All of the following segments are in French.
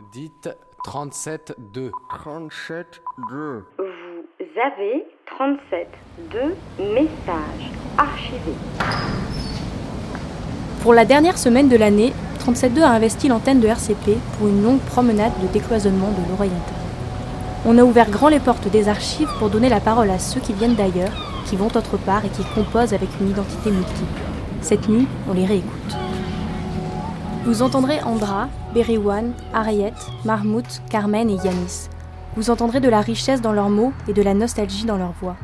Dites 37-2. 37-2. Vous avez 37-2 messages archivés. Pour la dernière semaine de l'année, 37.2 a investi l'antenne de RCP pour une longue promenade de décloisonnement de l'oreille interne. On a ouvert grand les portes des archives pour donner la parole à ceux qui viennent d'ailleurs, qui vont autre part et qui composent avec une identité multiple. Cette nuit, on les réécoute. Vous entendrez Andra, Beriwan, Ariette, Mahmoud, Carmen et Yanis. Vous entendrez de la richesse dans leurs mots et de la nostalgie dans leur voix.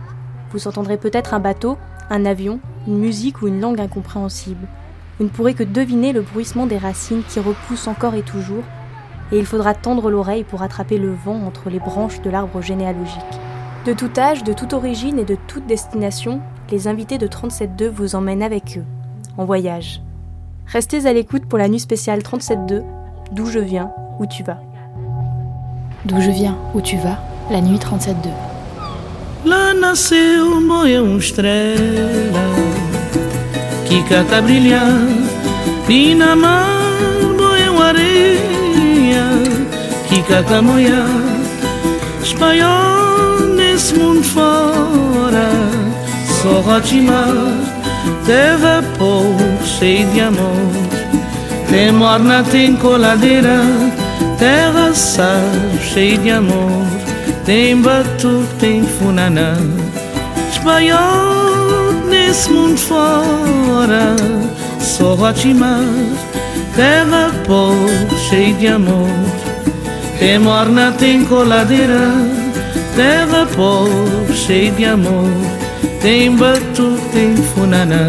Vous entendrez peut-être un bateau, un avion, une musique ou une langue incompréhensible. Vous ne pourrez que deviner le bruissement des racines qui repoussent encore et toujours, et il faudra tendre l'oreille pour attraper le vent entre les branches de l'arbre généalogique. De tout âge, de toute origine et de toute destination, les invités de 37.2 vous emmènent avec eux, en voyage. Restez à l'écoute pour la nuit spéciale 37.2, D'où je viens, où tu vas. D'où je viens, où tu vas, la nuit 37.2. Lá nasceu uma estrela que cata brilhar e na mar boiam areia que cata moia espanhol nesse mundo fora só rotimar teve pouco cheio de amor. Tem morna, tem coladeira terra sal cheio de amor. Tem batuque, tem funaná espanhol nesse mundo fora Só Rotimar, terra pobre, cheia de amor. Tem morna, tem coladeira Terra pobre, cheia de amor. Tem batuque, tem funaná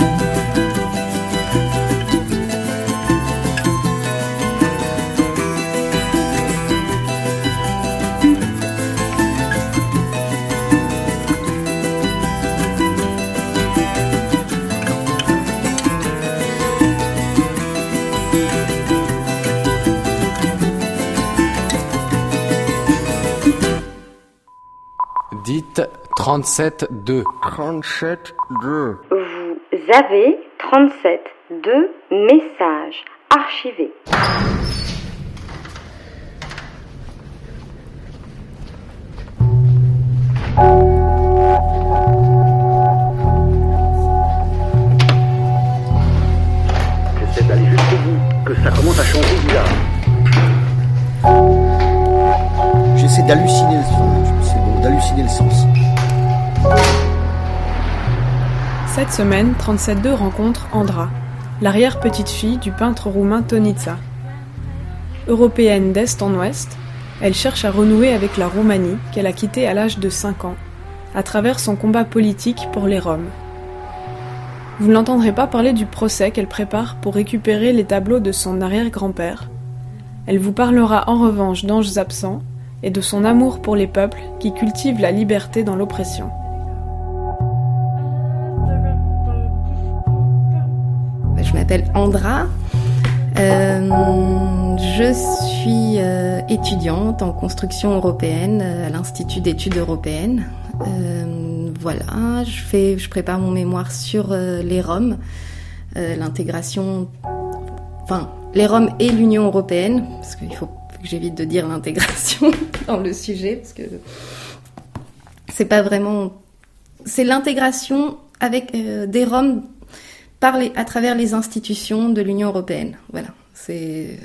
37-2. 37-2. Vous avez 37-2 messages archivés. J'essaie d'aller jusqu'au bout, que ça commence à changer bizarre. J'essaie d'halluciner le son, c'est bon, d'halluciner le sens. Cette semaine, 37.2 rencontre Andra, l'arrière-petite-fille du peintre roumain Tonitsa. Européenne d'est en ouest, elle cherche à renouer avec la Roumanie qu'elle a quittée à l'âge de 5 ans, à travers son combat politique pour les Roms. Vous ne l'entendrez pas parler du procès qu'elle prépare pour récupérer les tableaux de son arrière-grand-père. Elle vous parlera en revanche d'anges absents et de son amour pour les peuples qui cultivent la liberté dans l'oppression. M'appelle Andra. Euh, je suis euh, étudiante en construction européenne euh, à l'Institut d'études européennes. Voilà, je, fais, je prépare mon mémoire sur les Roms, l'intégration, enfin les Roms et l'Union européenne, parce qu'il faut que j'évite de dire l'intégration dans le sujet, parce que c'est pas vraiment, c'est l'intégration avec des Roms par les, à travers les institutions de l'Union européenne. Voilà, c'est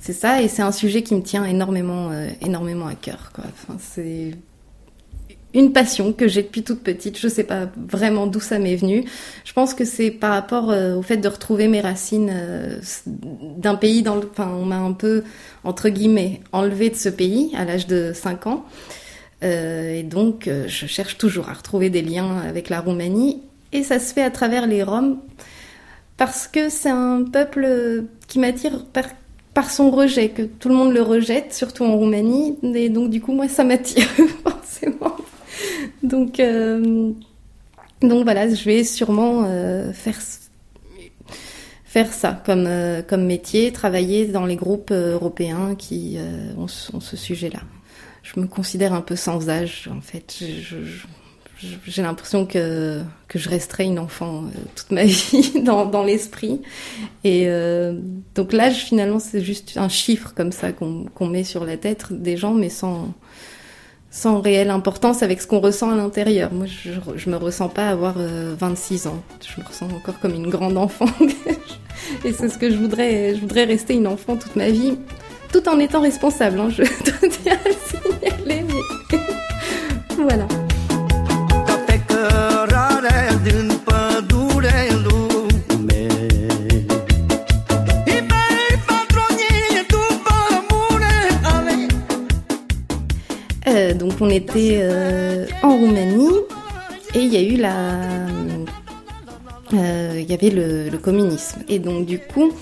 ça et c'est un sujet qui me tient énormément euh, énormément à cœur. Enfin, c'est une passion que j'ai depuis toute petite. Je sais pas vraiment d'où ça m'est venu. Je pense que c'est par rapport euh, au fait de retrouver mes racines euh, d'un pays dans le. Enfin, on m'a un peu entre guillemets enlevé de ce pays à l'âge de 5 ans. Et donc, je cherche toujours à retrouver des liens avec la Roumanie. Et ça se fait à travers les Roms, parce que c'est un peuple qui m'attire par, par son rejet, que tout le monde le rejette, surtout en Roumanie. Et donc, du coup, moi, ça m'attire forcément. donc, euh, donc voilà, je vais sûrement euh, faire faire ça comme euh, comme métier, travailler dans les groupes européens qui euh, ont, ont, ce sujet-là. Je me considère un peu sans âge en fait. Je, je, j'ai l'impression que, que je resterai une enfant euh, toute ma vie dans, dans l'esprit. Et euh, donc l'âge, finalement, c'est juste un chiffre comme ça qu'on qu'on met sur la tête des gens, mais sans, sans réelle importance avec ce qu'on ressent à l'intérieur. Moi, je, je me ressens pas avoir euh, 26 ans. Je me ressens encore comme une grande enfant. Et c'est ce que je voudrais. Je voudrais rester une enfant toute ma vie, tout en étant responsable. Hein, je dois le signaler, mais voilà. On était euh, en Roumanie et il y a eu la, euh, avait le, communisme et donc du coup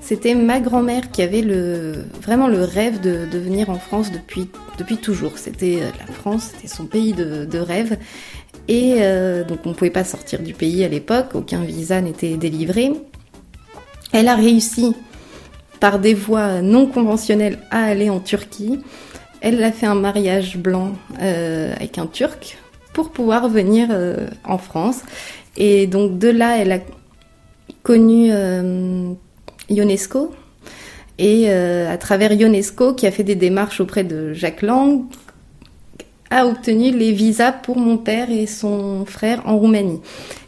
c'était ma grand-mère qui avait le vraiment le rêve de, venir en France depuis toujours. C'était la France, c'était son pays de, rêve et euh, donc on pouvait pas sortir du pays à l'époque, aucun visa n'était délivré. Elle a réussi par des voies non conventionnelles à aller en Turquie. Elle a fait un mariage blanc euh, avec un Turc pour pouvoir venir euh, en France. Et donc de là, elle a connu euh, Ionesco. Et à travers Ionesco, qui a fait des démarches auprès de Jacques Lang, a obtenu les visas pour mon père et son frère en Roumanie.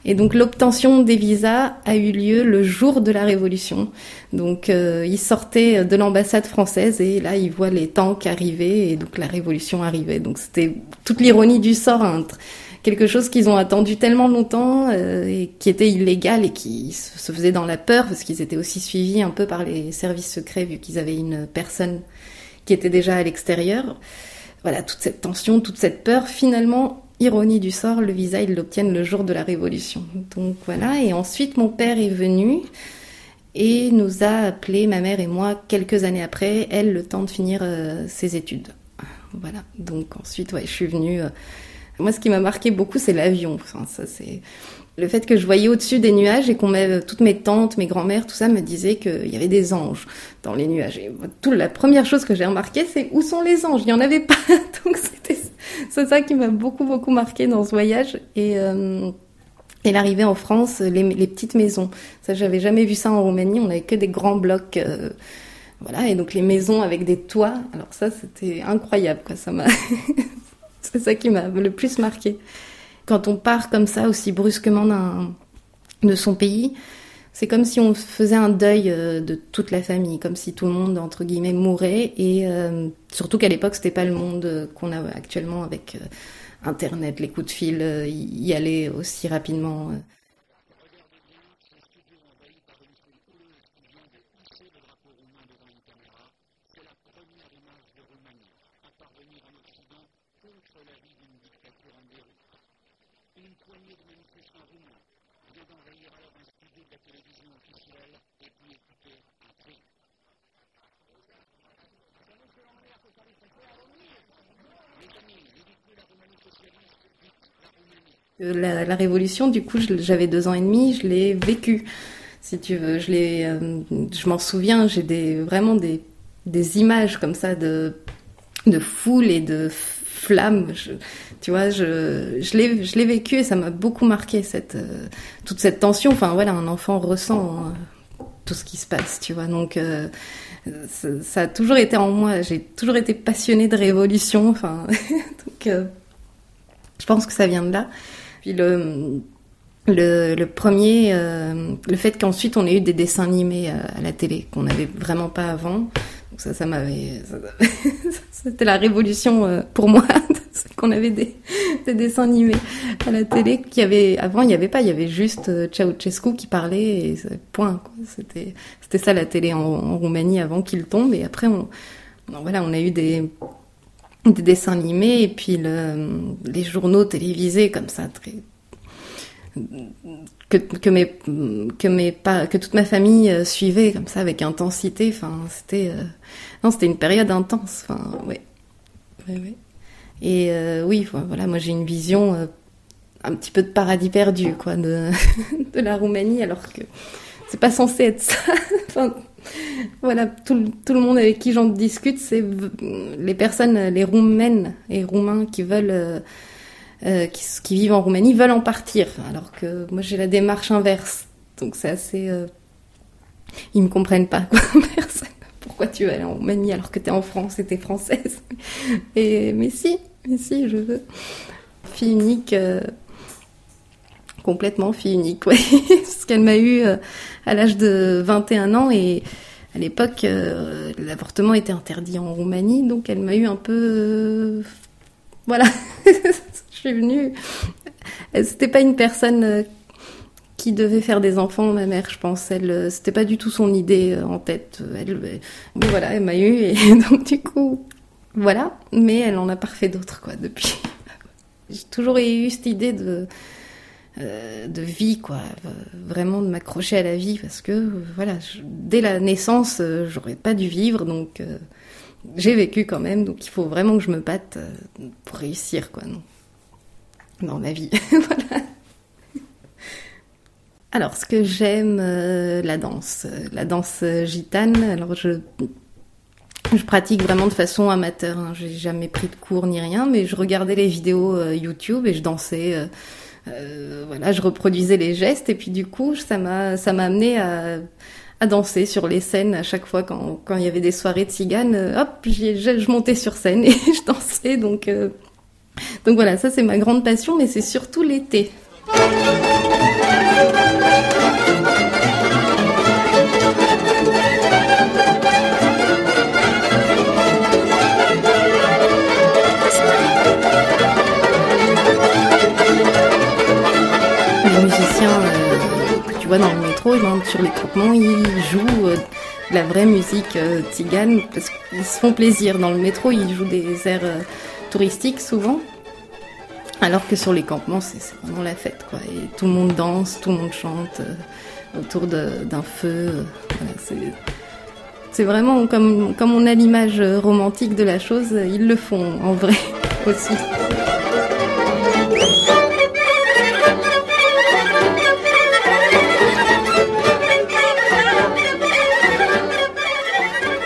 Et donc l'obtention des visas a eu lieu le jour de la Révolution. Donc euh, ils sortaient de l'ambassade française et là ils voient les tanks arriver et donc la Révolution arrivait. Donc c'était toute l'ironie du sort, quelque chose qu'ils ont attendu tellement longtemps euh, et qui était illégal et qui se faisait dans la peur parce qu'ils étaient aussi suivis un peu par les services secrets vu qu'ils avaient une personne qui était déjà à l'extérieur voilà, toute cette tension, toute cette peur, finalement, ironie du sort, le visa, ils l'obtiennent le jour de la Révolution. Donc voilà, et ensuite mon père est venu et nous a appelé, ma mère et moi, quelques années après, elle, le temps de finir euh, ses études. Voilà, donc ensuite, ouais, je suis venue. Euh... Moi, ce qui m'a marqué beaucoup, c'est l'avion. Ça, c'est le fait que je voyais au-dessus des nuages et qu'on m'avait toutes mes tantes, mes grand-mères, tout ça me disait qu'il y avait des anges dans les nuages. Et tout, la première chose que j'ai remarqué, c'est où sont les anges? Il n'y en avait pas. Donc c'était c'est ça qui m'a beaucoup beaucoup marqué dans ce voyage et euh, et l'arrivée en France, les, les, petites maisons. Ça, j'avais jamais vu ça en Roumanie. On avait que des grands blocs. Euh, voilà, et donc les maisons avec des toits. Alors ça, c'était incroyable, quoi. Ça m'a, c'est ça qui m'a le plus marqué quand on part comme ça aussi brusquement d'un, de son pays, c'est comme si on faisait un deuil euh, de toute la famille, comme si tout le monde entre guillemets mourait et euh, surtout qu'à l'époque c'était pas le monde qu'on a actuellement avec euh, internet, les coups de fil, euh, y aller aussi rapidement. La, révolution, du coup, j'avais deux ans et demi, je l'ai vécu, si tu veux. Je euh, m'en souviens. J'ai vraiment des images comme ça de foule et de flammes. Je, tu vois, je l'ai vécu et ça m'a beaucoup marqué euh, toute cette tension. Enfin voilà, un enfant ressent euh, tout ce qui se passe, tu vois. Donc euh, ça, a toujours été en moi. J'ai toujours été passionnée de révolution. Enfin je pense que ça vient de là. Puis le, le, premier, euh, le fait qu'ensuite on ait eu des dessins animés à, à la télé qu'on n'avait vraiment pas avant. Ça, ça m'avait, c'était la révolution euh, pour moi qu'on avait des, des, dessins animés à la télé qui avait avant il n'y avait pas, il y avait juste euh, Ceausescu qui parlait et point. C'était ça la télé en, en Roumanie avant qu'il tombe et après on, voilà on a eu des des dessins animés et puis le, les journaux télévisés comme ça très que, que mes que mes pas que toute ma famille euh, suivait comme ça avec intensité enfin c'était euh, non c'était une période intense enfin ouais. Et euh, oui, voilà, moi j'ai une vision euh, un petit peu de paradis perdu, quoi, de, de la Roumanie, alors que c'est pas censé être ça. enfin, voilà, tout, le monde avec qui j'en discute, c'est les personnes, les Roumaines et Roumains qui veulent, euh, euh, qui, vivent en Roumanie, veulent en partir, alors que moi j'ai la démarche inverse. Donc c'est assez, euh, ils me comprennent pas, quoi, personne. Pourquoi tu veux aller en Roumanie alors que tu es en France et t'es française? Et mais si, mais si, je veux. Fille unique, euh, complètement fille unique, ouais. Parce qu'elle m'a eu à l'âge de 21 ans et à l'époque, euh, l'avortement était interdit en Roumanie, donc elle m'a eu un peu. voilà. je suis venue. C'était pas une personne qui devait faire des enfants, ma mère, je pense. Elle, c'était pas du tout son idée en tête. Elle, voilà, elle m'a eu et donc du coup, voilà. Mais elle en a pas fait d'autres quoi depuis. J'ai toujours eu cette idée de euh, de vie, quoi, vraiment de m'accrocher à la vie parce que voilà, dès la naissance, euh, j'aurais pas dû vivre, donc euh, j'ai vécu quand même, donc il faut vraiment que je me batte pour réussir, quoi, non, dans ma vie, voilà. Alors, ce que j'aime, la danse, la danse gitane. Alors, je pratique vraiment de façon amateur. Hein. J'ai jamais pris de cours ni rien, mais je regardais les vidéos YouTube et je dansais voilà, je reproduisais les gestes et puis du coup, ça m'a ça m'a amené à, à danser sur les scènes à chaque fois quand quand il y avait des soirées de cigane. Euh, hop, je, je montais sur scène et je dansais. Donc euh, donc voilà, ça c'est ma grande passion, mais c'est surtout l'été. Tu vois dans le métro, sur les campements, ils jouent euh, de la vraie musique euh, tzigane parce qu'ils se font plaisir. Dans le métro, ils jouent des airs euh, touristiques souvent. Alors que sur les campements, c'est vraiment la fête, quoi. Et tout le monde danse, tout le monde chante autour d'un feu. c'est vraiment comme, comme on a l'image romantique de la chose, ils le font en vrai aussi.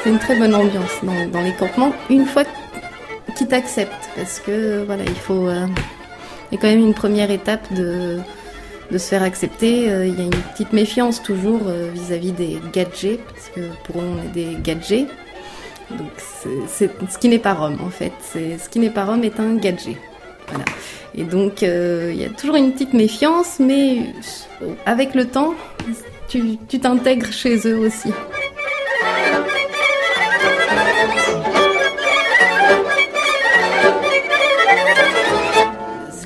Une très bonne ambiance dans, les campements une fois qu'ils t'acceptent parce que voilà il faut euh, il y a quand même une première étape de de se faire accepter. Euh, il y a une petite méfiance toujours euh, vis-à-vis des gadgets parce que pour eux on est des gadgets. Donc c'est ce qui n'est pas Rome en fait. Ce qui n'est pas Rome est un gadget. Voilà. Et donc il y a toujours une petite méfiance mais avec le temps tu t'intègres chez eux aussi.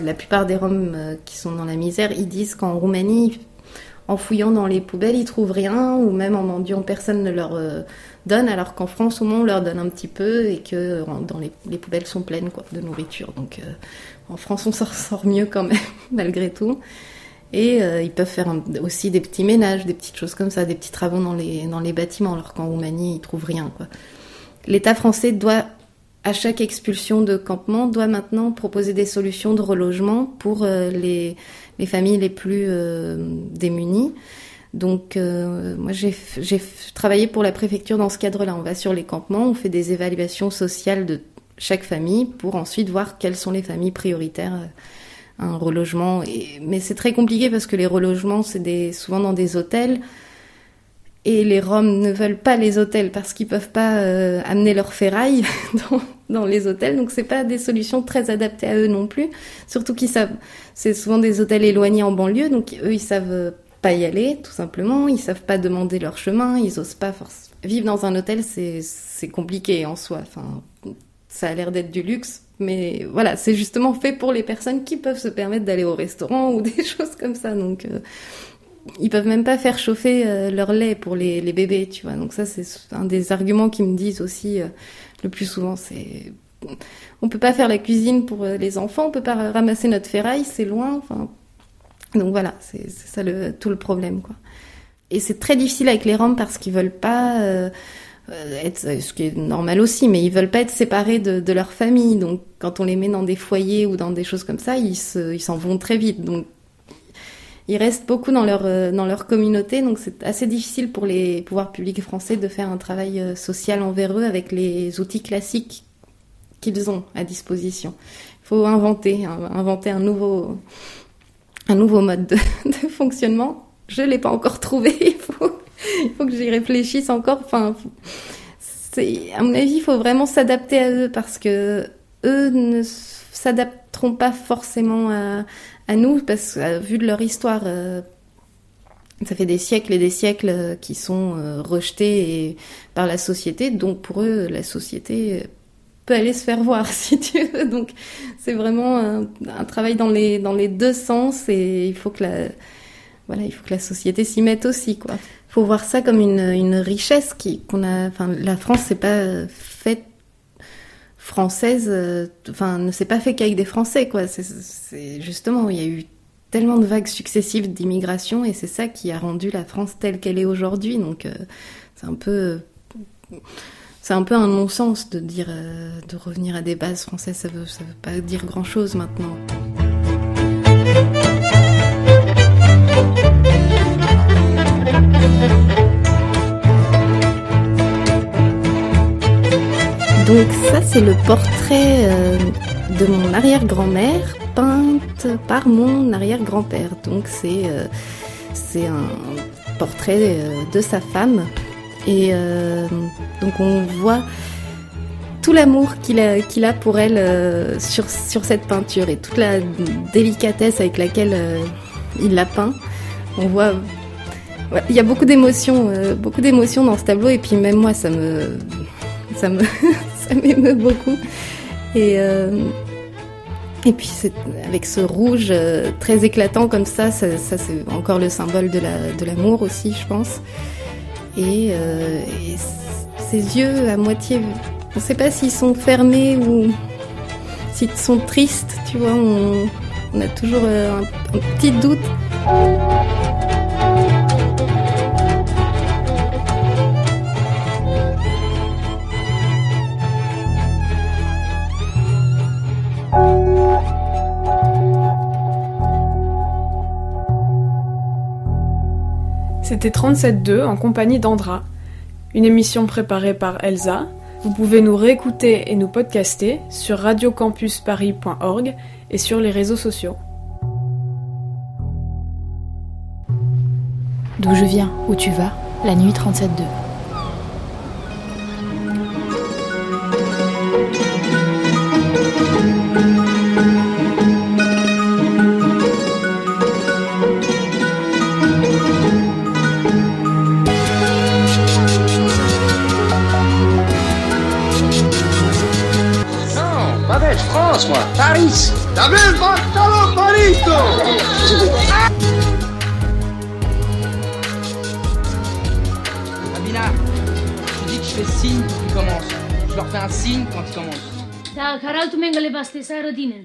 La plupart des Roms euh, qui sont dans la misère, ils disent qu'en Roumanie, en fouillant dans les poubelles, ils trouvent rien, ou même en mendiant, personne ne leur euh, donne, alors qu'en France, au moins, on leur donne un petit peu, et que dans les, poubelles sont pleines de nourriture. Donc euh, en France, on s'en sort mieux quand même, malgré tout. Et ils peuvent faire aussi des petits ménages, des petites choses comme ça, des petits travaux dans les, dans les bâtiments, alors qu'en Roumanie, ils trouvent rien. L'État français doit à chaque expulsion de campement, doit maintenant proposer des solutions de relogement pour euh, les, les, familles les plus euh, démunies. Donc, euh, moi, j'ai travaillé pour la préfecture dans ce cadre-là. On va sur les campements, on fait des évaluations sociales de chaque famille pour ensuite voir quelles sont les familles prioritaires un relogement. Mais c'est très compliqué parce que les relogements, c'est souvent dans des hôtels. Et les Roms ne veulent pas les hôtels parce qu'ils peuvent pas euh, amener leur ferraille dans, dans, les hôtels, donc c'est pas des solutions très adaptées à eux non plus. Surtout qu'ils savent, c'est souvent des hôtels éloignés en banlieue, donc eux ils savent pas y aller tout simplement, ils savent pas demander leur chemin, ils osent pas force. Vivre dans un hôtel c'est c'est compliqué en soi. Enfin, ça a l'air d'être du luxe, mais voilà, c'est justement fait pour les personnes qui peuvent se permettre d'aller au restaurant ou des choses comme ça. Donc euh, ils peuvent même pas faire chauffer euh, leur lait pour les, les, bébés, tu vois. Donc ça, c'est un des arguments qu'ils me disent aussi euh, le plus souvent. C'est on peut pas faire la cuisine pour euh, les enfants, on peut pas ramasser notre ferraille, c'est loin. Donc voilà, c'est ça le, tout le problème, quoi. Et c'est très difficile avec les Roms parce qu'ils veulent pas être, ce qui est normal aussi, mais ils veulent pas être séparés de, leur famille. Donc, quand on les met dans des foyers ou dans des choses comme ça, ils s'en vont très vite. Donc, ils restent beaucoup dans leur dans leur communauté. Donc, c'est assez difficile pour les pouvoirs publics français de faire un travail social envers eux avec les outils classiques qu'ils ont à disposition. Il faut inventer, inventer un nouveau un nouveau mode de, de fonctionnement. Je l'ai pas encore trouvé. Il faut il faut que j'y réfléchisse encore. Enfin, à mon avis, il faut vraiment s'adapter à eux parce que eux ne s'adapteront pas forcément à, nous parce que euh, vu de leur histoire, euh, ça fait des siècles et des siècles euh, qui sont rejetés et, par la société. Donc pour eux, la société peut aller se faire voir si tu veux. Donc c'est vraiment un, un, travail dans les dans les deux sens et il faut que la voilà, il faut que la société s'y mette aussi quoi faut voir ça comme une, une richesse qui qu'on a. Enfin, la France c'est pas faite française. Euh, enfin, ne s'est pas fait qu'avec des Français, quoi. C'est justement, il y a eu tellement de vagues successives d'immigration et c'est ça qui a rendu la France telle qu'elle est aujourd'hui. Donc, euh, c'est un peu c'est un peu un non-sens de dire euh, de revenir à des bases françaises. Ça veut, ça veut pas dire grand-chose maintenant. Donc ça c'est le portrait euh, de mon arrière-grand-mère peinte par mon arrière-grand-père. Donc c'est euh, un portrait euh, de sa femme et donc on voit tout l'amour qu'il a, a pour elle sur, sur cette peinture et toute la délicatesse avec laquelle il la peint. On voit il y a beaucoup d'émotions, beaucoup dans ce tableau et puis même moi ça me, ça me, ça m'émeut beaucoup. Et euh, et puis avec ce rouge euh, très éclatant comme ça, ça, c'est encore le symbole de la, de l'amour aussi, je pense. Et, euh, ses yeux à moitié, on ne sait pas s'ils sont fermés ou s'ils sont tristes, tu vois. On, a toujours euh, un petit doute. C'était 37.2 en compagnie d'Andra, une émission préparée par Elsa. Vous pouvez nous réécouter et nous podcaster sur radiocampusparis.org et sur les réseaux sociaux. D'où je viens, où tu vas, la nuit 37.2. Paris. T'avais pas Paris, Abina, je dis que je fais signe quand tu commences. Je leur fais un signe quand tu commences. Da, caral tu mengele baste sa rodinen.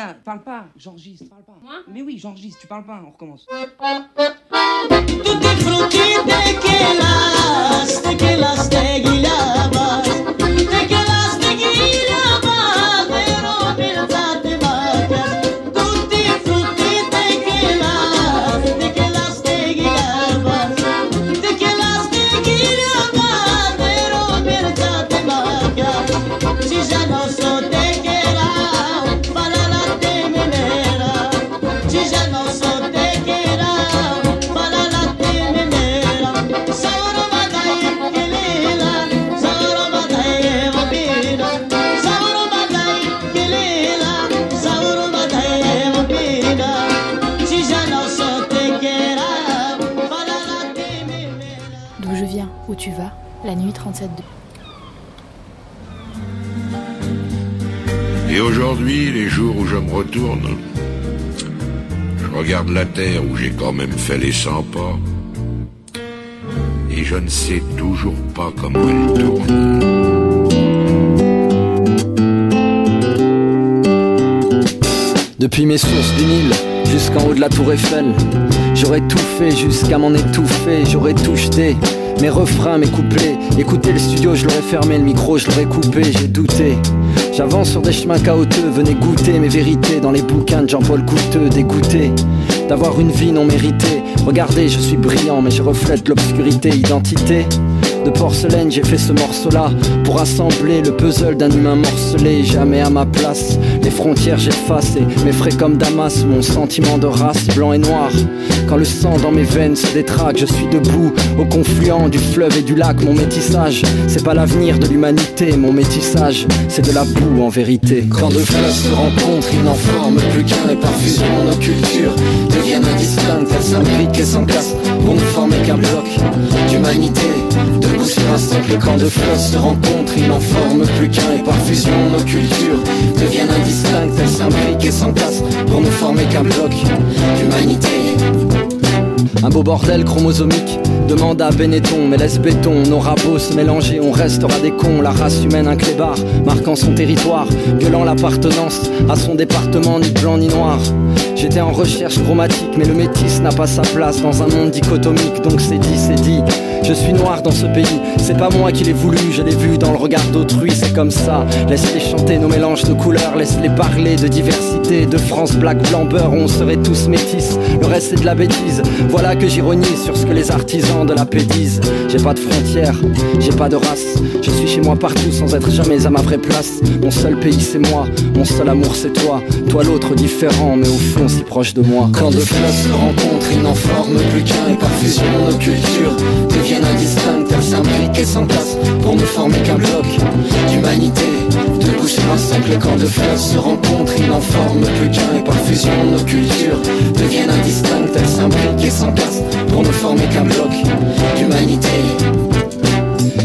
Sabina, parle pas, j'enregistre, parle pas. Moi? Mais oui, j'enregistre, tu parles pas, on recommence. La terre où j'ai quand même fait les 100 pas. Et je ne sais toujours pas comment elle tourne. Depuis mes sources du Nil jusqu'en haut de la tour Eiffel, j'aurais tout fait jusqu'à m'en étouffer, j'aurais tout jeté. Mes refrains, mes couplets, écoutez le studio, je l'aurais fermé, le micro, je l'aurais coupé, j'ai douté. J'avance sur des chemins chaotiques, venez goûter mes vérités dans les bouquins de Jean-Paul Couteux, dégoûté d'avoir une vie non méritée. Regardez, je suis brillant, mais je reflète l'obscurité, identité. Porcelaine, j'ai fait ce morceau-là pour assembler le puzzle d'un humain morcelé. Jamais à ma place, les frontières j'efface et m'effraie comme Damas mon sentiment de race blanc et noir. Quand le sang dans mes veines se détraque, je suis debout au confluent du fleuve et du lac. Mon métissage, c'est pas l'avenir de l'humanité. Mon métissage, c'est de la boue en vérité. Quand deux fleuves se rencontrent, ils n'en forment plus qu'un et par fusion nos cultures deviennent indistinctes. Elles s'imbriquent et s'encassent pour ne former qu'un bloc d'humanité. Un socle, quand deux fleuves se rencontrent, ils n'en forment plus qu'un et par fusion nos cultures deviennent indistinctes. Elles s'imbriquent et s'encassent pour ne former qu'un bloc d'humanité. Un beau bordel chromosomique demande à Benetton, mais laisse béton, nos rabots se mélanger, on restera des cons, la race humaine un clébard, marquant son territoire, gueulant l'appartenance à son département, ni blanc ni noir. J'étais en recherche chromatique, mais le métis n'a pas sa place dans un monde dichotomique, donc c'est dit, c'est dit. Je suis noir dans ce pays, c'est pas moi qui l'ai voulu, je l'ai vu dans le regard d'autrui, c'est comme ça. Laisse-les chanter nos mélanges de couleurs, laisse-les parler de diversité, de France, black, blanc, beurre, on serait tous métis. Le reste c'est de la bêtise, voilà que j'ironise sur ce que les artisans de la paix disent. J'ai pas de frontières, j'ai pas de race, je suis chez moi partout sans être jamais à ma vraie place. Mon seul pays c'est moi, mon seul amour c'est toi, toi l'autre différent, mais au fond si proche de moi. Quand deux fleuves se rencontrent, ils n'en forment plus qu'un et par fusion nos cultures deviennent indistinctes, elles s'imbriquent et s'entassent pour ne former qu'un bloc d'humanité. Debout sur un socle, quand deux fleuves se rencontrent, ils n'en forment plus qu'un et par fusion nos cultures deviennent indistinctes, elles s'imbriquent pour ne former qu'un bloc d'humanité.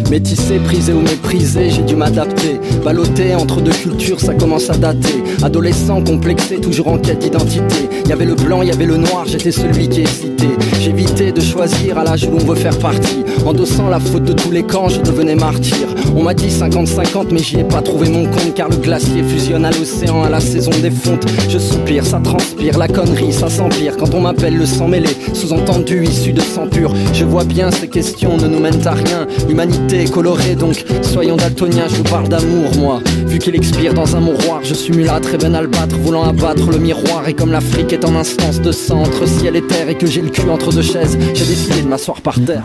Métissé, prisé ou méprisé, j'ai dû m'adapter. Ballotté entre deux cultures, ça commence à dater. Adolescent, complexé, toujours en quête d'identité. Y avait le blanc, y avait le noir, j'étais celui qui hésitait. J'évitais de choisir à l'âge où l'on veut faire partie. Endossant la faute de tous les camps, je devenais martyr. On m'a dit 50-50, mais j'y ai pas trouvé mon compte. Car le glacier fusionne à l'océan à la saison des fontes. Je soupire, ça transpire, la connerie, ça s'empire. Quand on m'appelle le sang mêlé, sous-entendu issu de sang pur. Je vois bien ces questions ne nous mènent à rien. L'humanité est colorée, donc soyons daltoniens, je vous parle d'amour, moi. Vu qu'il expire dans un mouroir, je suis mulâtre et ben albâtre, voulant abattre le miroir. Et comme l'Afrique est en instance de sang entre ciel et terre, et que j'ai le cul entre deux chaises, j'ai décidé de m'asseoir par terre.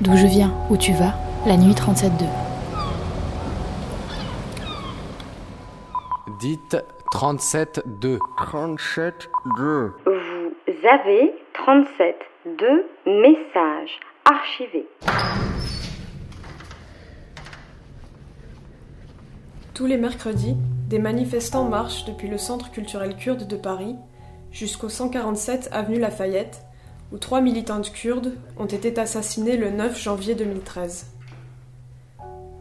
D'où je viens, où tu vas, la nuit 37-2. Dites 37-2. 37-2. Vous avez 37 2 messages archivés. Tous les mercredis, des manifestants marchent depuis le Centre culturel kurde de Paris jusqu'au 147 avenue Lafayette, où trois militantes kurdes ont été assassinées le 9 janvier 2013.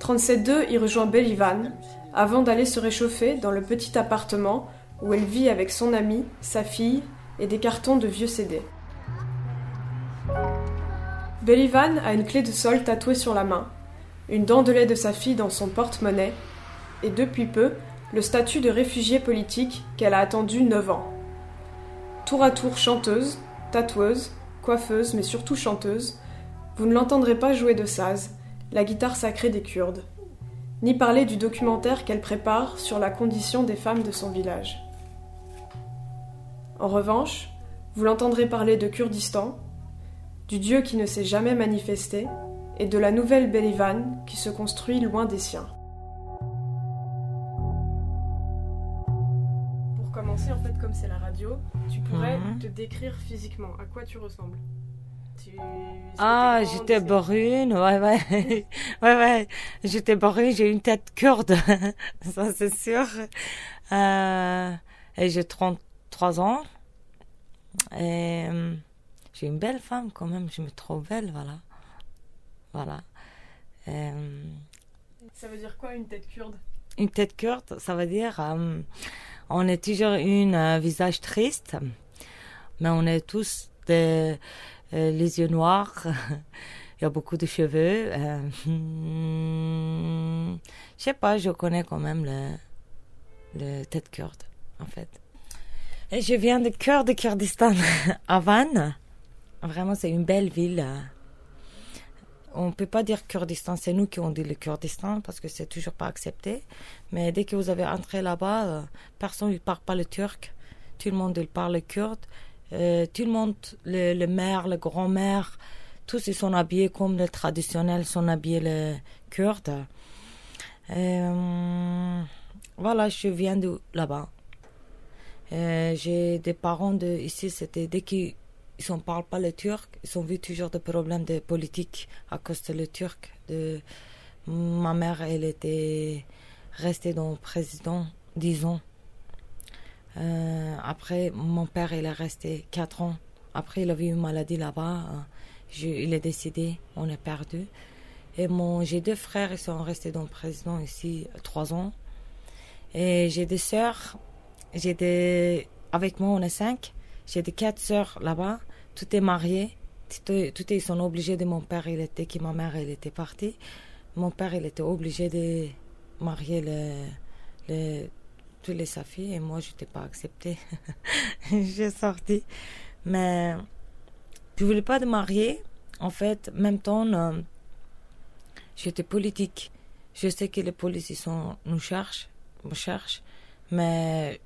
37.2 y rejoint Belivan avant d'aller se réchauffer dans le petit appartement où elle vit avec son amie, sa fille et des cartons de vieux CD. Belivan a une clé de sol tatouée sur la main, une dent de lait de sa fille dans son porte-monnaie et depuis peu le statut de réfugiée politique qu'elle a attendu 9 ans. Tour à tour chanteuse, tatoueuse, coiffeuse, mais surtout chanteuse, vous ne l'entendrez pas jouer de saz, la guitare sacrée des Kurdes, ni parler du documentaire qu'elle prépare sur la condition des femmes de son village. En revanche, vous l'entendrez parler de Kurdistan, du Dieu qui ne s'est jamais manifesté, et de la nouvelle Belivan qui se construit loin des siens. Pour commencer, en fait, comme c'est la radio, tu pourrais Mhm. te décrire physiquement. À quoi tu ressembles? Tu- Ah, j'étais brune, ouais, ouais. ouais, ouais. J'étais brune, j'ai une tête kurde, ça c'est sûr. Euh, et j'ai 33 ans. Et euh, j'ai une belle femme quand même, je me trouve belle, voilà. Voilà. Euh, Ça veut dire quoi une tête kurde? une tête kurde, ça veut dire euh, on est toujours une euh, visage triste, mais on est tous des, euh, les yeux noirs. Il y a beaucoup de cheveux. Je sais pas, je connais quand même le, le tête kurde, en fait. Et je viens de cœur de Kurdistan, à. Vraiment, c'est une belle ville. On peut pas dire Kurdistan, c'est nous qui on dit le Kurdistan parce que c'est toujours pas accepté. Mais dès que vous avez entré là-bas, euh, personne ne parle pas le turc. Tout le monde parle le kurde. Euh, tout le monde, le, le maire, le grand-mère, tous ils sont habillés comme le traditionnel, sont habillés le kurde. Euh, voilà, je viens de là-bas. Euh, J'ai des parents de ici, c'était dès qu'ils ils ne parlent pas le turc, ils ont vu toujours des problèmes de politique à cause de turc. Ma mère, elle était restée dans le président 10 ans. Euh, après, mon père, il est resté 4 ans. Après, il avait eu une maladie là-bas. Je- il est décédé, on est perdu. Et mon, j'ai deux frères, ils sont restés dans le président ici 3 ans. Et j'ai des sœurs, j'ai des, avec moi, on est 5. J'ai des quatre sœurs là-bas. Tout est marié. Tout, est- tout ils sont obligés de mon père, il était, qui ma mère, elle était partie. Mon père, il était obligé de marier le, le, tous les sa fille et moi, je n'étais pas acceptée. J'ai sorti. Mais je voulais pas de marier. En fait, même temps, euh, j'étais politique. Je sais que les policiers nous cherchent, me cherchent, mais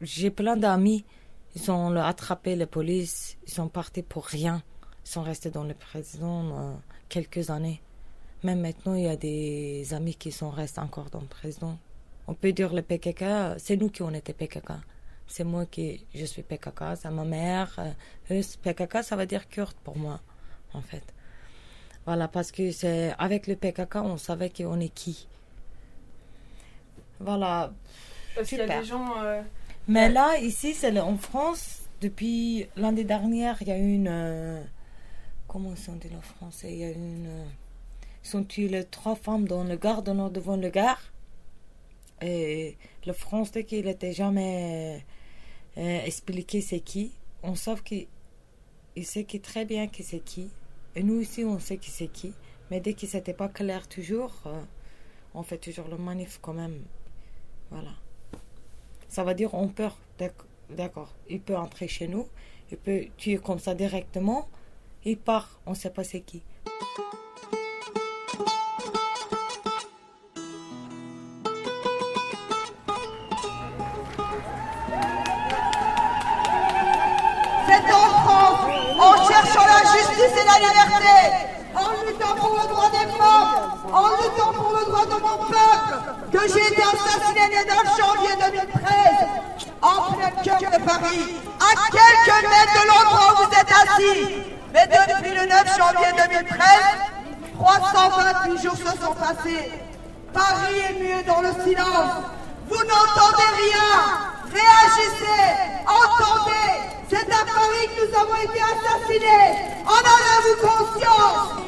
j'ai plein d'amis. Ils ont attrapé les polices, ils sont partis pour rien. Ils sont restés dans le président euh, quelques années. Même maintenant, il y a des amis qui sont restés encore dans le président. On peut dire le PKK, c'est nous qui on était PKK. C'est moi qui, je suis PKK, c'est ma mère. euh, eux, PKK, ça veut dire kurde pour moi, en fait. Voilà, parce que c'est avec le PKK, on savait qu'on est qui. Voilà. Parce qu'il y a des gens. euh, Mais là, ici, c'est en France, depuis l'année dernière, il y a une. euh, comment sont dit en français Il y a une. euh, ils ont tué les trois femmes dans le gare, dans, devant le gare. Et le français qu'il n'était jamais euh, expliqué c'est qui. On sait qu'il il sait qui très bien qui c'est qui. Et nous ici, on sait qui c'est qui. Mais dès que c'était pas clair toujours, euh, on fait toujours le manif quand même. Voilà. Ça veut dire on peut, d'ac- d'accord, il peut entrer chez nous, il peut tuer comme ça directement, il part, on sait pas c'est qui. C'est en France, en cherchant la justice et la liberté, luttant pour le droit des femmes, en luttant pour le droit de mon peuple, que j'ai été assassiné le 9 janvier 2013, en plein cœur de Paris, à quelques mètres de l'endroit où vous êtes assis. Mais depuis le 9 janvier 2013, 328 jours se sont passés. Paris est muet dans le silence. Vous n'entendez rien. Réagissez. Entendez. C'est à Paris que nous avons été assassinés. En avez-vous conscience?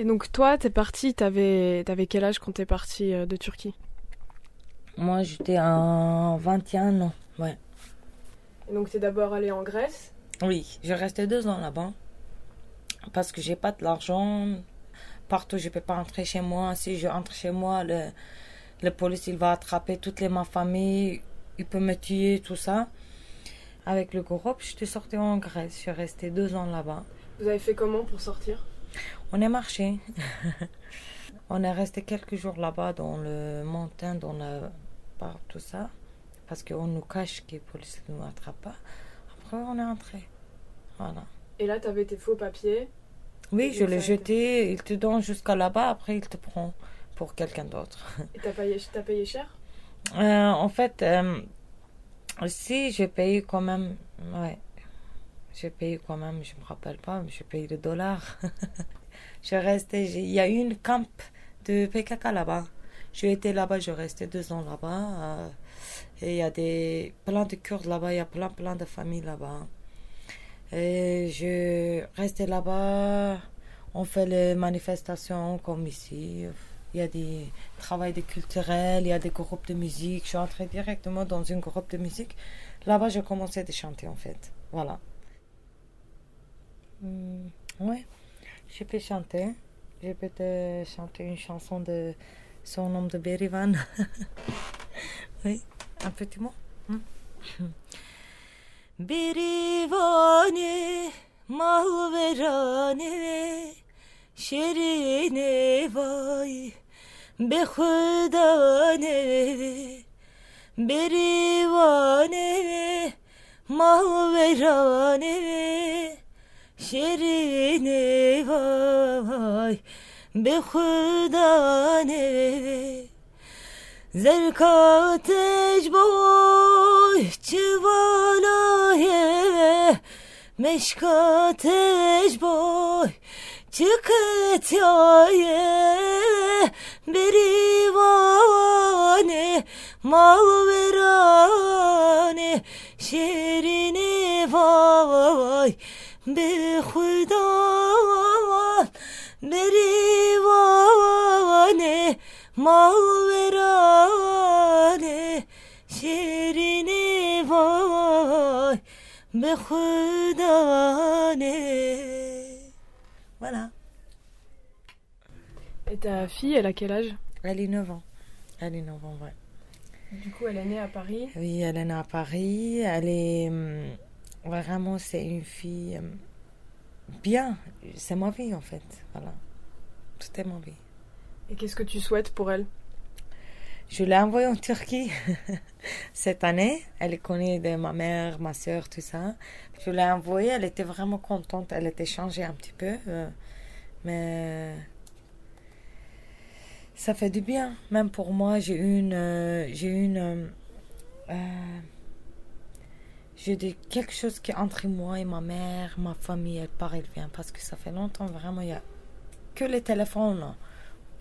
Et donc toi, t'es parti, t'avais avais quel âge quand t'es parti euh, de Turquie? Moi, j'étais en 21 ans, ouais. Et donc t'es d'abord allé en Grèce? Oui, je restais deux ans là-bas. Parce que j'ai pas de l'argent. Partout, je peux pas entrer chez moi. Si je rentre chez moi, le, le police, il va attraper toute les, ma famille. Il peut me tuer, tout ça. Avec le groupe, je suis sortie en Grèce. Je suis restée deux ans là-bas. Vous avez fait comment pour sortir? On est marché. on est resté quelques jours là-bas dans le montagne, dans le parc, tout ça. Parce qu'on nous cache que les policiers ne nous attrapent pas. Après, on est entré. Voilà. Et là, t'avais tes faux papiers Oui, je l'ai jeté, il te donne jusqu'à là-bas, après il te prend pour quelqu'un d'autre. Et t'as payé, t'as payé cher? Euh, en fait, euh, si j'ai payé quand même, ouais, j'ai payé quand même, je me rappelle pas, mais j'ai payé le dollar. je restais, il y a une camp de PKK là-bas. J'ai été là-bas, je restais deux ans là-bas. euh, et il y a des, plein de Kurdes là-bas, il y a plein, plein de familles là-bas. Et je restais là-bas. On fait les manifestations comme ici. Il y a des travails de culturels, il y a des groupes de musique. Je suis entrée directement dans une groupe de musique. Là-bas, j'ai commencé à chanter en fait. Voilà. Hmm, ouais, je peux chanter. Je peux te chanter une chanson de son nom de Berivan. oui, un petit mot? Hmm. Berivane mal verane şerine vay be khudane berivane mal şirini vay be huda ne boy çıvala ye Meşka boy çıkıt ya ye Beri vane mal verane Şerine vay. به خدا بریوانه مالورانه شیرینی وای به خدانه Voilà. Et ta fille, elle a quel âge Elle est 9 ans. Elle est 9 ans, ouais. Du coup, elle est née à Paris. Oui, elle est née à Paris. Elle est. Vraiment, c'est une fille. hum, Bien. C'est ma vie, en fait. Voilà. Tout est ma vie. Et qu'est-ce que tu souhaites pour elle? Je l'ai envoyée en Turquie cette année. Elle connaît de ma mère, ma soeur, tout ça. Je l'ai envoyée. Elle était vraiment contente. Elle était changée un petit peu. euh, mais ça fait du bien. Même pour moi, j'ai une. euh, j'ai une. euh, euh, j'ai des- quelque chose qui est entre moi et ma mère, ma famille, elle part, elle vient. Parce que ça fait longtemps, vraiment, il y a que les téléphones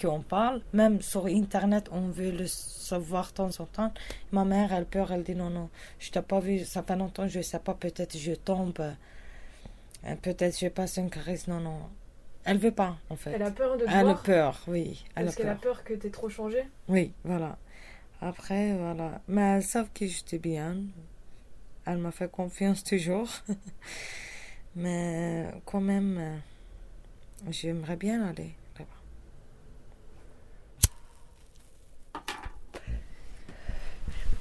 qu'on parle. Même sur Internet, on veut le savoir de temps en temps. Ma mère, elle peur, elle dit non, non, je t'ai pas vu, ça fait longtemps, je sais pas, peut-être je tombe, euh, peut-être je passe une crise. Non, non. Elle veut pas, en fait. Elle a peur de te Elle a peur, oui. Elle Parce qu'elle a peur. que t'aies trop changé Oui, voilà. Après, voilà. Mais elles savent que j'étais bien. Elle m'a fait confiance toujours. Mais quand même, euh, j'aimerais bien aller là-bas.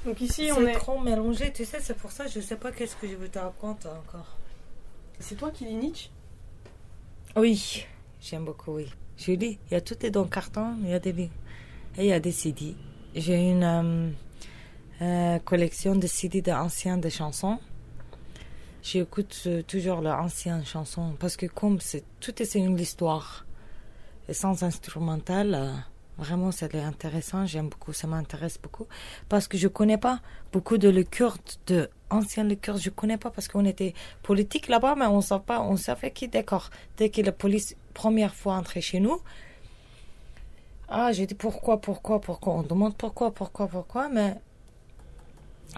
Donc ici, C'est on est. trop mélangé, tu sais, c'est pour ça que je sais pas qu'est-ce que je vous te raconte encore. C'est toi qui lis Nietzsche? Oui, j'aime beaucoup, oui. Je lis, il y a tout est dans le carton, il y a des livres. Et il y a des CD. J'ai une euh, euh, collection de CD d'anciens de chansons. J'écoute euh, toujours les anciennes chansons parce que comme c'est tout est une histoire. Et sans instrumental, euh, vraiment c'est intéressant, j'aime beaucoup, ça m'intéresse beaucoup. Parce que je connais pas beaucoup de le kurde, de anciens le kurde, je connais pas parce qu'on était politique là-bas, mais on savait pas, on savait qui, d'accord. Dès que la police, première fois entrée chez nous, ah, j'ai dit pourquoi, pourquoi, pourquoi, on demande pourquoi, pourquoi, pourquoi, mais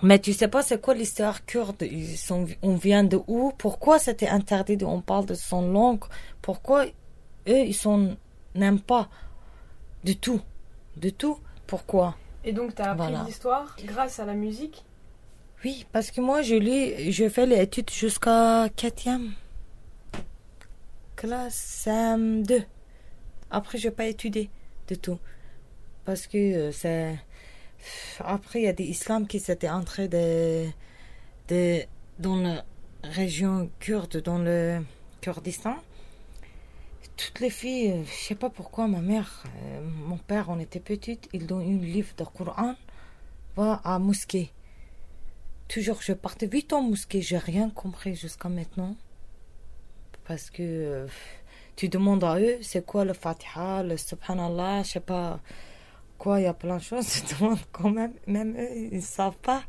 mais tu sais pas c'est quoi l'histoire kurde? Ils sont, On vient de où? Pourquoi c'était interdit de- On parle de son langue? Pourquoi eux, ils sont n'aiment pas du tout? Du tout? Pourquoi? Et donc, t'as appris Voilà. l'histoire grâce à la musique? Oui, parce que moi, je lis, je fais les études jusqu'à quatrième classe CM2. Après, je n'ai pas étudié du tout. Parce que euh, c'est... Après, il y a des islams qui s'étaient entrés dans la région kurde, dans le Kurdistan. Toutes les filles, euh, je sais pas pourquoi, ma mère, euh, mon père, on était petites, ils donnent un livre de Coran, va à mosquée. Toujours, je partais vite en mosquée, j'ai rien compris jusqu'à maintenant. Parce que euh, tu demandes à eux, c'est quoi le Fatiha, le Subhanallah, je sais pas quoi, il y a plein de choses, tu demandes quand même, même eux, ils ne savent pas.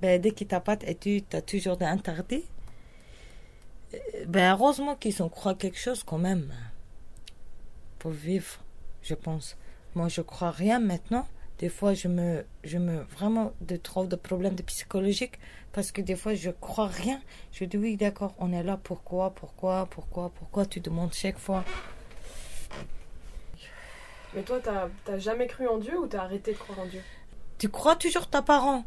Ben, dès n'as pas d'études, tu as toujours des interdits. Euh, Ben, heureusement qu'ils ont croient quelque chose quand même. Pour vivre, je pense. Moi, je crois rien maintenant. Des fois, je me, je me vraiment de trouve de problèmes psychologiques parce que des fois, je crois rien. Je dis oui, d'accord, on est là. Pourquoi, pourquoi, pourquoi, pourquoi Tu demandes chaque fois? Mais toi, t'as jamais cru en Dieu ou t'as arrêté de croire en Dieu? Tu crois toujours ta parent.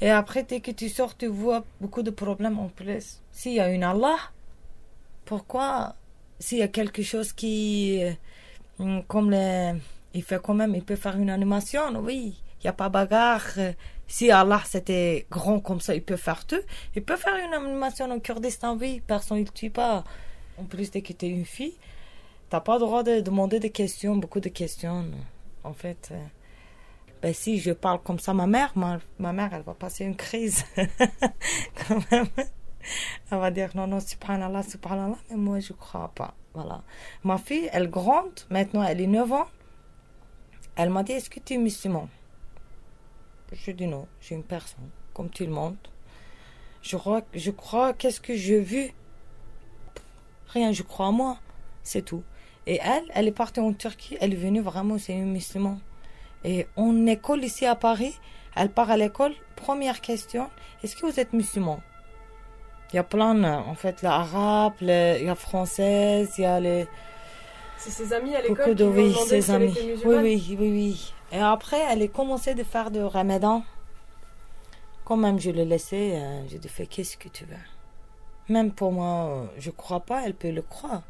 Et après, dès que tu sors, tu vois beaucoup de problèmes en plus. S'il y a une Allah, pourquoi S'il y a quelque chose qui, euh, comme les, il fait quand même, il peut faire une animation, oui. Il n'y a pas bagarre. Si Allah c'était grand comme ça, il peut faire tout. Il peut faire une animation au Kurdistan, oui. Personne ne tue pas. En plus, dès que tu es une fille, t'as pas le droit de demander des questions, beaucoup de questions. En fait, euh, ben si je parle comme ça, ma mère, ma, mère, elle va passer une crise. Quand même. Elle va dire non, non, subhanallah, subhanallah, mais moi je crois pas. Voilà. Ma fille, elle est grande, maintenant elle est 9 ans. Elle m'a dit Est-ce que tu es musulman? Je dis non, j'ai une personne, comme tout le monde. Je crois, je crois qu'est-ce que j'ai vu Rien, je crois en moi, c'est tout. Et elle, elle est partie en Turquie, elle est venue vraiment, c'est une musulmane. Et en école ici à Paris, elle part à l'école, première question, est-ce que vous êtes musulman Il y a plein, euh, en fait, l'arabe, il y a française, il y a les... C'est ses amis à l'école de oui, ses si elle amis. était Oui, oui, oui, oui. Et après, elle a commencé de faire du ramadan. Quand même, je l'ai laissé, euh, j'ai dit, fais qu'est-ce que tu veux? Même pour moi, euh, je crois pas, elle peut le croire.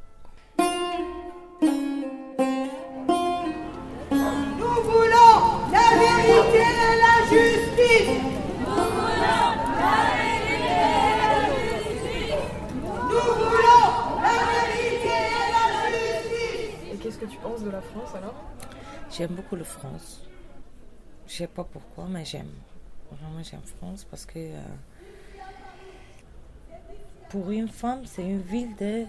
De la France alors? J'aime beaucoup la France. Je sais pas pourquoi, mais j'aime. Vraiment, j'aime France parce que euh, pour une femme, c'est une ville de.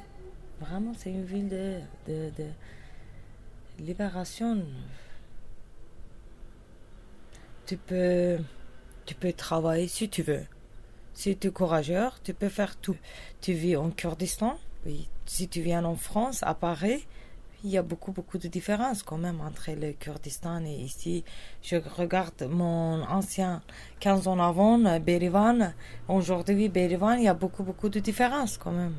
Vraiment, c'est une ville de, de, libération. Tu peux, tu peux travailler si tu veux. Si tu es courageux, tu peux faire tout. Tu vis en Kurdistan. Si tu viens en France, à Paris, il y a beaucoup, beaucoup de différences quand même entre le Kurdistan et ici. Je regarde mon ancien 15 ans avant, euh, Berivan. Aujourd'hui, Berivan, il y a beaucoup, beaucoup de différences quand même.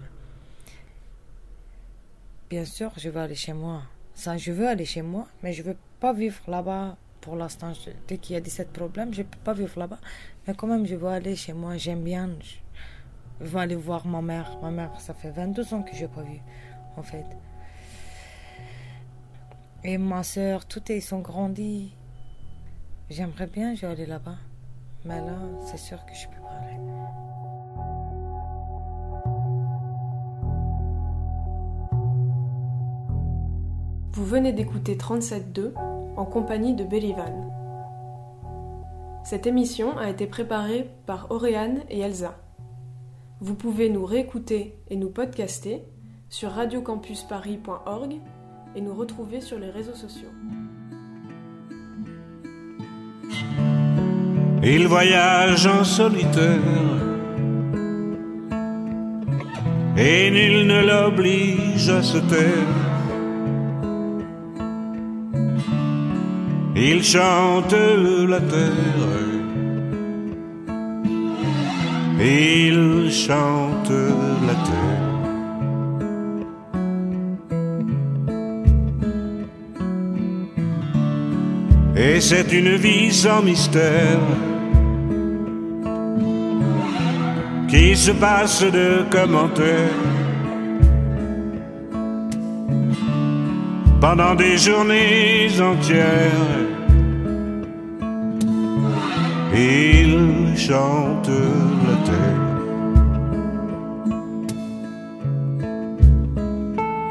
Bien sûr, je veux aller chez moi. Ça, je veux aller chez moi, mais je veux pas vivre là-bas pour l'instant. Dès qu'il y a 17 problèmes, je peux pas vivre là-bas. Mais quand même, je veux aller chez moi. J'aime bien. Je veux aller voir ma mère. Ma mère, ça fait 22 ans que je n'ai pas vu, en fait. Et ma soeur, tout ils sont grandis. J'aimerais bien, aller là-bas. Mais là, c'est sûr que je peux pas aller. Vous venez d'écouter 37.2 en compagnie de Belivan. Cette émission a été préparée par Auréane et Elsa. Vous pouvez nous réécouter et nous podcaster sur radiocampusparis.org et nous retrouver sur les réseaux sociaux. Il voyage en solitaire et nul ne l'oblige à se taire. Il chante la terre, il chante la terre. Et c'est une vie sans mystère qui se passe de commentaires pendant des journées entières. Il chante la terre.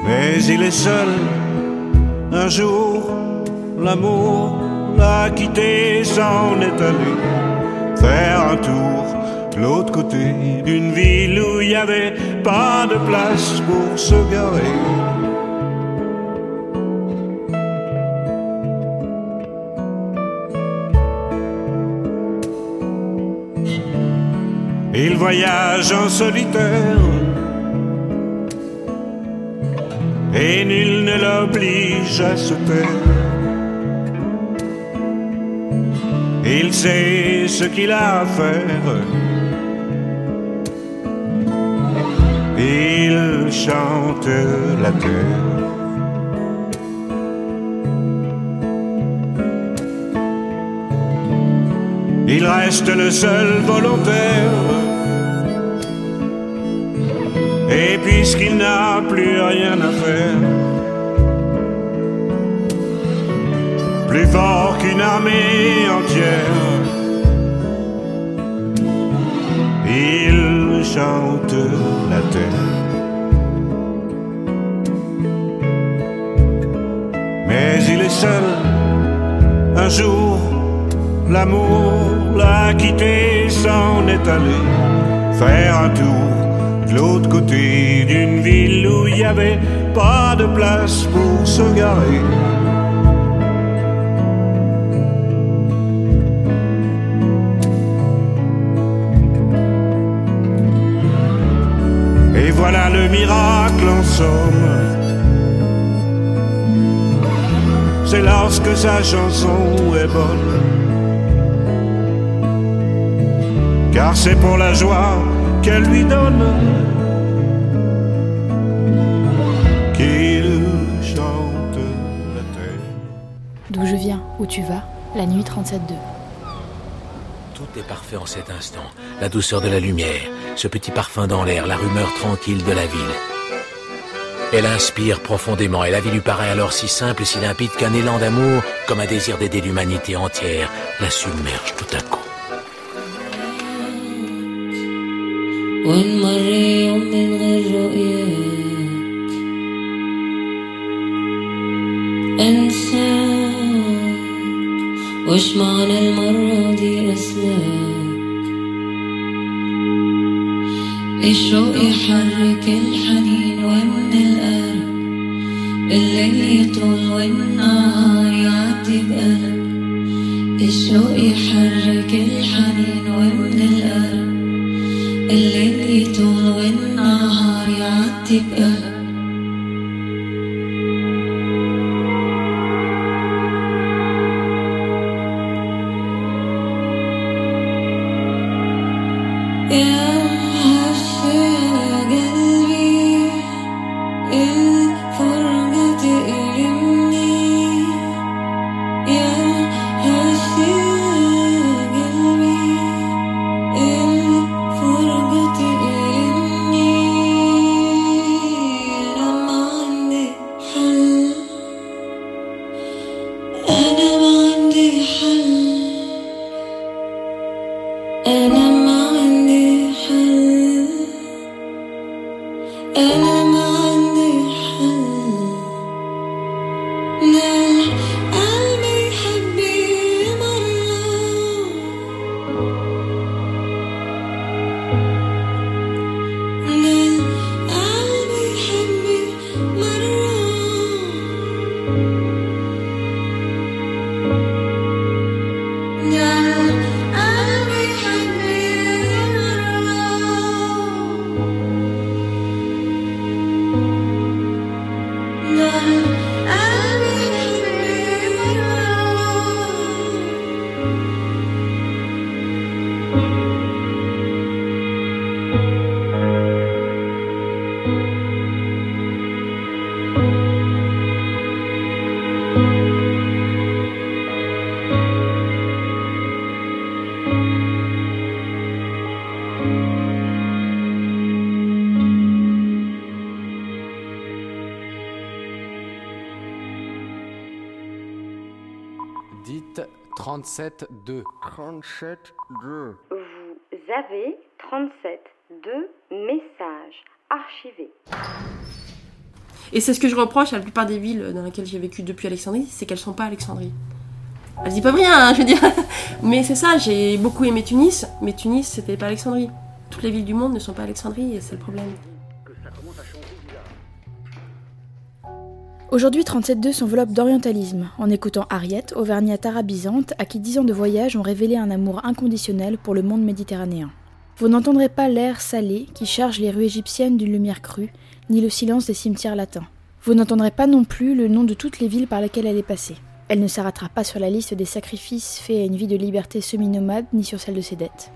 Mais il est seul un jour, l'amour l'a quitté, s'en est allé faire un tour de l'autre côté d'une ville où il n'y avait pas de place pour se garer. Il voyage en solitaire et nul ne l'oblige à se taire. Il sait ce qu'il a à faire. Il chante la terre. Il reste le seul volontaire. Et puisqu'il n'a plus rien à faire, plus fort qu'une armée entière, il chante la terre. Mais il est seul un jour L'amour l'a quitté, s'en est allé faire un tour de l'autre côté d'une ville où il n'y avait pas de place pour se garer. Miracle en somme. C'est lorsque sa chanson est bonne. car c'est pour la joie qu'elle lui donne qu'il chante la terre. D'où je viens, où tu vas, la nuit 37-2. Tout est parfait en cet instant. La douceur de la lumière, ce petit parfum dans l'air, la rumeur tranquille de la ville. Elle inspire profondément et la vie lui paraît alors si simple et si limpide qu'un élan d'amour, comme un désir d'aider l'humanité entière, la submerge tout à coup. وين مر يوم من غير رؤياك انساك وش معنى المرة دي اسلاك الشوق يحرك الحنين ومن القلب الليل يطول والنهار يعدي بقلب الشوق يحرك الحنين ومن القلب الليل يطول والنهار يعدي بقلب 37-2. 37-2. Vous avez 37 deux messages archivés. Et c'est ce que je reproche à la plupart des villes dans lesquelles j'ai vécu depuis Alexandrie, c'est qu'elles sont pas Alexandrie. Elles disent pas rien, hein, je veux dire. Mais c'est ça, j'ai beaucoup aimé Tunis, mais Tunis c'était pas Alexandrie. Toutes les villes du monde ne sont pas Alexandrie et c'est le problème. Aujourd'hui, 37.2 s'enveloppe d'orientalisme, en écoutant Harriet, auvergnate arabisante, à qui dix ans de voyage ont révélé un amour inconditionnel pour le monde méditerranéen. Vous n'entendrez pas l'air salé qui charge les rues égyptiennes d'une lumière crue, ni le silence des cimetières latins. Vous n'entendrez pas non plus le nom de toutes les villes par lesquelles elle est passée. Elle ne s'arrêtera pas sur la liste des sacrifices faits à une vie de liberté semi-nomade ni sur celle de ses dettes.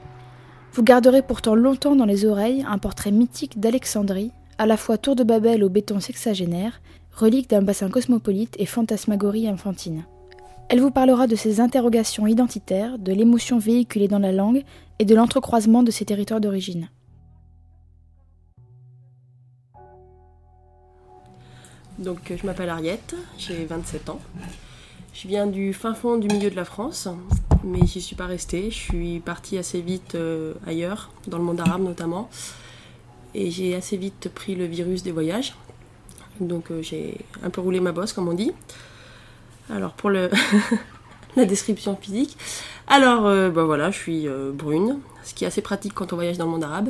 Vous garderez pourtant longtemps dans les oreilles un portrait mythique d'Alexandrie, à la fois tour de Babel au béton sexagénaire, relique d'un bassin cosmopolite et fantasmagorie infantine. Elle vous parlera de ses interrogations identitaires, de l'émotion véhiculée dans la langue et de l'entrecroisement de ses territoires d'origine. Donc, je m'appelle Ariette, j'ai 27 ans. Je viens du fin fond du milieu de la France, mais j'y suis pas restée. Je suis partie assez vite euh, ailleurs, dans le monde arabe notamment. Et j'ai assez vite pris le virus des voyages. Donc, euh, j'ai un peu roulé ma bosse, comme on dit. Alors, pour la description physique. Alors, euh, bah voilà, je suis euh, brune, ce qui est assez pratique quand on voyage dans le monde arabe.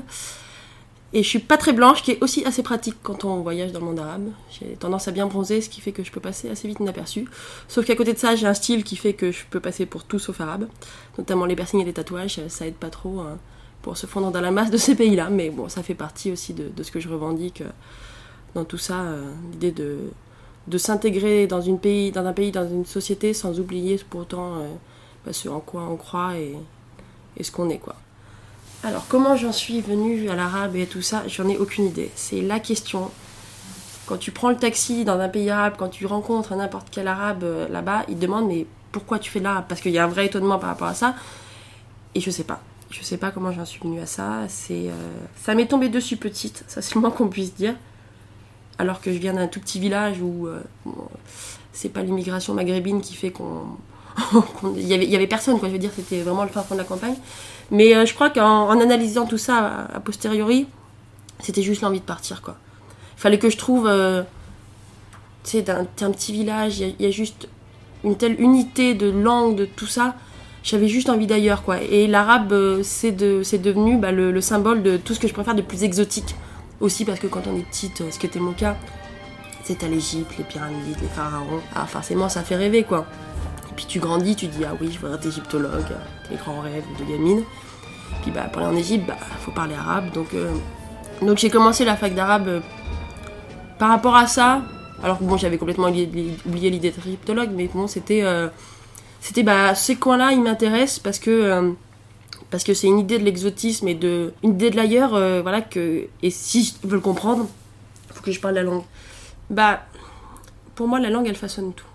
Et je suis pas très blanche, qui est aussi assez pratique quand on voyage dans le monde arabe. J'ai tendance à bien bronzer, ce qui fait que je peux passer assez vite inaperçu. Sauf qu'à côté de ça, j'ai un style qui fait que je peux passer pour tout sauf arabe. Notamment les piercings et les tatouages, ça aide pas trop hein, pour se fondre dans la masse de ces pays-là. Mais bon, ça fait partie aussi de, ce que je revendique dans tout ça, euh, l'idée de, de s'intégrer dans, dans un pays, dans une société, sans oublier pour autant euh, bah, ce en quoi on croit et, et ce qu'on est, quoi. Alors, comment j'en suis venue à l'arabe et tout ça, j'en ai aucune idée. C'est la question. Quand tu prends le taxi dans un pays arabe, quand tu rencontres n'importe quel arabe euh, là-bas, ils te demandent mais pourquoi tu fais l'arabe Parce qu'il y a un vrai étonnement par rapport à ça. Et je sais pas. Je sais pas comment j'en suis venue à ça. C'est, ça m'est tombé dessus petite, ça c'est le moins qu'on puisse dire. Alors que je viens d'un tout petit village où euh, c'est pas l'immigration maghrébine qui fait qu'on il y avait, y avait personne, quoi. Je veux dire, c'était vraiment le fin fond de la campagne. Mais euh, je crois qu'en en analysant tout ça a, posteriori, c'était juste l'envie de partir, quoi. Il fallait que je trouve, euh, tu sais, t'es un petit village, il y, a- juste une telle unité de langue, de tout ça. J'avais juste envie d'ailleurs, quoi. Et l'arabe, c'est de, devenu bah, le symbole de tout ce que je préfère de plus exotique. Aussi parce que quand on est petite, euh, ce qui était mon cas, à l'Égypte, les pyramides, les pharaons. Ah, forcément, ça fait rêver, quoi. Et puis tu grandis, tu dis, ah oui, je voudrais être égyptologue, les grands rêves de gamine. Puis bah, pour aller en Égypte, bah, faut parler arabe. Donc, euh, donc j'ai commencé la fac d'arabe euh, par rapport à ça. Alors bon, j'avais complètement oublié, l'idée d'être égyptologue, mais bon, c'était, c'était bah, ces coins-là, ils m'intéressent parce que parce que c'est une idée de l'exotisme et de une idée de l'ailleurs, euh, voilà que et si je veux le comprendre, faut que je parle la langue. Bah, pour moi, la langue, elle façonne tout.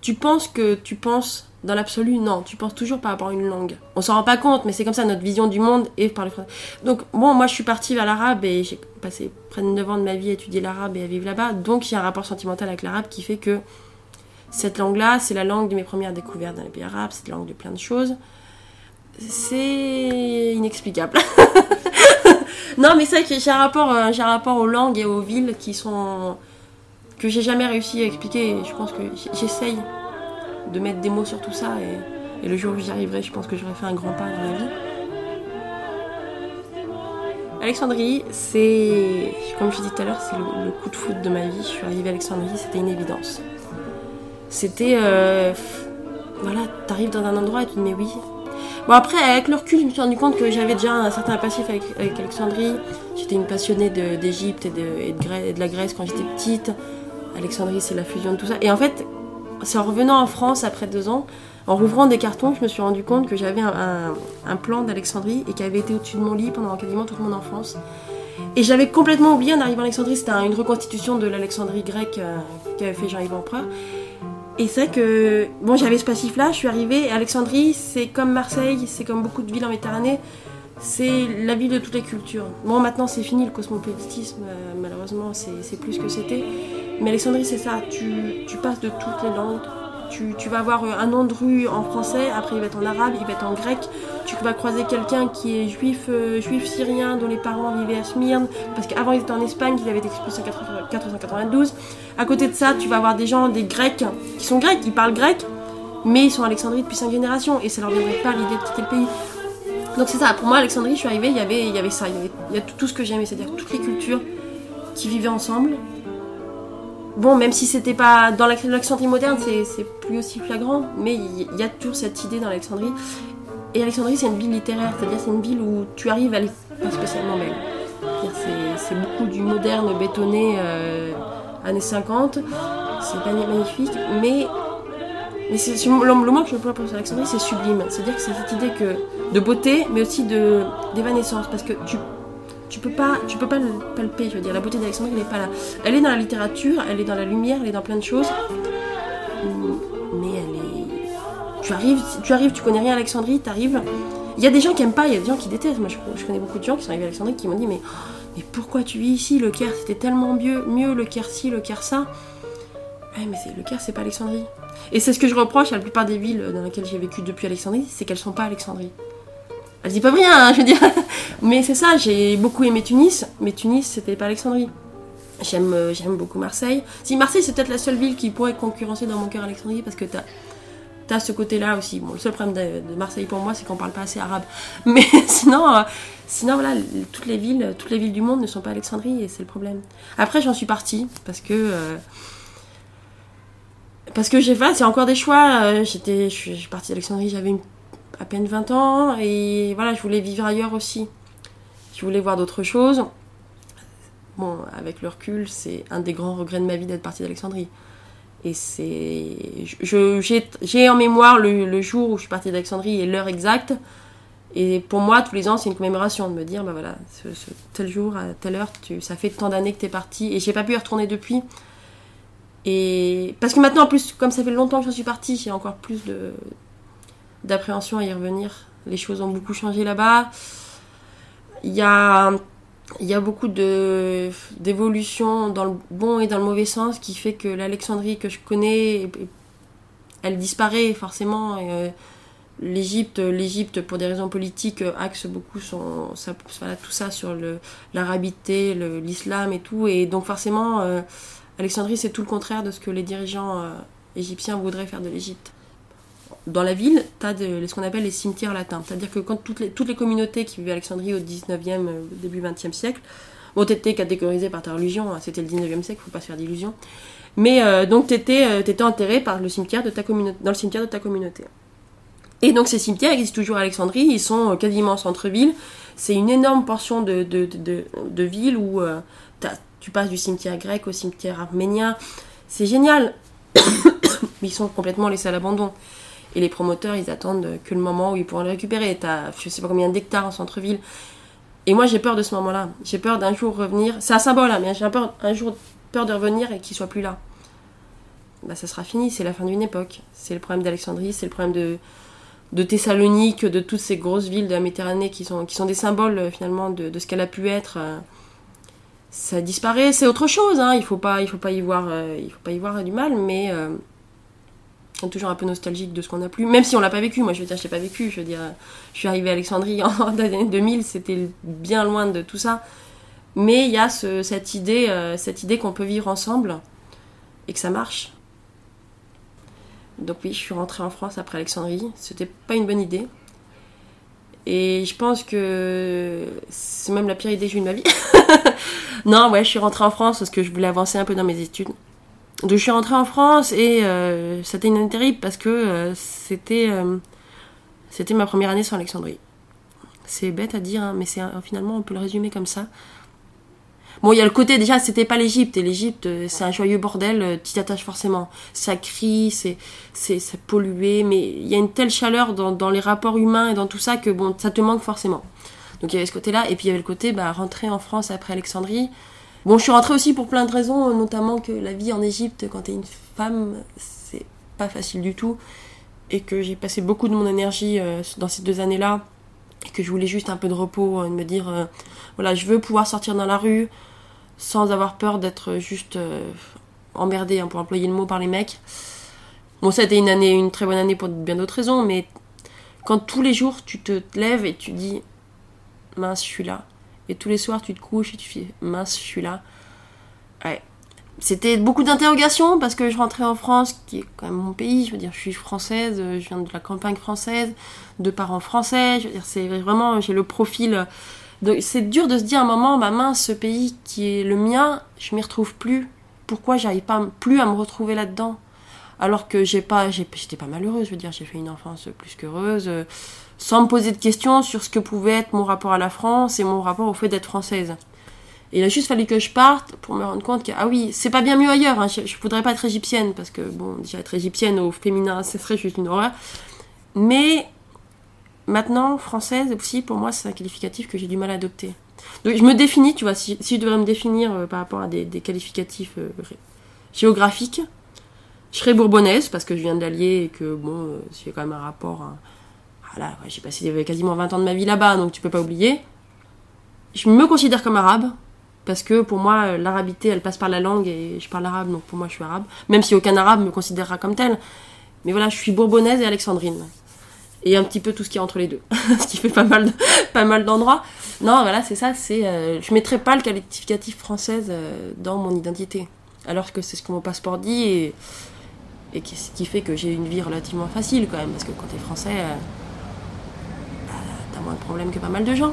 Tu penses que tu penses dans l'absolu, non, tu penses toujours par rapport à une langue. On s'en rend pas compte, mais c'est comme ça notre vision du monde est par le français. Donc, bon, moi je suis partie vers l'arabe et j'ai passé près de 9 ans de ma vie à étudier l'arabe et à vivre là-bas. Donc, il y a un rapport sentimental avec l'arabe qui fait que cette langue-là, c'est la langue de mes premières découvertes dans les pays arabes, c'est la langue de plein de choses. C'est inexplicable. non, mais c'est vrai que j'ai un rapport, euh, j'ai un rapport aux langues et aux villes qui sont que j'ai jamais réussi à expliquer. Je pense que j'essaye de mettre des mots sur tout ça et, le jour où j'y arriverai, je pense que j'aurai fait un grand pas dans la vie. Alexandrie, c'est, comme je disais tout à l'heure, c'est le, le coup de foot de ma vie. Je suis arrivée à Alexandrie, c'était une évidence. C'était, euh, voilà, t'arrives dans un endroit et tu te dis mais oui. Bon après, avec le recul, je me suis rendu compte que j'avais déjà un certain passif avec, Alexandrie. J'étais une passionnée d'Égypte et, de, la Grèce quand j'étais petite. Alexandrie, c'est la fusion de tout ça. Et en fait, c'est en revenant en France après deux ans, en rouvrant des cartons, je me suis rendu compte que j'avais un, plan d'Alexandrie et qui avait été au-dessus de mon lit pendant quasiment toute mon enfance. Et j'avais complètement oublié en arrivant à Alexandrie, c'était un- une reconstitution de l'Alexandrie grecque euh, qu'avait fait Jean-Yves Empereur. Et c'est vrai que, bon, j'avais ce passif-là, je suis arrivée, Alexandrie, c'est comme Marseille, c'est comme beaucoup de villes en Méditerranée, c'est la ville de toutes les cultures. Bon, maintenant c'est fini le cosmopolitisme, euh, malheureusement, c'est c'est plus ce que c'était. Mais Alexandrie, c'est ça, tu, tu passes de toutes les langues. Tu, vas avoir euh, un rue en français, après il va être en arabe, il va être en grec. Tu vas croiser quelqu'un qui est juif, euh, juif syrien, dont les parents vivaient à Smyrne, parce qu'avant ils étaient en Espagne, qu'ils avaient été expulsés en 492. À côté de ça, tu vas avoir des gens, des grecs, qui sont grecs, ils parlent grec, mais ils sont à Alexandrie depuis cinq générations, et ça leur viendrait pas l'idée de quitter le pays. Donc c'est ça, pour moi, Alexandrie, je suis arrivée, il y avait, il y avait ça, il y avait a tout, tout ce que j'aimais, c'est-à-dire toutes les cultures qui vivaient ensemble. Bon, même si c'était pas dans l'Alex- l'Alexandrie moderne, c'est plus aussi flagrant, mais il y- a toujours cette idée dans Alexandrie. Et Alexandrie, c'est une ville littéraire, c'est-à-dire c'est une ville où tu arrives, est pas spécialement belle. C'est- beaucoup du moderne bétonné euh, années 50, c'est pas magnifique, mais Mais c'est le, mot que je emploie pour Alexandrie, c'est sublime. C'est-à-dire que c'est cette idée que de beauté, mais aussi d'évanescence, parce que tu tu peux pas tu peux pas le palper. Je veux dire, la beauté d'Alexandrie, elle est pas là. Elle est dans la littérature, elle est dans la lumière, elle est dans plein de choses. Mais elle est. Tu arrives, tu arrives, tu connais rien à Alexandrie, t'arrives. Il y a des gens qui aiment pas, il y a des gens qui détestent. Moi, je, connais beaucoup de gens qui sont arrivés à Alexandrie qui m'ont dit mais mais pourquoi tu vis ici Le Caire, c'était tellement mieux, mieux le Caire ci, le Caire ça. Ouais, mais le Caire, c'est pas Alexandrie. Et c'est ce que je reproche à la plupart des villes dans lesquelles j'ai vécu depuis Alexandrie, c'est qu'elles sont pas Alexandrie. Elles disent pas rien, hein, je veux dire. Mais c'est ça, j'ai beaucoup aimé Tunis, mais Tunis, c'était pas Alexandrie. J'aime, euh, j'aime beaucoup Marseille. Si Marseille, c'est peut-être la seule ville qui pourrait concurrencer dans mon cœur Alexandrie, parce que t'as, t'as ce côté-là aussi. Bon, le seul problème de, Marseille pour moi, c'est qu'on parle pas assez arabe. Mais sinon, euh, sinon voilà, toutes les villes, toutes les villes du monde ne sont pas Alexandrie, et c'est le problème. Après, j'en suis partie parce que. euh, parce que j'ai fait, c'est encore des choix. J'étais, je suis partie d'Alexandrie, j'avais une- à peine 20 ans et voilà, je voulais vivre ailleurs aussi. Je voulais voir d'autres choses. Bon, avec le recul, c'est un des grands regrets de ma vie d'être partie d'Alexandrie. Et c'est, j'ai, en mémoire le, le jour où je suis partie d'Alexandrie et l'heure exacte. Et pour moi, tous les ans, c'est une commémoration de me dire, bah voilà, ce tel jour, à telle heure, tu, ça fait tant d'années que t'es partie et j'ai pas pu y retourner depuis. Et parce que maintenant, en plus, comme ça fait longtemps que je suis partie, j'ai encore plus de d'appréhension à y revenir. Les choses ont beaucoup changé là-bas. Il y a, y a beaucoup de d'évolution dans le bon et dans le mauvais sens qui fait que l'Alexandrie que je connais, elle disparaît forcément. Euh, L'Égypte, l'Égypte pour des raisons politiques axe beaucoup son, voilà, tout ça sur l'arabité, l'islam et tout, et donc forcément euh, Alexandrie c'est tout le contraire de ce que les dirigeants euh, égyptiens voudraient faire de l'Égypte. Dans la ville, tu as ce qu'on appelle les cimetières latins, c'est-à-dire que quand toutes les, toutes les communautés qui vivaient à Alexandrie au 19e, euh, début 20e siècle, bon, t'étais catégorisé par ta religion, hein, c'était le 19e siècle, faut pas se faire d'illusions, mais euh, donc t'étais euh, t'étais enterré par le cimetière de ta dans le cimetière de ta communauté. Et donc ces cimetières existent toujours à Alexandrie, ils sont euh, quasiment en centre-ville. C'est une énorme portion de, de, de, ville où euh, tu passes du cimetière grec au cimetière arménien. C'est génial. Mais ils sont complètement laissés à l'abandon. Et les promoteurs, ils attendent que le moment où ils pourront les récupérer. T'as je sais pas combien d'hectares en centre-ville. Et moi j'ai peur de ce moment-là. J'ai peur d'un jour revenir. C'est un symbole, hein, mais j'ai peur, un jour peur de revenir et qu'il soit plus là. Bah ça sera fini, c'est la fin d'une époque. C'est le problème d'Alexandrie, c'est le problème de, de Thessalonique, de toutes ces grosses villes de la Méditerranée qui sont, qui sont des symboles euh, finalement de, de ce qu'elle a pu être. euh, Ça disparaît, c'est autre chose, hein, il faut pas, faut pas y voir, euh, faut pas y voir du mal, mais toujours un peu nostalgique de ce qu'on a plus, même si on l'a pas vécu. Moi, je veux dire, je l'ai pas vécu. Je veux dire, je suis arrivée à Alexandrie en dans les années 2000, c'était bien loin de tout ça. Mais il y a ce- cette idée, euh, cette idée qu'on peut vivre ensemble et que ça marche. Donc oui, je suis rentrée en France après Alexandrie. C'était pas une bonne idée. Et je pense que c'est même la pire idée que j'ai eue de ma vie. non, ouais, je suis rentrée en France parce que je voulais avancer un peu dans mes études. Donc je suis rentrée en France et euh, c'était une année terrible parce que euh, c'était euh, c'était ma première année sans Alexandrie. C'est bête à dire, hein, mais c'est finalement on peut le résumer comme ça. Bon, il y a le côté déjà, c'était pas l'Égypte et l'Égypte, euh, c'est un joyeux bordel, tu t'attaches forcément. Ça crie, c'est c'est pollué, mais il y a une telle chaleur dans, dans les rapports humains et dans tout ça que bon, ça te manque forcément. Donc il y avait ce côté-là et puis il y avait le côté bah rentrer en France après Alexandrie. Bon, je suis rentrée aussi pour plein de raisons, notamment que la vie en Égypte quand t'es une femme, c'est pas facile du tout. Et que j'ai passé beaucoup de mon énergie euh, dans ces deux années-là. Et que je voulais juste un peu de repos, euh, de me dire euh, voilà, je veux pouvoir sortir dans la rue sans avoir peur d'être juste euh, emmerdée, hein, pour employer le mot, par les mecs. Bon, ça a été une année, une très bonne année pour bien d'autres raisons, mais quand tous les jours tu te lèves et tu dis mince, je suis là, et tous les soirs tu te couches et tu fais mince, je suis là, ouais. C'était beaucoup d'interrogations parce que je rentrais en France, qui est quand même mon pays. Je veux dire, je suis française, je viens de la campagne française, de parents français. Je veux dire, c'est vraiment, j'ai le profil. Donc c'est dur de se dire à un moment, bah mince, ce pays qui est le mien, je m'y retrouve plus. Pourquoi j'arrive pas plus à me retrouver là-dedans? Alors que j'ai pas, j'étais pas malheureuse. Je veux dire, j'ai fait une enfance plus qu'heureuse, euh, sans me poser de questions sur ce que pouvait être mon rapport à la France et mon rapport au fait d'être française. Et il a juste fallu que je parte pour me rendre compte que, ah oui, c'est pas bien mieux ailleurs. hein. Je, je voudrais pas être égyptienne, parce que, bon, déjà être égyptienne au féminin, ce serait juste une horreur. Mais maintenant, française aussi, pour moi, c'est un qualificatif que j'ai du mal à adopter. Donc, je me définis, tu vois, si, je devrais me définir euh, par rapport à des, qualificatifs euh, géographiques, je serais bourbonnaise, parce que je viens de l'Allier et que, bon, euh, j'ai quand même un rapport. à- j'ai passé quasiment 20 ans de ma vie là-bas, donc tu peux pas oublier. Je me considère comme arabe, parce que pour moi, l'arabité, elle passe par la langue et je parle arabe, donc pour moi, je suis arabe. Même si aucun arabe me considérera comme tel. Mais voilà, je suis bourbonnaise et alexandrine. Et un petit peu tout ce qui est entre les deux. ce qui fait pas mal, pas mal d'endroits. Non, voilà, c'est ça. C'est, euh, je mettrais pas le qualificatif française euh, dans mon identité. Alors que c'est ce que mon passeport dit et, et qui fait que j'ai une vie relativement facile quand même. Parce que quand t'es français, euh, t'as moins de problèmes que pas mal de gens.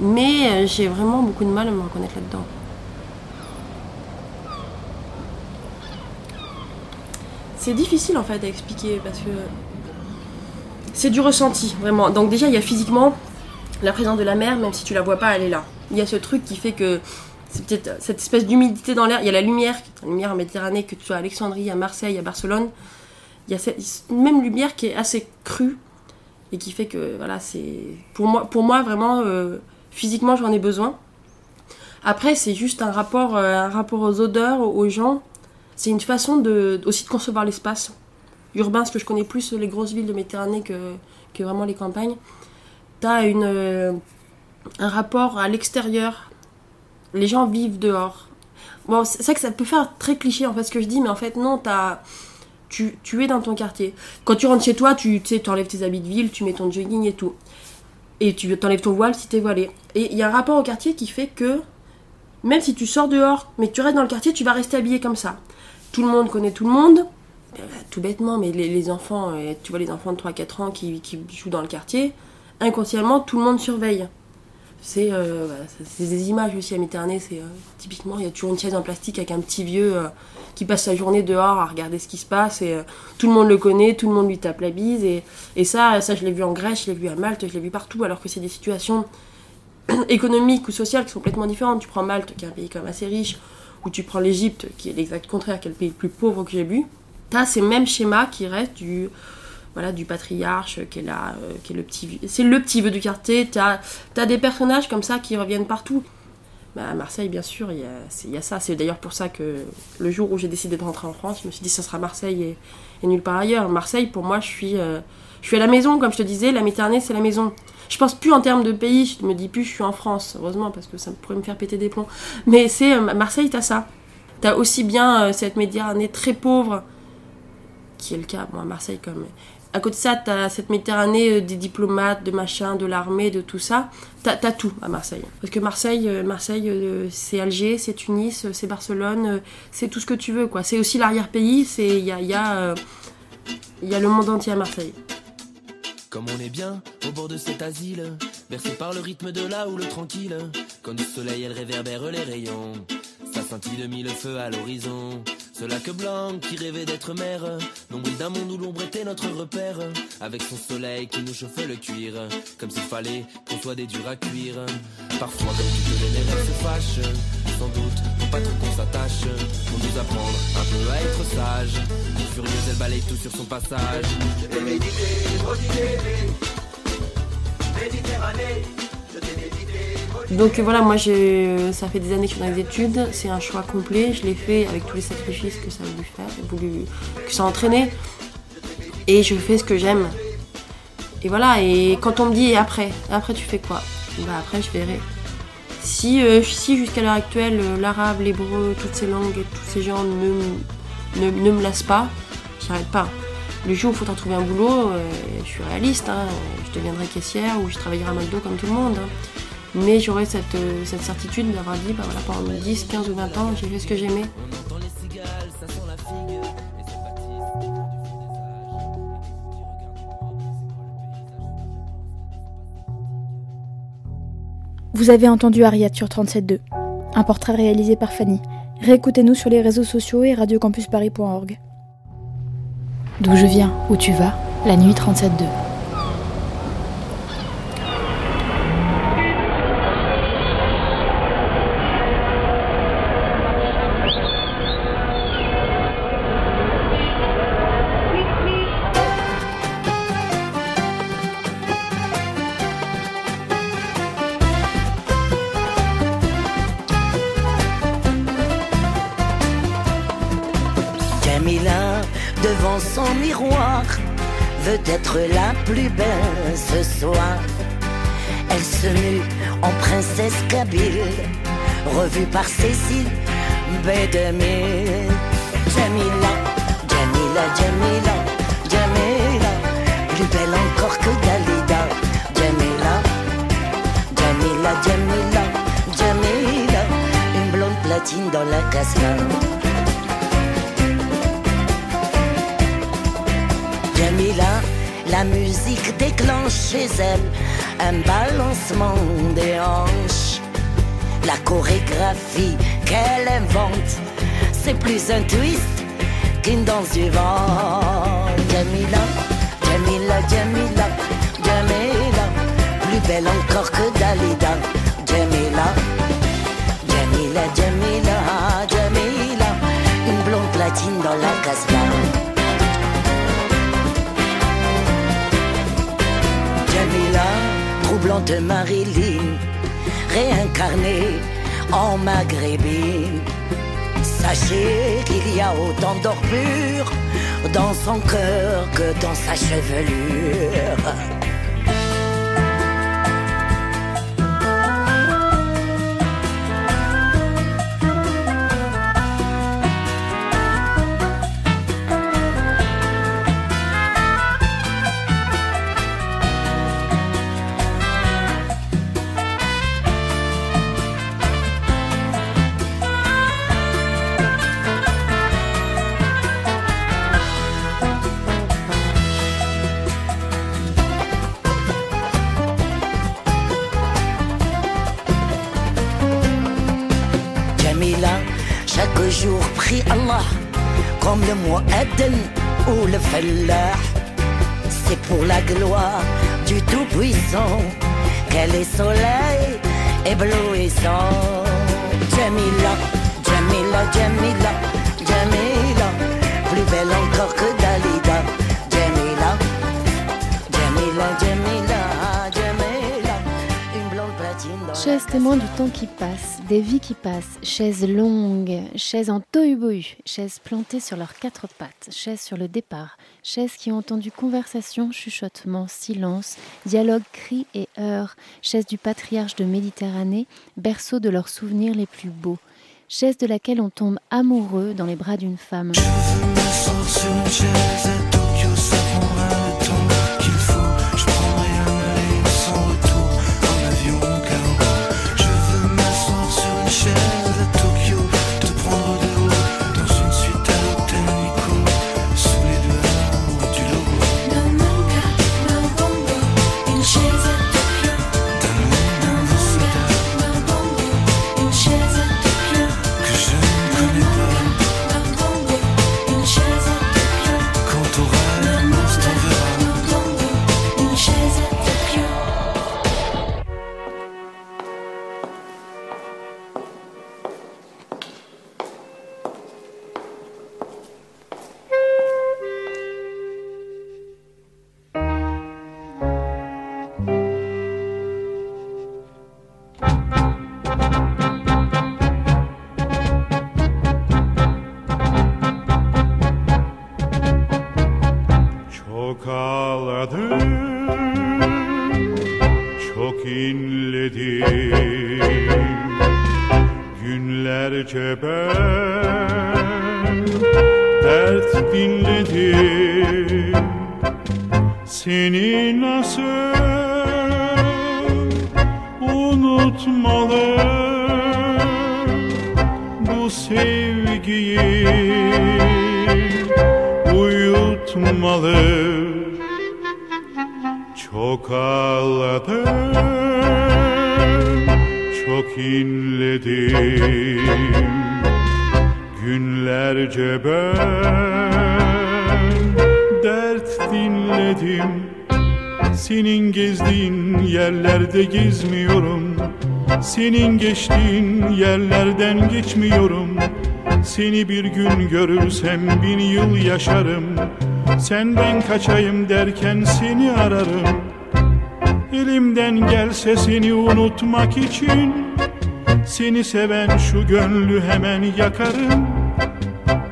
Mais euh, j'ai vraiment beaucoup de mal à me reconnaître là-dedans. C'est difficile en fait à expliquer parce que c'est du ressenti vraiment. Donc déjà il y a physiquement la présence de la mer, même si tu la vois pas, elle est là. Il y a ce truc qui fait que c'est peut-être cette espèce d'humidité dans l'air. Il y a la lumière, la lumière en Méditerranée, que tu sois à Alexandrie, à Marseille, à Barcelone. Il y a cette même lumière qui est assez crue et qui fait que voilà c'est pour moi pour moi vraiment euh, physiquement j'en ai besoin. Après c'est juste un rapport euh, un rapport aux odeurs, aux gens. C'est une façon de aussi de concevoir l'espace urbain, parce que je connais plus les grosses villes de Méditerranée que, que vraiment les campagnes. T'as une euh, un rapport à l'extérieur. Les gens vivent dehors. Bon, c'est ça que ça peut faire très cliché en fait ce que je dis, mais en fait non, t'as tu, es dans ton quartier. Quand tu rentres chez toi, tu sais, enlèves tes habits de ville, tu mets ton jogging et tout. Et tu t'enlèves ton voile si t'es voilé. Et il y a un rapport au quartier qui fait que, même si tu sors dehors, mais que tu restes dans le quartier, tu vas rester habillé comme ça. Tout le monde connaît tout le monde, euh, tout bêtement, mais les, les enfants, euh, tu vois les enfants de 3-4 ans qui, jouent dans le quartier, inconsciemment, tout le monde surveille. C'est euh, des images aussi à Méditerranée, c'est typiquement, il y a toujours une chaise en plastique avec un petit vieux qui passe sa journée dehors à regarder ce qui se passe, et euh, tout le monde le connaît, tout le monde lui tape la bise, et, et ça, je l'ai vu en Grèce, je l'ai vu à Malte, je l'ai vu partout, alors que c'est des situations économiques ou sociales qui sont complètement différentes. Tu prends Malte, qui est un pays quand assez riche, ou tu prends l'Égypte, qui est l'exact contraire, qui est le pays le plus pauvre que j'ai vu. T'as ces mêmes schémas qui restent du, voilà, du patriarche, qui est là, euh, le petit, c'est le petit vieux du quartier. T'as, t'as des personnages comme ça qui reviennent partout. Bah, à Marseille, bien sûr, il y a, ça. C'est d'ailleurs pour ça que le jour où j'ai décidé de rentrer en France, je me suis dit ça sera Marseille et, et nulle part ailleurs. Marseille, pour moi, je suis, euh, je suis à la maison, comme je te disais. La Méditerranée, c'est la maison. Je pense plus en termes de pays. Je me dis plus, je suis en France, heureusement, parce que ça pourrait me faire péter des plombs. Mais c'est euh, Marseille, t'as ça. T'as aussi bien euh, cette Méditerranée très pauvre, qui est le cas, bon, à Marseille comme. À côté de ça, t'as cette Méditerranée euh, des diplomates, de machin, de l'armée, de tout ça. T'as t'as tout à Marseille. Parce que Marseille, euh, Marseille, euh, c'est Alger, c'est Tunis, c'est Barcelone, c'est tout ce que tu veux, quoi. C'est aussi l'arrière-pays. Il y a, y a, le monde entier à Marseille. Comme on est bien au bord de cet asile, bercé par le rythme de la houle tranquille. Quand du soleil elle réverbère les rayons, ça scintille de mille feux à l'horizon. Ce lac blanc qui rêvait d'être mer, nombril d'un monde où l'ombre était notre repère. Avec son soleil qui nous chauffe le cuir, comme s'il fallait qu'on soit des durs à cuire. Parfois, comme toutes les rêves se fâchent, sans doute pour pas trop qu'on s'attache. Pour nous apprendre un peu à être sage. Furieuse, elle balaye tout sur son passage. Méditerranée. Donc euh, voilà, moi j'ai, ça fait des années que je suis dans les études, c'est un choix complet, je l'ai fait avec tous les sacrifices que ça a voulu faire, que ça a entraîné, et je fais ce que j'aime. Et voilà, et quand on me dit après, après tu fais quoi? Bah après je verrai. Si, euh, si jusqu'à l'heure actuelle euh, l'arabe, l'hébreu, toutes ces langues et tous ces gens ne, ne, ne me lassent pas, j'arrête pas. Le jour où il faudra trouver un boulot, euh, je suis réaliste, hein, je deviendrai caissière ou je travaillerai à McDo comme tout le monde. hein. Mais j'aurai cette, euh, cette certitude d'avoir dit, bah voilà, pendant 10, 15 ou 20 ans, j'ai fait ce que j'aimais. Vous avez entendu Ariat sur 37.2, un portrait réalisé par Fanny. Réécoutez-nous sur les réseaux sociaux et radiocampusparis.org. D'où je viens, où tu vas, la nuit 37.2. veut être la plus belle ce soir. Elle se mue en princesse kabyle, revue par Cécile Bédemil. Jamila, Jamila, Jamila, Jamila, plus belle encore que Dalida. Jamila, Jamila, Jamila, Jamila, une blonde platine dans la cascade. Jamila, la musique déclenche chez elle un balancement des hanches. La chorégraphie qu'elle invente, c'est plus un twist qu'une danse du vent. Jamila, Jamila, Jamila, Jamila, plus belle encore que Dalida. Jamila, Jamila, Jamila, Jamila, une blonde platine dans la cascade. Troublante Marilyn, réincarnée en maghrébine. Sachez qu'il y a autant d'or pur dans son cœur que dans sa chevelure. Ou le. C'est pour la gloire du Tout-Puissant qu'elle est soleil éblouissant. Jamila, Jamila, Jamila, Jamila, plus belle encore Chaise témoin du temps qui passe, des vies qui passent, chaises longues, chaises en tohu-bohu, chaises plantées sur leurs quatre pattes, chaises sur le départ, chaises qui ont entendu conversation, chuchotement, silence, dialogue, cris et heurts, chaises du patriarche de Méditerranée, berceau de leurs souvenirs les plus beaux, chaise de laquelle on tombe amoureux dans les bras d'une femme. chaise görürsem bin yıl yaşarım. Senden kaçayım derken seni ararım. Elimden gelse seni unutmak için. Seni seven şu gönlü hemen yakarım.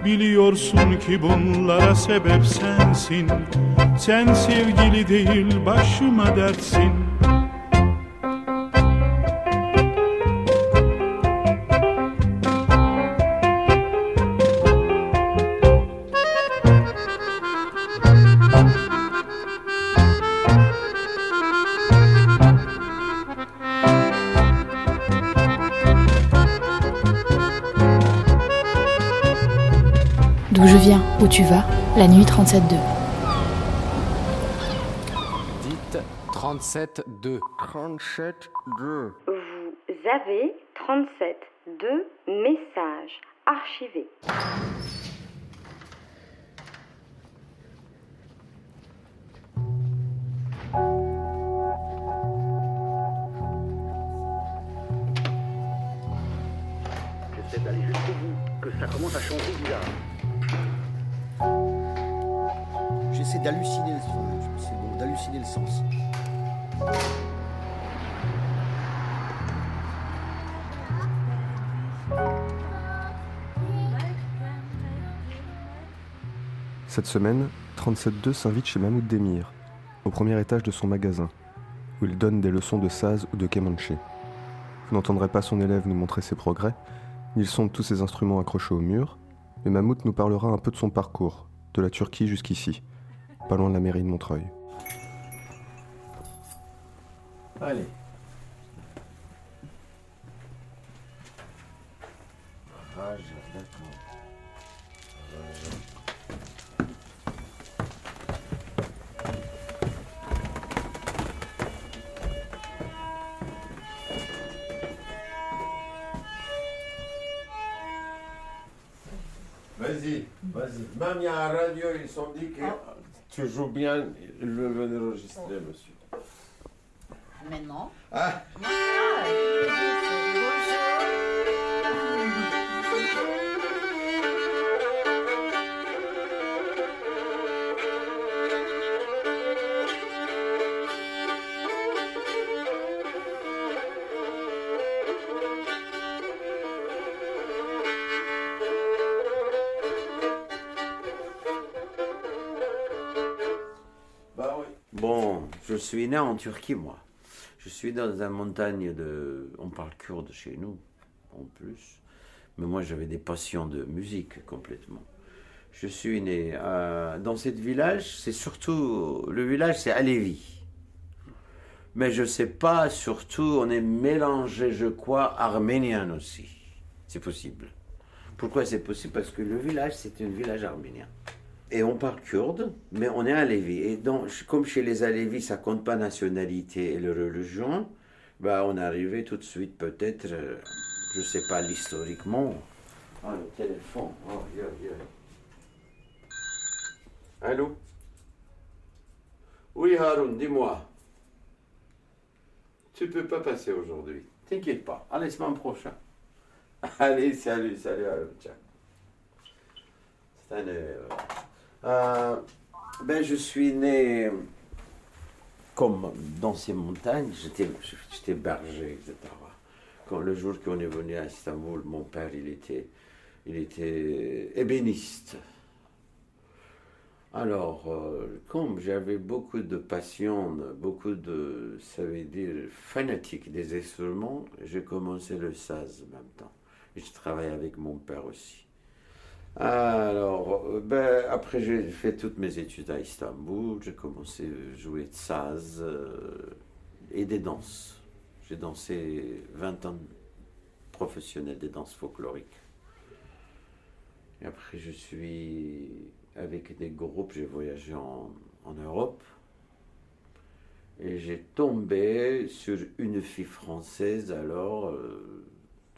Biliyorsun ki bunlara sebep sensin. Sen sevgili değil başıma dersin où tu vas, la nuit 37.2. Dites 37-2. 37 2. Vous avez 37 2 messages archivés. J'essaie d'aller jusqu'au bout, que ça commence à changer bizarre. J'essaie d'halluciner, le- c'est bon, d'halluciner le sens. Cette semaine, 37.2 s'invite chez Mahmoud Demir, au premier étage de son magasin, où il donne des leçons de saz ou de kemanché. Vous n'entendrez pas son élève nous montrer ses progrès, ni le tous ses instruments accrochés au mur, mais Mahmoud nous parlera un peu de son parcours, de la Turquie jusqu'ici, pas loin de la mairie de Montreuil. Allez. Vas-y, vas-y. Même il y a un radio, ils sont dit que tu joues bien, ils veulent enregistrer, monsieur. Maintenant. Ah. Bah suis né en Turquie, moi. Je suis dans une montagne de... On parle kurde chez nous, en plus. Mais moi, j'avais des passions de musique, complètement. Je suis né à- dans ce village, c'est surtout... Le village, c'est Alevi. Mais je sais pas, surtout, on est mélangé, je crois, arménien aussi. C'est possible. Pourquoi c'est possible? Parce que le village, c'est un village arménien. Et on parle kurde, mais on est Alevi. Et donc, comme chez les Alevis, ça compte pas nationalité et la religion, bah, on arrivé tout de suite, peut-être, euh, je sais pas, l'historiquement. Ah, le téléphone. Oh, yeah, yeah. Allô? Oui, Haroun, dis-moi. Tu peux pas passer aujourd'hui. T'inquiète pas. Allez, semaine prochaine. Allez, salut, salut, Haroun. Ciao. C'est un... euh, ben, je suis né comme dans ces montagnes, j'étais, berger, etc. Quand le jour qu'on est venu à Istanbul, mon père, il était, il était ébéniste. Alors, euh, comme j'avais beaucoup de passion, beaucoup de, ça veut dire, fanatique des instruments, j'ai commencé le saz en même temps. Et je travaille avec mon père aussi. Alors, euh, ben, après j'ai fait toutes mes études à Istanbul, j'ai commencé à jouer de saz euh, et des danses. J'ai dansé 20 ans professionnel des danses folkloriques. Et après, je suis avec des groupes, j'ai voyagé en, Europe. Et j'ai tombé sur une fille française, alors euh,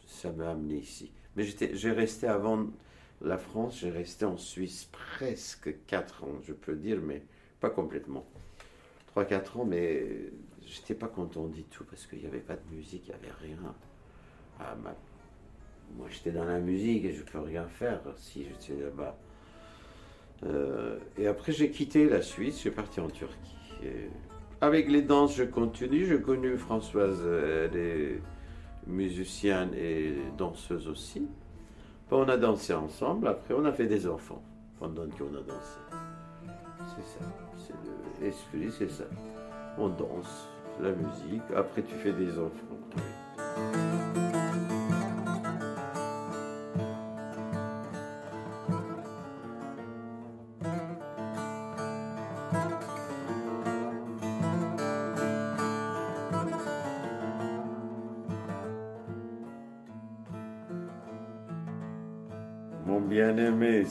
ça m'a amené ici. Mais j'ai resté avant la France, j'ai resté en Suisse presque 4 ans, je peux dire, mais pas complètement. 3-4 ans, mais j'étais pas content du tout parce qu'il n'y avait pas de musique, il n'y avait rien. Ah, ma- Moi, j'étais dans la musique et je peux rien faire si j'étais là-bas. Euh, et après, j'ai quitté la Suisse, je suis parti en Turquie. Avec les danses, je continue. J'ai connu Françoise, elle est musicienne et danseuse aussi. On a dansé ensemble, après on a fait des enfants pendant qu'on a dansé. C'est ça, c'est l'esprit, c'est ça. On danse, la musique, après tu fais des enfants.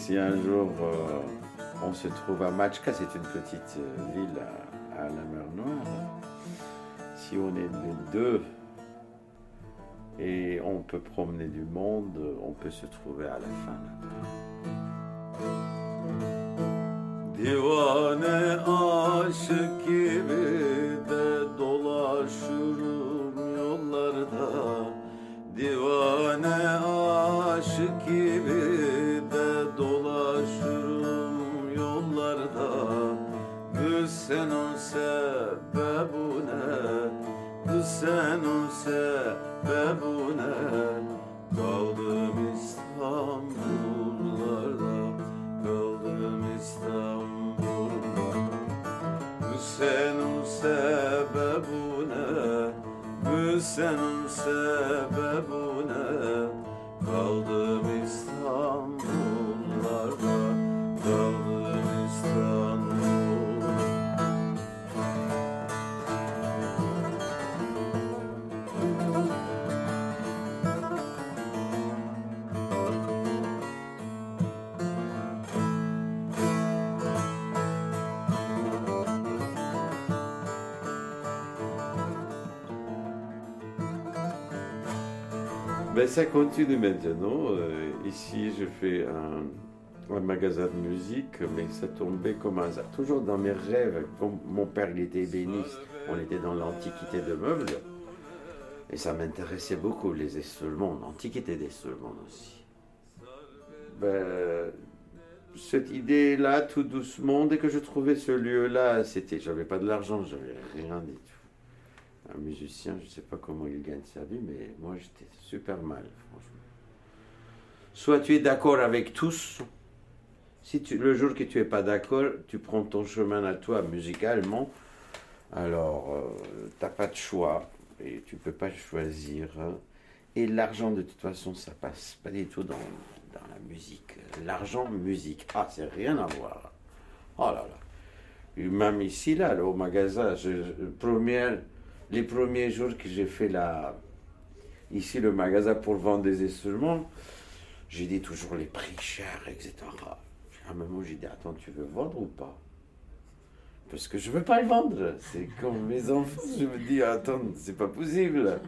Si un jour euh, on se trouve à Machka, c'est une petite euh, ville à, à la mer Noire, si on est les deux et on peut promener du monde, on peut se trouver à la fin. sen ol sebebune Kız sen ol sebebune Kaldım İstanbullarda Kaldım İstanbullarda. Kız sen ol sebebune Kız sen ol sebebune ça continue maintenant. Euh, ici, je fais un, magasin de musique, mais ça tombait comme un hasard. Toujours dans mes rêves, comme mon père était ébéniste, on était dans l'antiquité de meubles. Et ça m'intéressait beaucoup, les instruments, l'antiquité des instruments aussi. Ben, cette idée-là, tout doucement, dès que je trouvais ce lieu-là, c'était, j'avais pas de l'argent, j'avais rien tout. Un musicien, je sais pas comment il gagne sa vie, mais moi j'étais super mal, franchement. Soit tu es d'accord avec tous, si le jour que tu es pas d'accord, tu prends ton chemin à toi musicalement, alors tu n'as pas de choix et tu peux pas choisir. hein. Et l'argent, de toute façon, ça passe pas du tout dans, dans la musique. L'argent, musique, ah, c'est rien à voir. Oh là là. Et Même ici, là, au magasin, je- première, les premiers jours que j'ai fait la, ici le magasin pour vendre des instruments, j'ai dit toujours les prix chers, etc. À un moment, j'ai dit, attends, tu veux vendre ou pas? Parce que je veux pas le vendre. C'est comme mes enfants. Je me dis, attends, c'est pas possible.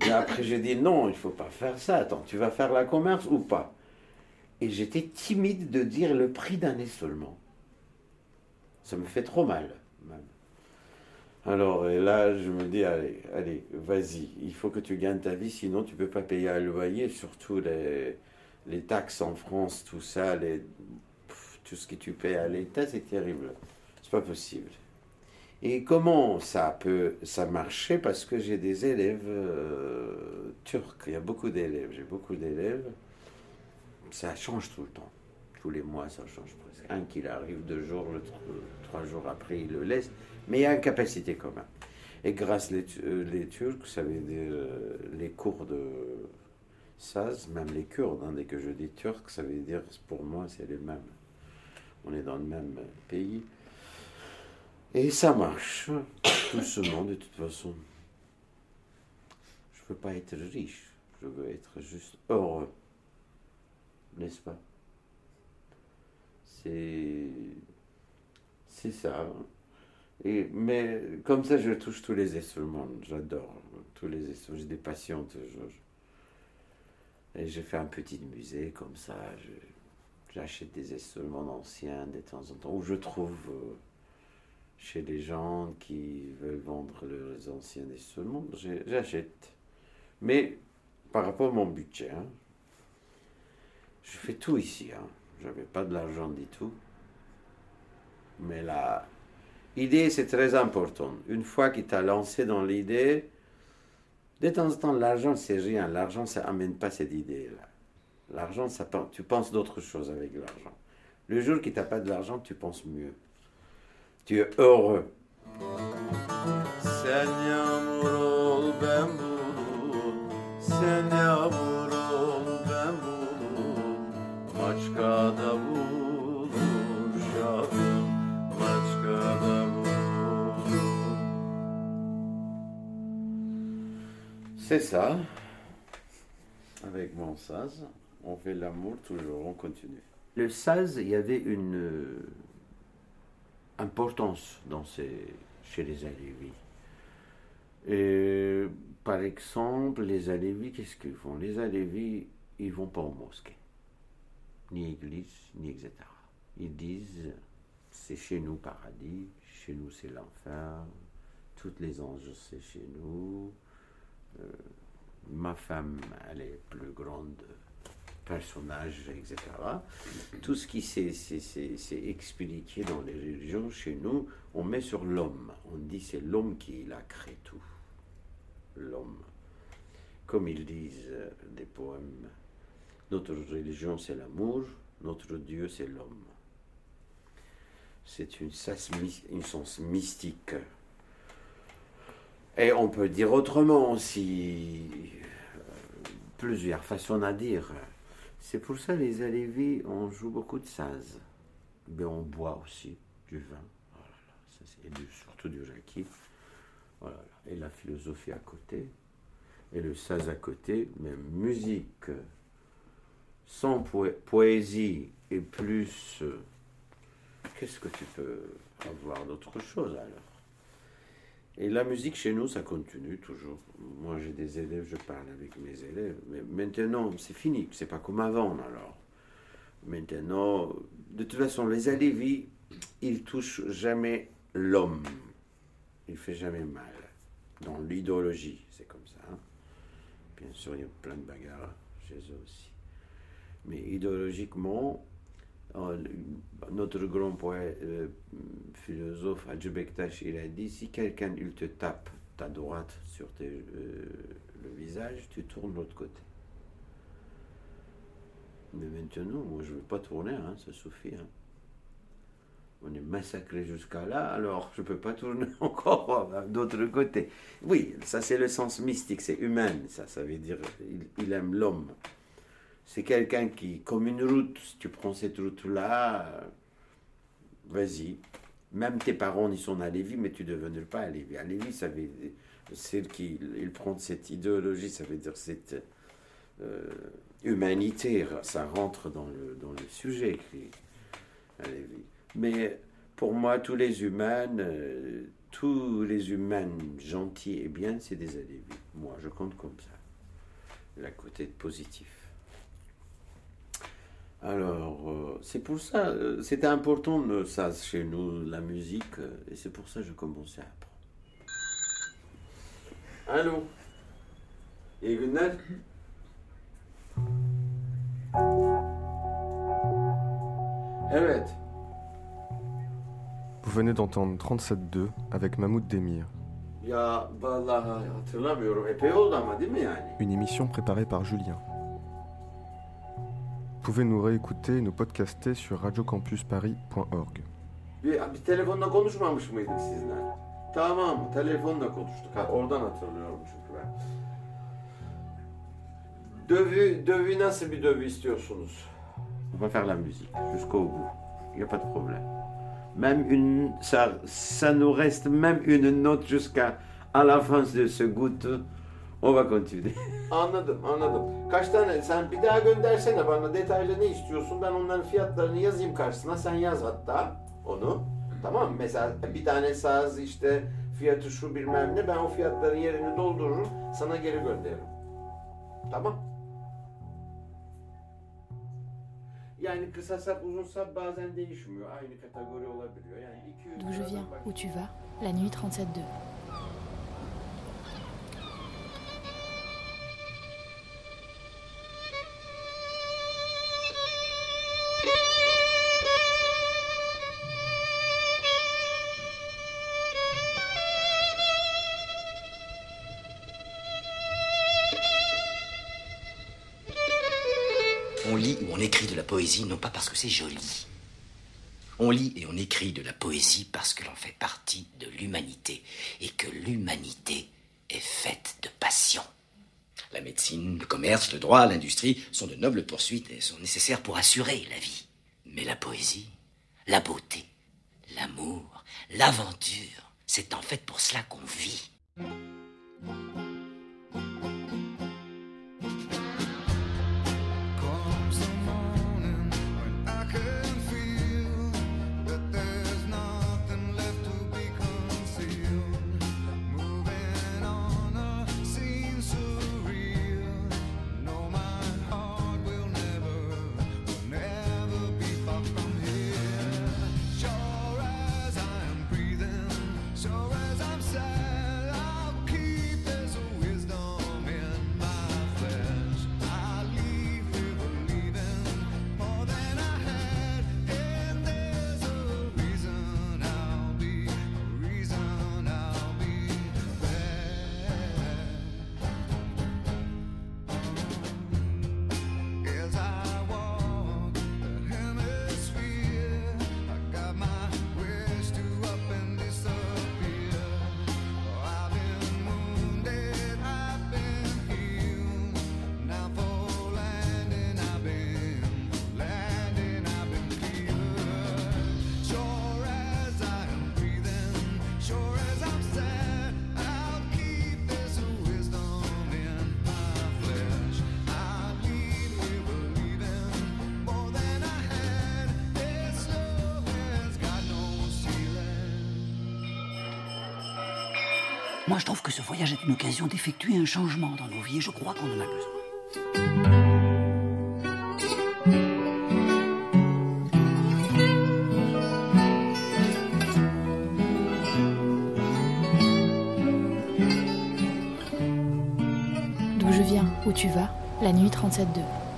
Mais après, j'ai dit, non, il faut pas faire ça. Attends, tu vas faire la commerce ou pas? Et j'étais timide de dire le prix d'un instrument. Ça me fait trop mal, même. Alors, et là, je me dis, allez, allez, vas-y, il faut que tu gagnes ta vie, sinon tu peux pas payer un loyer, surtout les, les taxes en France, tout ça, tout ce que tu payes à l'État, c'est terrible. C'est pas possible. Et comment ça peut ça marcher? Parce que j'ai des élèves euh, turcs. Il y a beaucoup d'élèves. J'ai beaucoup d'élèves. Ça change tout le temps. Tous les mois, ça change. Un qui arrive deux jours, tr- trois jours après, il le laisse. Mais il y a une capacité même. Et grâce les, euh, les Turcs, ça veut dire euh, les cours de saz, même les Kurdes, hein, dès que je dis turc, ça veut dire pour moi c'est les mêmes. On est dans le même pays. Et ça marche, doucement de toute façon. Je veux pas être riche, je veux être juste heureux. N'est-ce pas? C'est. Ça. Et, mais comme ça, je touche tous les instruments. J'adore tous les instruments. J'ai des passions toujours. Et j'ai fait un petit musée comme ça. je- J'achète des instruments anciens de temps en temps. Ou je trouve euh, chez les gens qui veulent vendre leurs anciens instruments. J'achète. Mais par rapport à mon budget, hein, je fais tout ici. Hein. Je n'avais pas de l'argent du tout. Mais la idée, c'est très important. Une fois tu as lancé dans l'idée, de temps en temps, l'argent, c'est rien. L'argent, ça amène pas cette idée-là. L'argent, ça, tu penses d'autres choses avec l'argent. Le jour tu n'as pas de l'argent, tu penses mieux. Tu es heureux. Sen C'est ça. Avec mon saz, on fait l'amour toujours, on continue. Le saz, il y avait une euh, importance dans ces, chez les Alévis. Et, par exemple, les Alévis, qu'est-ce qu'ils font? Les Alévis, ils vont pas aux mosquées, ni église, ni etc. Ils disent, c'est chez nous paradis, chez nous c'est l'enfer, toutes les anges c'est chez nous. Euh, ma femme, elle est plus grande personnage, etc. Tout ce qui s'est expliqué dans les religions, chez nous, on met sur l'homme. On dit c'est l'homme qui a créé tout. L'homme. Comme ils disent euh, des poèmes, notre religion c'est l'amour, notre Dieu c'est l'homme. C'est une, une sens mystique. Et on peut dire autrement aussi, euh, plusieurs façons à dire. C'est pour ça les Alévis, on joue beaucoup de saz. Mais on boit aussi du vin, et surtout du raki. Et la philosophie à côté, et le saz à côté, mais musique sans poé- poésie et plus. euh, Qu'est-ce que tu peux avoir d'autre chose alors? Et la musique chez nous, ça continue toujours. Moi, j'ai des élèves, je parle avec mes élèves. Mais maintenant, c'est fini. C'est pas comme avant, alors. Maintenant, de toute façon, les Alévis, ils touchent jamais l'homme. Il fait jamais mal. Dans l'idéologie, c'est comme ça. hein. Bien sûr, il y a plein de bagarres chez eux aussi. Mais idéologiquement, euh, notre grand euh, philosophe Hadji Bektash, il a dit si quelqu'un te tape ta droite sur euh, le visage, tu tournes de l'autre côté. Mais maintenant, moi je ne veux pas tourner, hein, ça suffit. hein. On est massacré jusqu'à là, alors je ne peux pas tourner encore d'autre côté. Oui, ça c'est le sens mystique, c'est humain, ça, ça veut dire il, il aime l'homme. C'est quelqu'un qui, comme une route, si tu prends cette route-là, euh, vas-y. Même tes parents, ils sont à Lévis, mais tu ne deviendras pas à Lévis. À Lévis, ça veut dire, celle qui il prend cette idéologie, ça veut dire cette euh, humanité, ça rentre dans le, dans le sujet à. Mais pour moi, tous les humains, euh, tous les humains gentils et bien, c'est des Alévis. Moi, je compte comme ça. La côté positif. Alors, euh, c'est pour ça, euh, c'était important euh, ça chez nous, la musique, euh, et c'est pour ça que je commençais à apprendre. Allô? Evet. Vous venez d'entendre 37.2 avec Mahmoud Demir, une émission préparée par Julien. Vous pouvez nous réécouter et nous podcaster sur radiocampusparis.org. Bir, bir telefonla konuşmamış mıydık sizinle? Tamam, telefonla konuştuk. Ha, oradan hatırlıyorum çünkü ben. Dövü, dövü nasıl bir dövü istiyorsunuz? On va faire la musique jusqu'au bout. Il n'y a pas de problème. Même une, ça, ça nous reste même une note jusqu'à à la fin de ce goutte. On va continuer. Anladım, anladım. Kaç tane? Sen bir daha göndersene bana detaylı ne istiyorsun? Ben onların fiyatlarını yazayım karşısına. Sen yaz hatta onu. Tamam mı? Mesela bir tane saz işte fiyatı şu bilmem ne. Ben o fiyatların yerini doldururum. Sana geri gönderirim. Tamam. Yani kısa sap uzun sap bazen değişmiyor. Aynı kategori olabiliyor. Yani 200 D'où je viens, bak- où tu vas, la nuit 37.2. on écrit de la poésie non pas parce que c'est joli. On lit et on écrit de la poésie parce que l'on fait partie de l'humanité et que l'humanité est faite de passion. La médecine, le commerce, le droit, l'industrie sont de nobles poursuites et sont nécessaires pour assurer la vie. Mais la poésie, la beauté, l'amour, l'aventure, c'est en fait pour cela qu'on vit. Moi, je trouve que ce voyage est une occasion d'effectuer un changement dans nos vies et je crois qu'on en a besoin. D'où je viens, où tu vas, la nuit 37-2.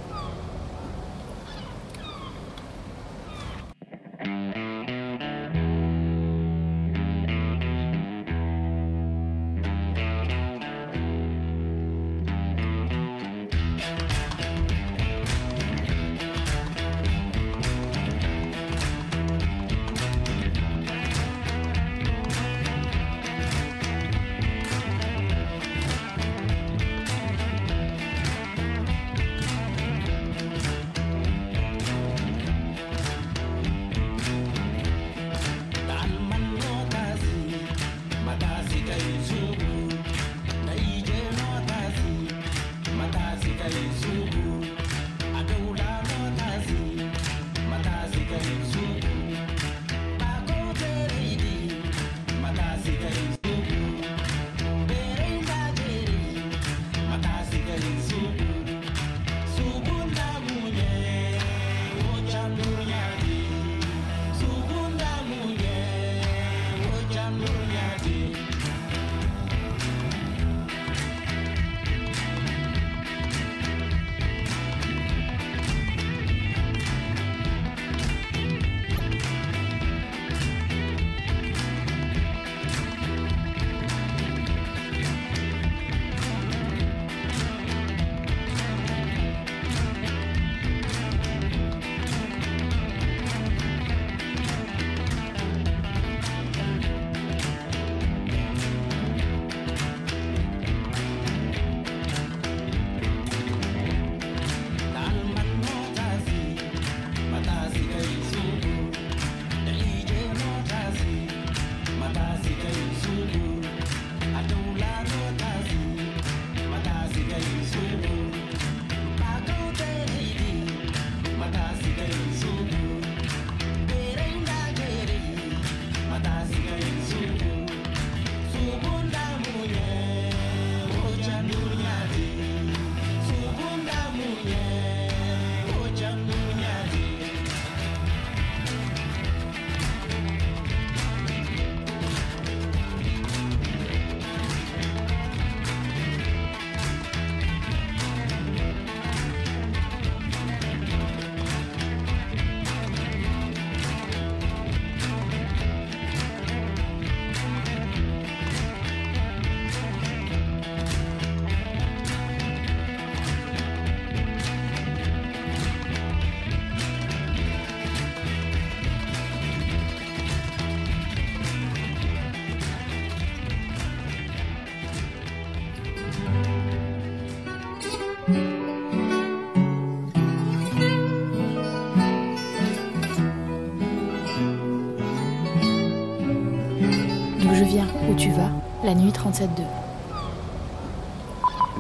La nuit 37-2.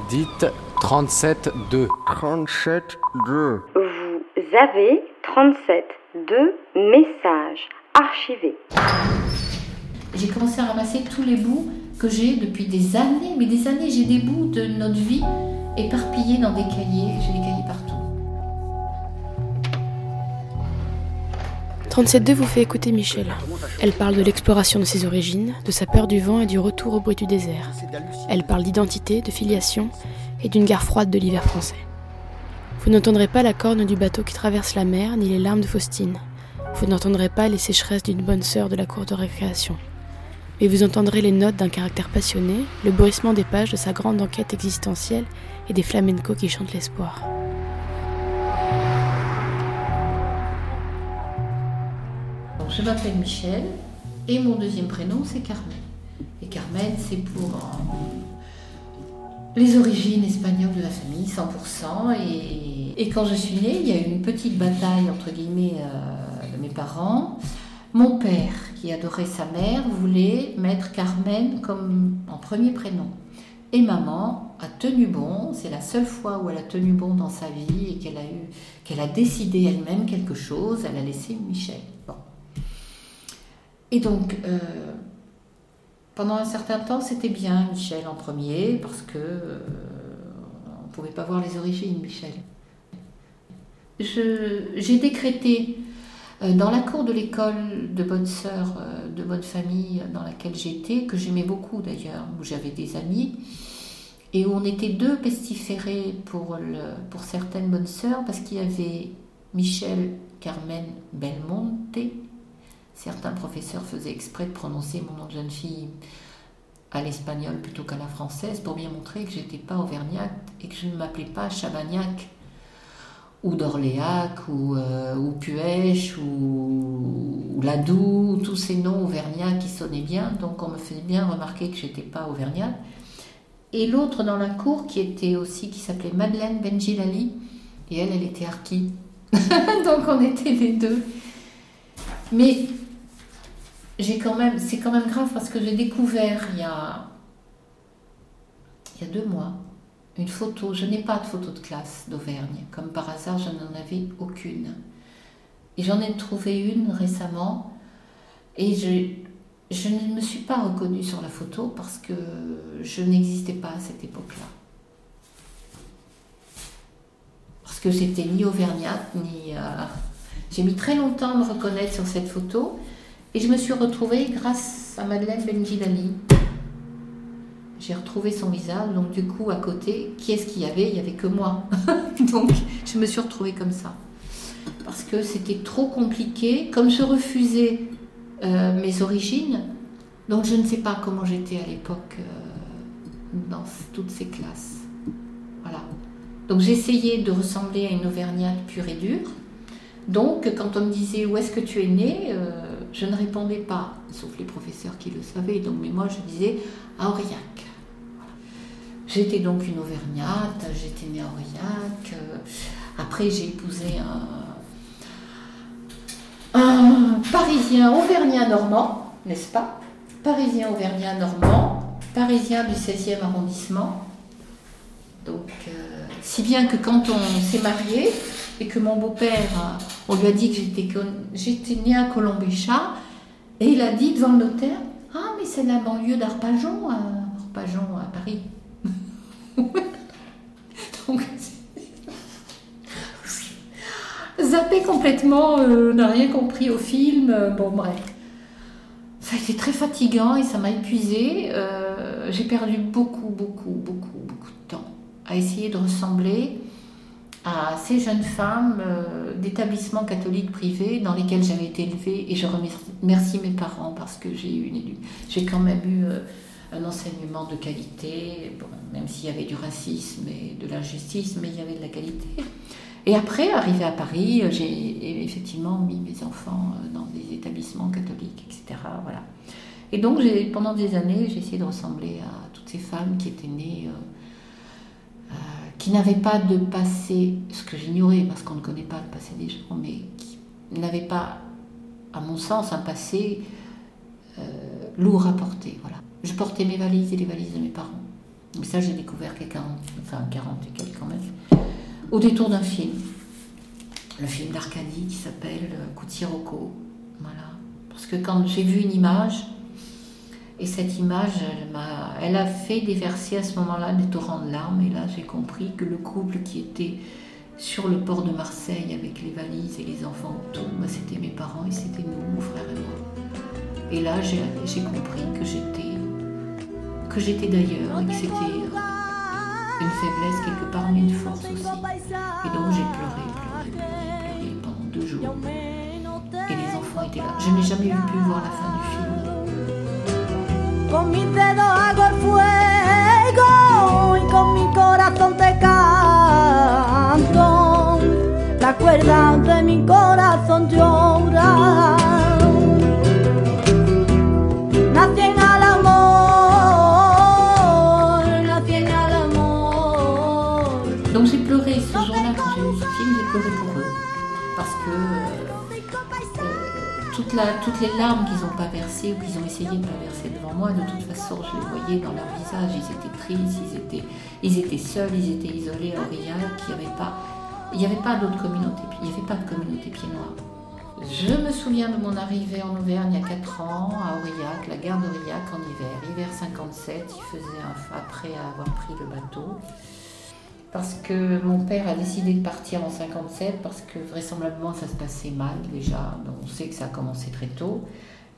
Dites 37-2. 37-2. Vous avez 37-2 messages archivés. J'ai commencé à ramasser tous les bouts que j'ai depuis des années, mais des années, j'ai des bouts de notre vie éparpillés dans des cahiers, j'ai des cahiers partout. 37.2 vous fait écouter Michel. Elle parle de l'exploration de ses origines, de sa peur du vent et du retour au bruit du désert. Elle parle d'identité, de filiation et d'une guerre froide de l'hiver français. Vous n'entendrez pas la corne du bateau qui traverse la mer ni les larmes de Faustine. Vous n'entendrez pas les sécheresses d'une bonne sœur de la cour de récréation. Mais vous entendrez les notes d'un caractère passionné, le bruissement des pages de sa grande enquête existentielle et des flamencos qui chantent l'espoir. Je m'appelle Michel et mon deuxième prénom c'est Carmen. Et Carmen c'est pour euh, les origines espagnoles de la famille, 100%. Et, quand je suis née, il y a eu une petite bataille entre guillemets euh, de mes parents. Mon père, qui adorait sa mère, voulait mettre Carmen comme en premier prénom. Et maman a tenu bon, c'est la seule fois où elle a tenu bon dans sa vie et qu'elle a a décidé elle-même quelque chose, elle a laissé Michel. Bon. Et donc, euh, pendant un certain temps, c'était bien Michel en premier, parce que euh, on ne pouvait pas voir les origines, Michel. J'ai décrété euh, dans la cour de l'école de bonne sœur, de bonne famille dans laquelle j'étais, que j'aimais beaucoup d'ailleurs, où j'avais des amis, et où on était deux pestiférés pour, pour certaines bonnes sœurs, parce qu'il y avait Michel Carmen Belmonte. Certains professeurs faisaient exprès de prononcer mon nom de jeune fille à l'espagnol plutôt qu'à la française pour bien montrer que j'étais pas auvergnate et que je ne m'appelais pas Chavagnac ou d'Orléac ou, euh, ou Puech ou, ou Ladoux, tous ces noms auvergnats qui sonnaient bien, donc on me faisait bien remarquer que j'étais pas auvergnate. Et l'autre dans la cour qui était aussi, qui s'appelait Madeleine Benjilali, et elle, elle était Arki. donc on était les deux. Mais c'est quand même grave parce que j'ai découvert il y a, il y a deux mois une photo. Je n'ai pas de photo de classe d'Auvergne. Comme par hasard, je n'en avais aucune. Et j'en ai trouvé une récemment. Et je, je ne me suis pas reconnue sur la photo parce que je n'existais pas à cette époque-là. Parce que j'étais ni auvergnate, ni... euh, J'ai mis très longtemps à me reconnaître sur cette photo. Et je me suis retrouvée grâce à Madeleine Benjilali. J'ai retrouvé son visage, donc du coup, à côté, qui est-ce qu'il y avait? Il n'y avait que moi. donc, je me suis retrouvée comme ça. Parce que c'était trop compliqué. Comme je refusais euh, mes origines, donc je ne sais pas comment j'étais à l'époque euh, dans toutes ces classes. Voilà. Donc j'essayais de ressembler à une auvergnate pure et dure. Donc quand on me disait où est-ce que tu es né, euh, je ne répondais pas, sauf les professeurs qui le savaient. Donc, mais moi je disais à Aurillac. J'étais donc une auvergnate, j'étais née à Aurillac. euh, après j'ai épousé un, parisien auvergnat normand, n'est-ce pas? Parisien auvergnat normand, parisien du 16e arrondissement. Donc, euh, si bien que quand on s'est marié et que mon beau-père, euh, on lui a dit que j'étais, née à Colombéchat, et il a dit devant le notaire Ah, mais c'est la banlieue d'Arpajon, à, Arpajon à Paris. Zappé complètement, euh, n'a rien compris au film, euh, bon, bref. Ça a été très fatigant et ça m'a épuisé. j'ai perdu beaucoup, beaucoup, beaucoup, beaucoup de temps à essayer de ressembler à ces jeunes femmes euh, d'établissements catholiques privés dans lesquels j'avais été élevée. Et je remercie mes parents parce que j'ai eu J'ai quand même eu euh, un enseignement de qualité, bon, même s'il y avait du racisme et de l'injustice, mais il y avait de la qualité. Et après, arrivé à Paris, euh, j'ai effectivement mis mes enfants dans des établissements catholiques, etc. Voilà. Et donc, pendant des années, j'ai essayé de ressembler à toutes ces femmes qui étaient nées, qui n'avaient pas de passé, ce que j'ignorais parce qu'on ne connaît pas le passé des gens, mais qui n'avaient pas, à mon sens, un passé euh, lourd à porter. Voilà. Je portais mes valises et les valises de mes parents. Mais ça, j'ai découvert qu'à 40, enfin 40 et quelques quand même, au détour d'un film. Le film d'Arcadie qui s'appelle euh, Kutiroko. Voilà. Parce que quand j'ai vu une image, et cette image, elle, a fait déverser à ce moment-là des torrents de larmes. Et là, j'ai compris que le couple qui était sur le port de Marseille avec les valises et les enfants autour, bah, c'était mes parents et c'était nous, mon frère et moi. Et là, j'ai, compris que j'étais, que j'étais d'ailleurs et que c'était une faiblesse quelque part, mais une force aussi. Et donc j'ai pleuré, pleuré, pleuré, pleuré pendant deux jours. Et les enfants étaient là. Je n'ai jamais pu voir la fin du film. Con mis dedos hago el fuego y con mi corazón te canto. La cuerda de mi corazón llora. Toutes les larmes qu'ils n'ont pas versées ou qu'ils ont essayé de ne pas verser devant moi, de toute façon, je les voyais dans leur visage. Ils étaient tristes, ils étaient, ils étaient seuls, ils étaient isolés à Aurillac. Il n'y avait pas, il avait pas d'autre communauté, il n'y avait pas de communauté pied noir. Je me souviens de mon arrivée en Auvergne il y a 4 ans à Aurillac, la gare d'Aurillac en hiver, hiver 57. Il faisait après avoir pris le bateau. Parce que mon père a décidé de partir en 57 parce que vraisemblablement ça se passait mal déjà. On sait que ça a commencé très tôt.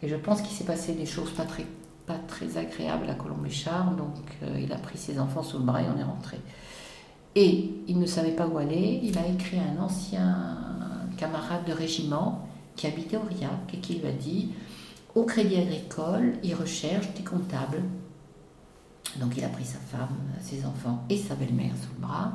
Et je pense qu'il s'est passé des choses pas très, pas très agréables à Colombéchard. Donc euh, il a pris ses enfants sous le bras et on est rentré. Et il ne savait pas où aller. Il a écrit à un ancien camarade de régiment qui habitait Aurillac et qui lui a dit au Crédit Agricole, il recherche des comptables. Donc il a pris sa femme, ses enfants et sa belle-mère sous le bras.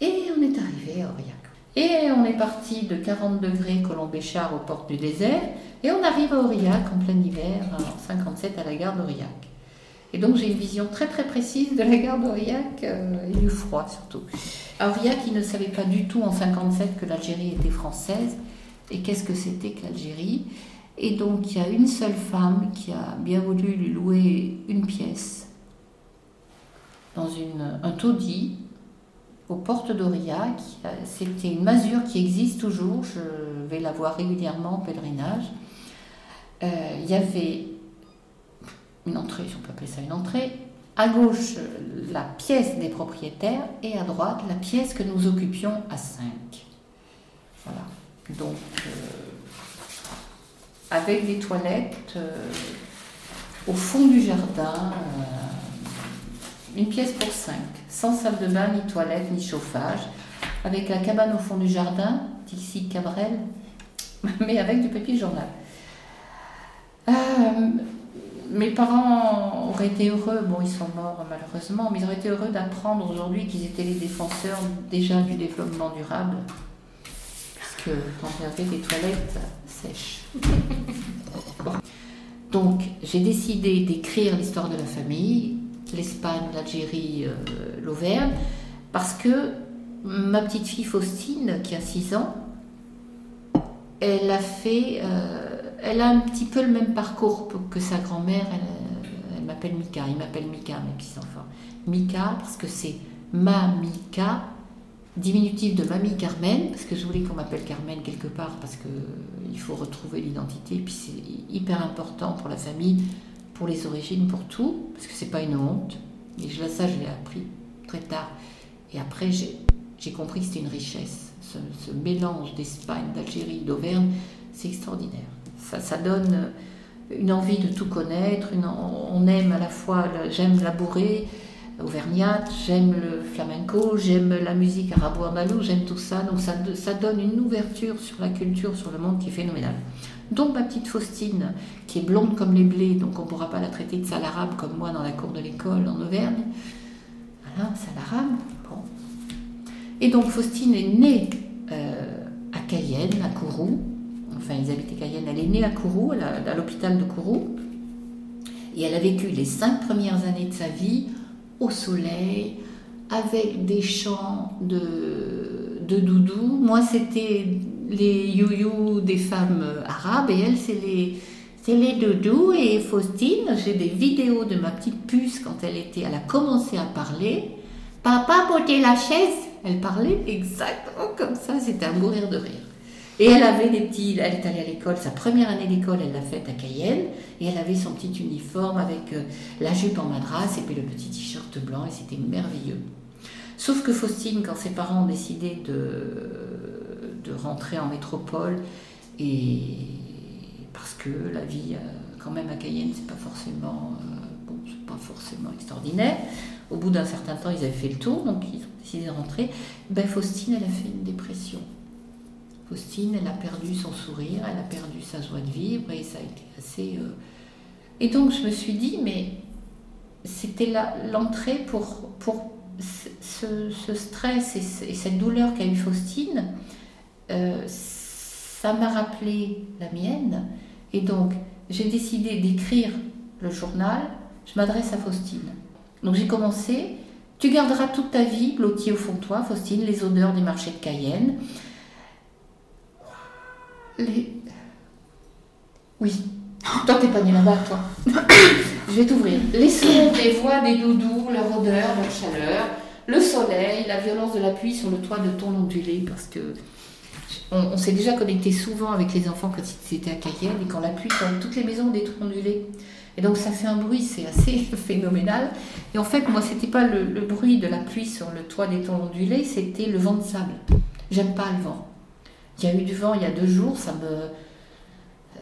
Et on est arrivé à Aurillac. Et on est parti de 40 degrés Colombéchard aux portes du désert. Et on arrive à Aurillac en plein hiver, en 57 à la gare d'Aurillac. Et donc j'ai une vision très très précise de la gare d'Aurillac euh, et du froid surtout. Aurillac, il ne savait pas du tout en 57 que l'Algérie était française et qu'est-ce que c'était que l'Algérie? Et donc il y a une seule femme qui a bien voulu lui louer une pièce dans un taudis aux portes d'Aurillac. C'était une masure qui existe toujours, je vais la voir régulièrement en pèlerinage. Euh, il y avait une entrée, si on peut appeler ça une entrée, à gauche la pièce des propriétaires et à droite la pièce que nous occupions à 5. Voilà. Donc, euh, avec des toilettes euh, au fond du jardin, une pièce pour 5, sans salle de bain, ni toilette, ni chauffage, avec la cabane au fond du jardin, d'ici Cabrel, mais avec du papier journal. Euh, mes parents auraient été heureux, bon ils sont morts malheureusement, mais ils auraient été heureux d'apprendre aujourd'hui qu'ils étaient les défenseurs déjà du développement durable, puisque quand il y avait des toilettes sèches. Bon. Donc j'ai décidé d'écrire l'histoire de la famille, l'Espagne, l'Algérie, euh, l'Auvergne, parce que ma petite fille Faustine, qui a 6 ans, elle a fait, euh, elle a un petit peu le même parcours que sa grand-mère. Elle, elle m'appelle Mika, il m'appelle Mika, mes petits-enfants. Mika, parce que c'est ma Mika, diminutif de Mamie Carmen, parce que je voulais qu'on m'appelle Carmen quelque part, parce que il faut retrouver l'identité, puis c'est hyper important pour la famille, pour les origines, pour tout, parce que c'est pas une honte. Et je, ça, je l'ai appris très tard. Et après, j'ai compris que c'était une richesse. Ce, mélange d'Espagne, d'Algérie, d'Auvergne, c'est extraordinaire. Ça, ça donne une envie de tout connaître. On aime à la fois, j'aime labourer, auvergnate, j'aime le flamenco, j'aime la musique arabo-andalouse, j'aime tout ça. Donc ça, ça donne une ouverture sur la culture, sur le monde qui est phénoménale. Donc ma petite Faustine, qui est blonde comme les blés, donc on ne pourra pas la traiter de sale arabe comme moi dans la cour de l'école en Auvergne. Voilà, sale arabe. Bon. Et donc Faustine est née euh, à Cayenne, à Kourou. Enfin, ils habitaient Cayenne. Elle est née à Kourou, à l'hôpital de Kourou. Et elle a vécu les cinq premières années de sa vie au soleil, avec des chants de doudou. Moi, c'était les you-you des femmes arabes, et elle, c'est les, C'est les doudous et Faustine, j'ai des vidéos de ma petite puce quand elle était, elle a commencé à parler. Papa, portez la chaise. Elle parlait exactement comme ça, c'était à mourir de rire. Et elle avait des petits, elle est allée à l'école, sa première année d'école, elle l'a faite à Cayenne, et elle avait son petit uniforme avec euh, la jupe en madras et puis le petit t-shirt blanc, et c'était merveilleux. Sauf que Faustine, quand ses parents ont décidé de, de rentrer en métropole, et parce que la vie, euh, quand même à Cayenne, c'est pas forcément, euh, bon, c'est pas forcément extraordinaire. Au bout d'un certain temps, ils avaient fait le tour, donc ils ont décidé de rentrer. Ben, Faustine, elle a fait une dépression. Faustine, elle a perdu son sourire, elle a perdu sa joie de vivre, et ça a été assez. euh, Et donc, je me suis dit, mais c'était l'entrée pour, pour ce, ce- stress et, et cette douleur qu'a eu Faustine. Euh, ça m'a rappelé la mienne. Et donc, j'ai décidé d'écrire le journal. Je m'adresse à Faustine. Donc, j'ai commencé. Tu garderas toute ta vie blotti au fond de toi, Faustine, les odeurs des marchés de Cayenne. Les... Oui. Toi, t'es pas né là-bas, toi. Je vais t'ouvrir. Les sons des voix des doudous, leur odeur, leur chaleur, le soleil, la violence de la pluie sur le toit de ton ondulé, parce que on, s'est déjà connecté souvent avec les enfants quand c'était à Cayenne, et quand la pluie tombe, toutes les maisons ont des toits ondulés. Et donc ça fait un bruit, c'est assez phénoménal. Et en fait, moi, c'était pas le, le bruit de la pluie sur le toit des tons ondulés, c'était le vent de sable. J'aime pas le vent. Il y a eu du vent il y a deux jours, ça me,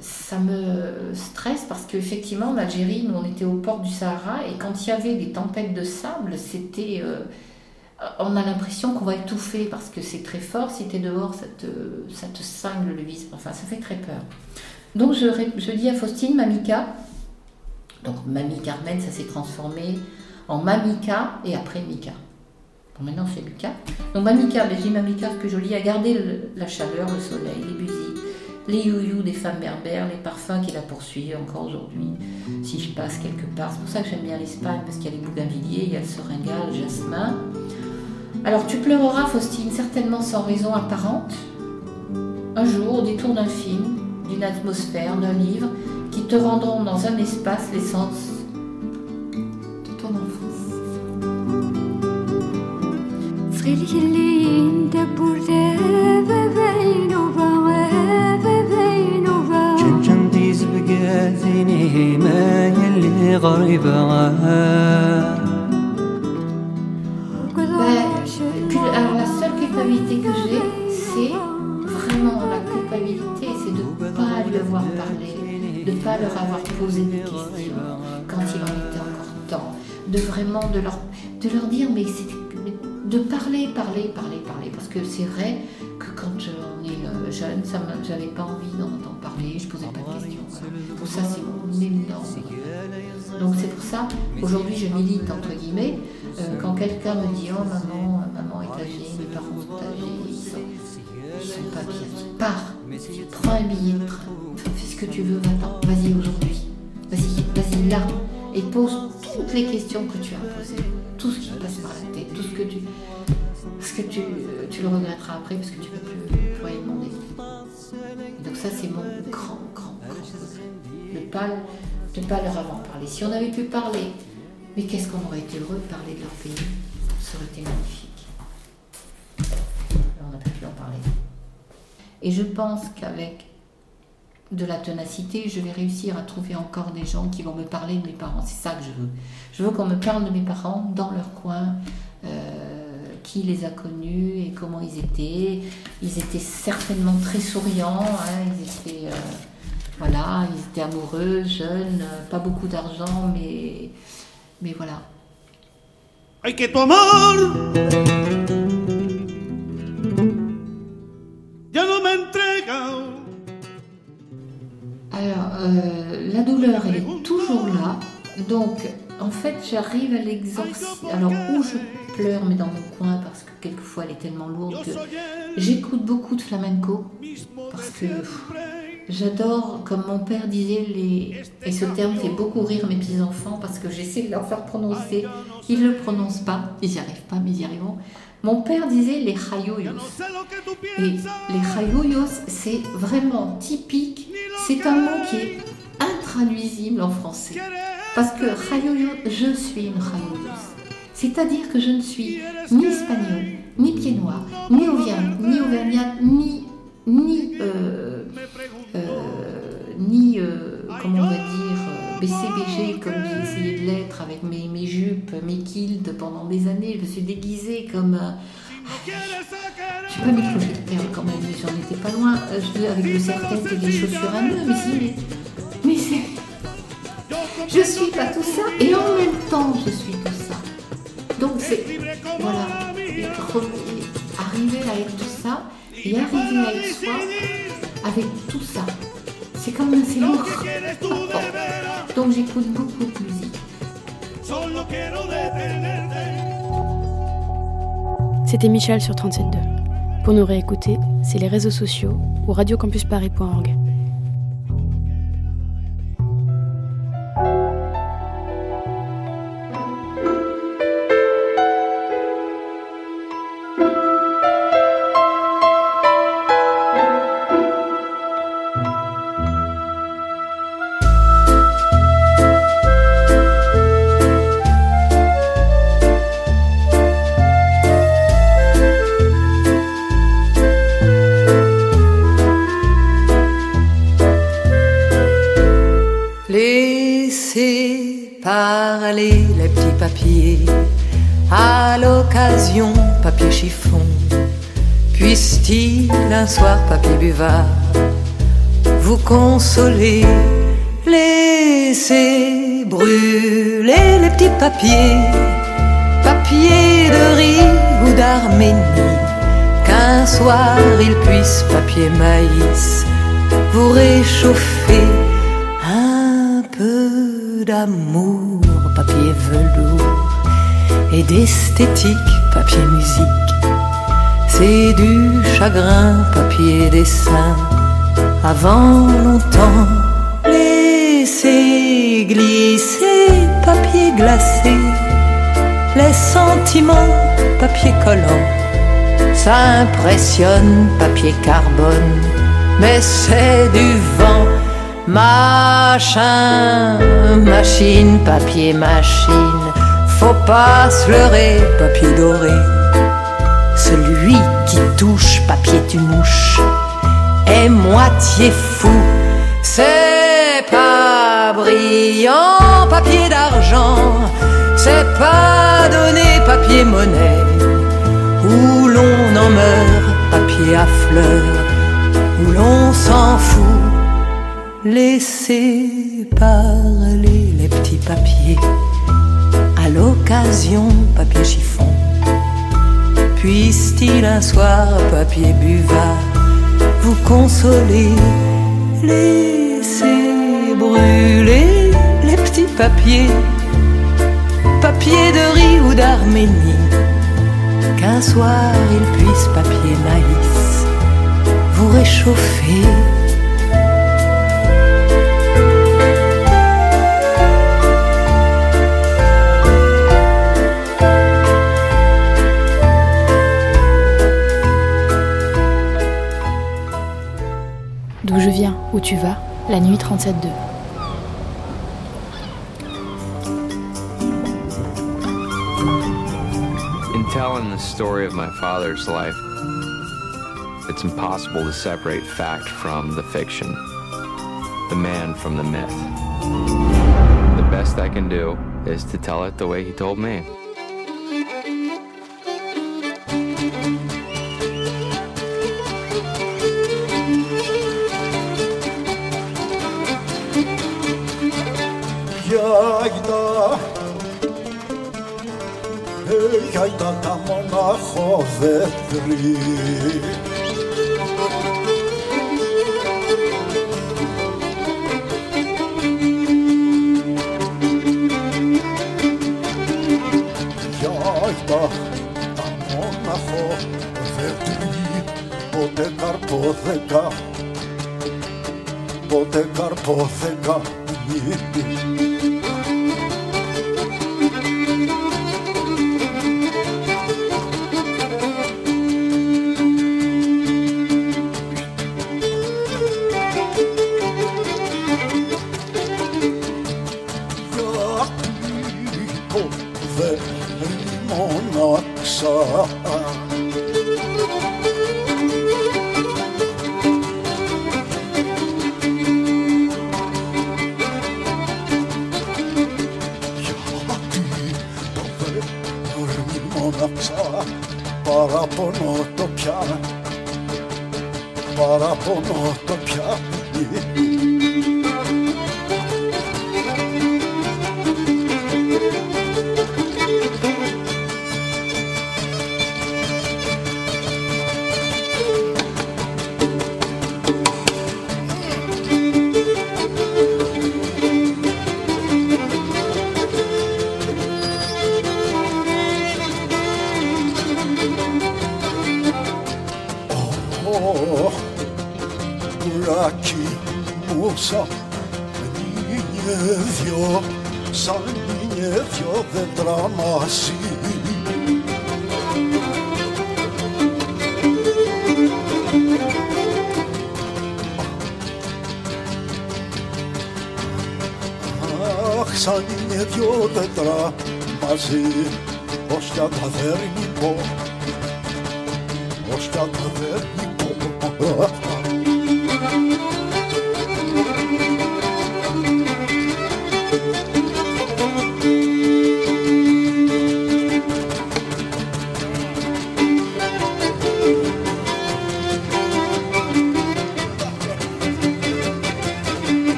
ça me stresse parce qu'effectivement, en Algérie, nous, on était aux portes du Sahara et quand il y avait des tempêtes de sable, c'était. euh, on a l'impression qu'on va étouffer parce que c'est très fort. Si tu dehors, ça te, ça te cingle le visage. Enfin, ça fait très peur. Donc, je, dis à Faustine, Mamika, donc Mamie Carmen, ça s'est transformé en Mamika et après Mika. Bon, maintenant c'est Mika. Donc Mamika, mais je dis Mamika, ce que a gardé le- la chaleur, le soleil, les busits, les youyous des femmes berbères, les parfums qui la poursuivent encore aujourd'hui. Si je passe quelque part, c'est pour ça que j'aime bien l'Espagne, parce qu'il y a les bougainvilliers, il y a le seringal, le jasmin. Alors tu pleureras, Faustine, certainement sans raison apparente. Un jour, au détour d'un film, d'une atmosphère, d'un livre, qui te rendront dans un espace l'essence de ton enfance. Culpabilité que j'ai, c'est vraiment la culpabilité, c'est de ne pas lui avoir parlé, de ne pas leur avoir posé des questions quand il en était encore temps, de vraiment de leur, de leur dire, mais de parler, parler, parler, parler, parce que c'est vrai que quand on est euh, jeune, ça j'avais pas envie d'en entendre parler, je posais pas de questions. voilà. Ça, c'est énorme. Donc c'est pour ça, aujourd'hui je milite entre guillemets, euh, quand quelqu'un me dit oh maman, maman est âgée, mes parents ils sont, ils sont pas bien, pars, prends un billet de train, fais ce que tu veux, va-t'en, vas-y aujourd'hui, vas-y, vas-y là, et pose toutes les questions que tu as posées, tout ce qui passe par la tête, tout ce que tu, parce que tu, euh, tu le regretteras après parce que tu ne peux plus, plus rien demander. Donc ça c'est mon grand, grand, grand regret. De pas, de pas leur avoir parlé. Si on avait pu parler, mais qu'est-ce qu'on aurait été heureux de parler de leur pays? Ça aurait été magnifique. Pu en parler. Et je pense qu'avec de la ténacité, je vais réussir à trouver encore des gens qui vont me parler de mes parents. C'est ça que je veux. Je veux qu'on me parle de mes parents dans leur coin, euh, qui les a connus et comment ils étaient. Ils étaient certainement très souriants, hein, ils étaient, euh, voilà, ils étaient amoureux, jeunes, pas beaucoup d'argent, mais, mais voilà. Ay, que euh, la douleur, est toujours là. Donc, en fait, j'arrive à l'exorciser. Alors, où je pleure, mais dans mon coin, parce que quelquefois, elle est tellement lourde que j'écoute beaucoup de flamenco. Parce que j'adore, comme mon père disait, les... et ce terme fait beaucoup rire mes petits-enfants, parce que j'essaie de leur faire prononcer. Ils ne le prononcent pas, ils n'y arrivent pas, mais ils y arriveront. Mon père disait les rayuyos. Et les rayuyos, c'est vraiment typique. C'est un mot qui est intraduisible en français. Parce que Rayoyo, je suis une Rayoyos. C'est-à-dire que je ne suis ni espagnole, ni pied noir, ni auvergne, ni auvergnate, ni ni euh, euh, ni euh, comment on va dire? BCBG comme j'ai essayé de l'être avec mes, mes jupes, mes kilts pendant des années. Je me suis déguisée comme euh, je vais pas mis de perles quand même, mais j'en étais pas loin. Euh, avec de certaines et des chaussures à nœuds, mais si, mais, mais c'est. Je suis pas tout ça et en même temps je suis tout ça. Donc c'est. Voilà. Arriver à être tout ça et arriver à être soi avec tout ça. C'est comme un lourd. Donc j'écoute beaucoup de musique. C'était Michel sur 37.2. Pour nous réécouter, c'est les réseaux sociaux ou radiocampusparis.org. chiffon. Puisse-t-il un soir, papier buvard, vous consoler Laissez brûler les petits papiers. Papier de riz ou d'Arménie. Qu'un soir il puisse, papier maïs, vous réchauffer un peu d'amour, papier velours, et d'esthétique, papier musique. C'est du chagrin, papier dessin. Avant longtemps, laissez glisser, papier glacé. Les sentiments, papier collant. Ça papier carbone, mais c'est du vent. Machin, machine, papier, machine. Faut pas se leurrer, papier doré. Celui qui touche, papier tu mouche, est moitié fou. C'est pas brillant, papier d'argent. C'est pas donné, papier monnaie. Où l'on en meurt, papier à fleurs. Où l'on s'en fout. Laissez parler les petits papiers. L'occasion, papier chiffon. Puisse-t-il un soir, papier buvard, vous consoler Laissez brûler les petits papiers? Papier de riz ou d'Arménie. Qu'un soir il puisse, papier maïs, vous réchauffer. Viens, où tu vas, la nuit 37.2. In telling the story of my father's life, it's impossible to separate fact from the fiction, the man from the myth. The best I can do is to tell it the way he told me. δεν βρει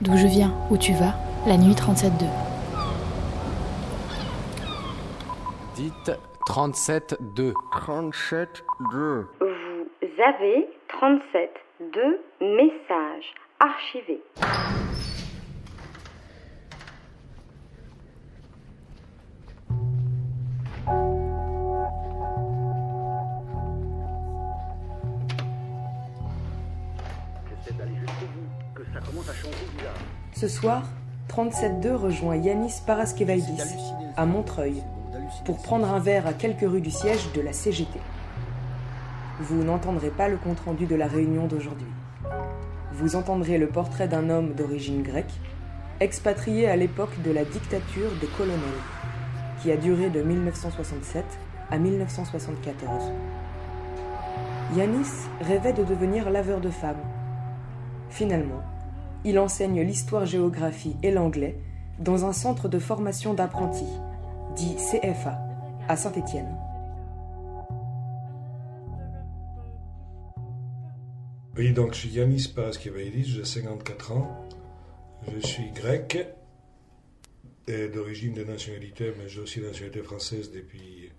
D'où je viens, où tu vas, la nuit 37-2. Dites 37-2. 37 2. Vous avez 37 de messages archivés. Ça commence à changer bizarre. Ce soir, 37.2 rejoint Yanis Paraskevaidis à Montreuil pour prendre un verre à quelques rues du siège de la CGT. Vous n'entendrez pas le compte-rendu de la réunion d'aujourd'hui. Vous entendrez le portrait d'un homme d'origine grecque, expatrié à l'époque de la dictature des colonels, qui a duré de 1967 à 1974. Yanis rêvait de devenir laveur de femmes. Finalement, il enseigne l'histoire-géographie et l'anglais dans un centre de formation d'apprentis, dit CFA, à Saint-Étienne. Oui, donc je suis Yanis Paraskivaidis, j'ai 54 ans. Je suis grec d'origine de nationalité, mais j'ai aussi la nationalité française depuis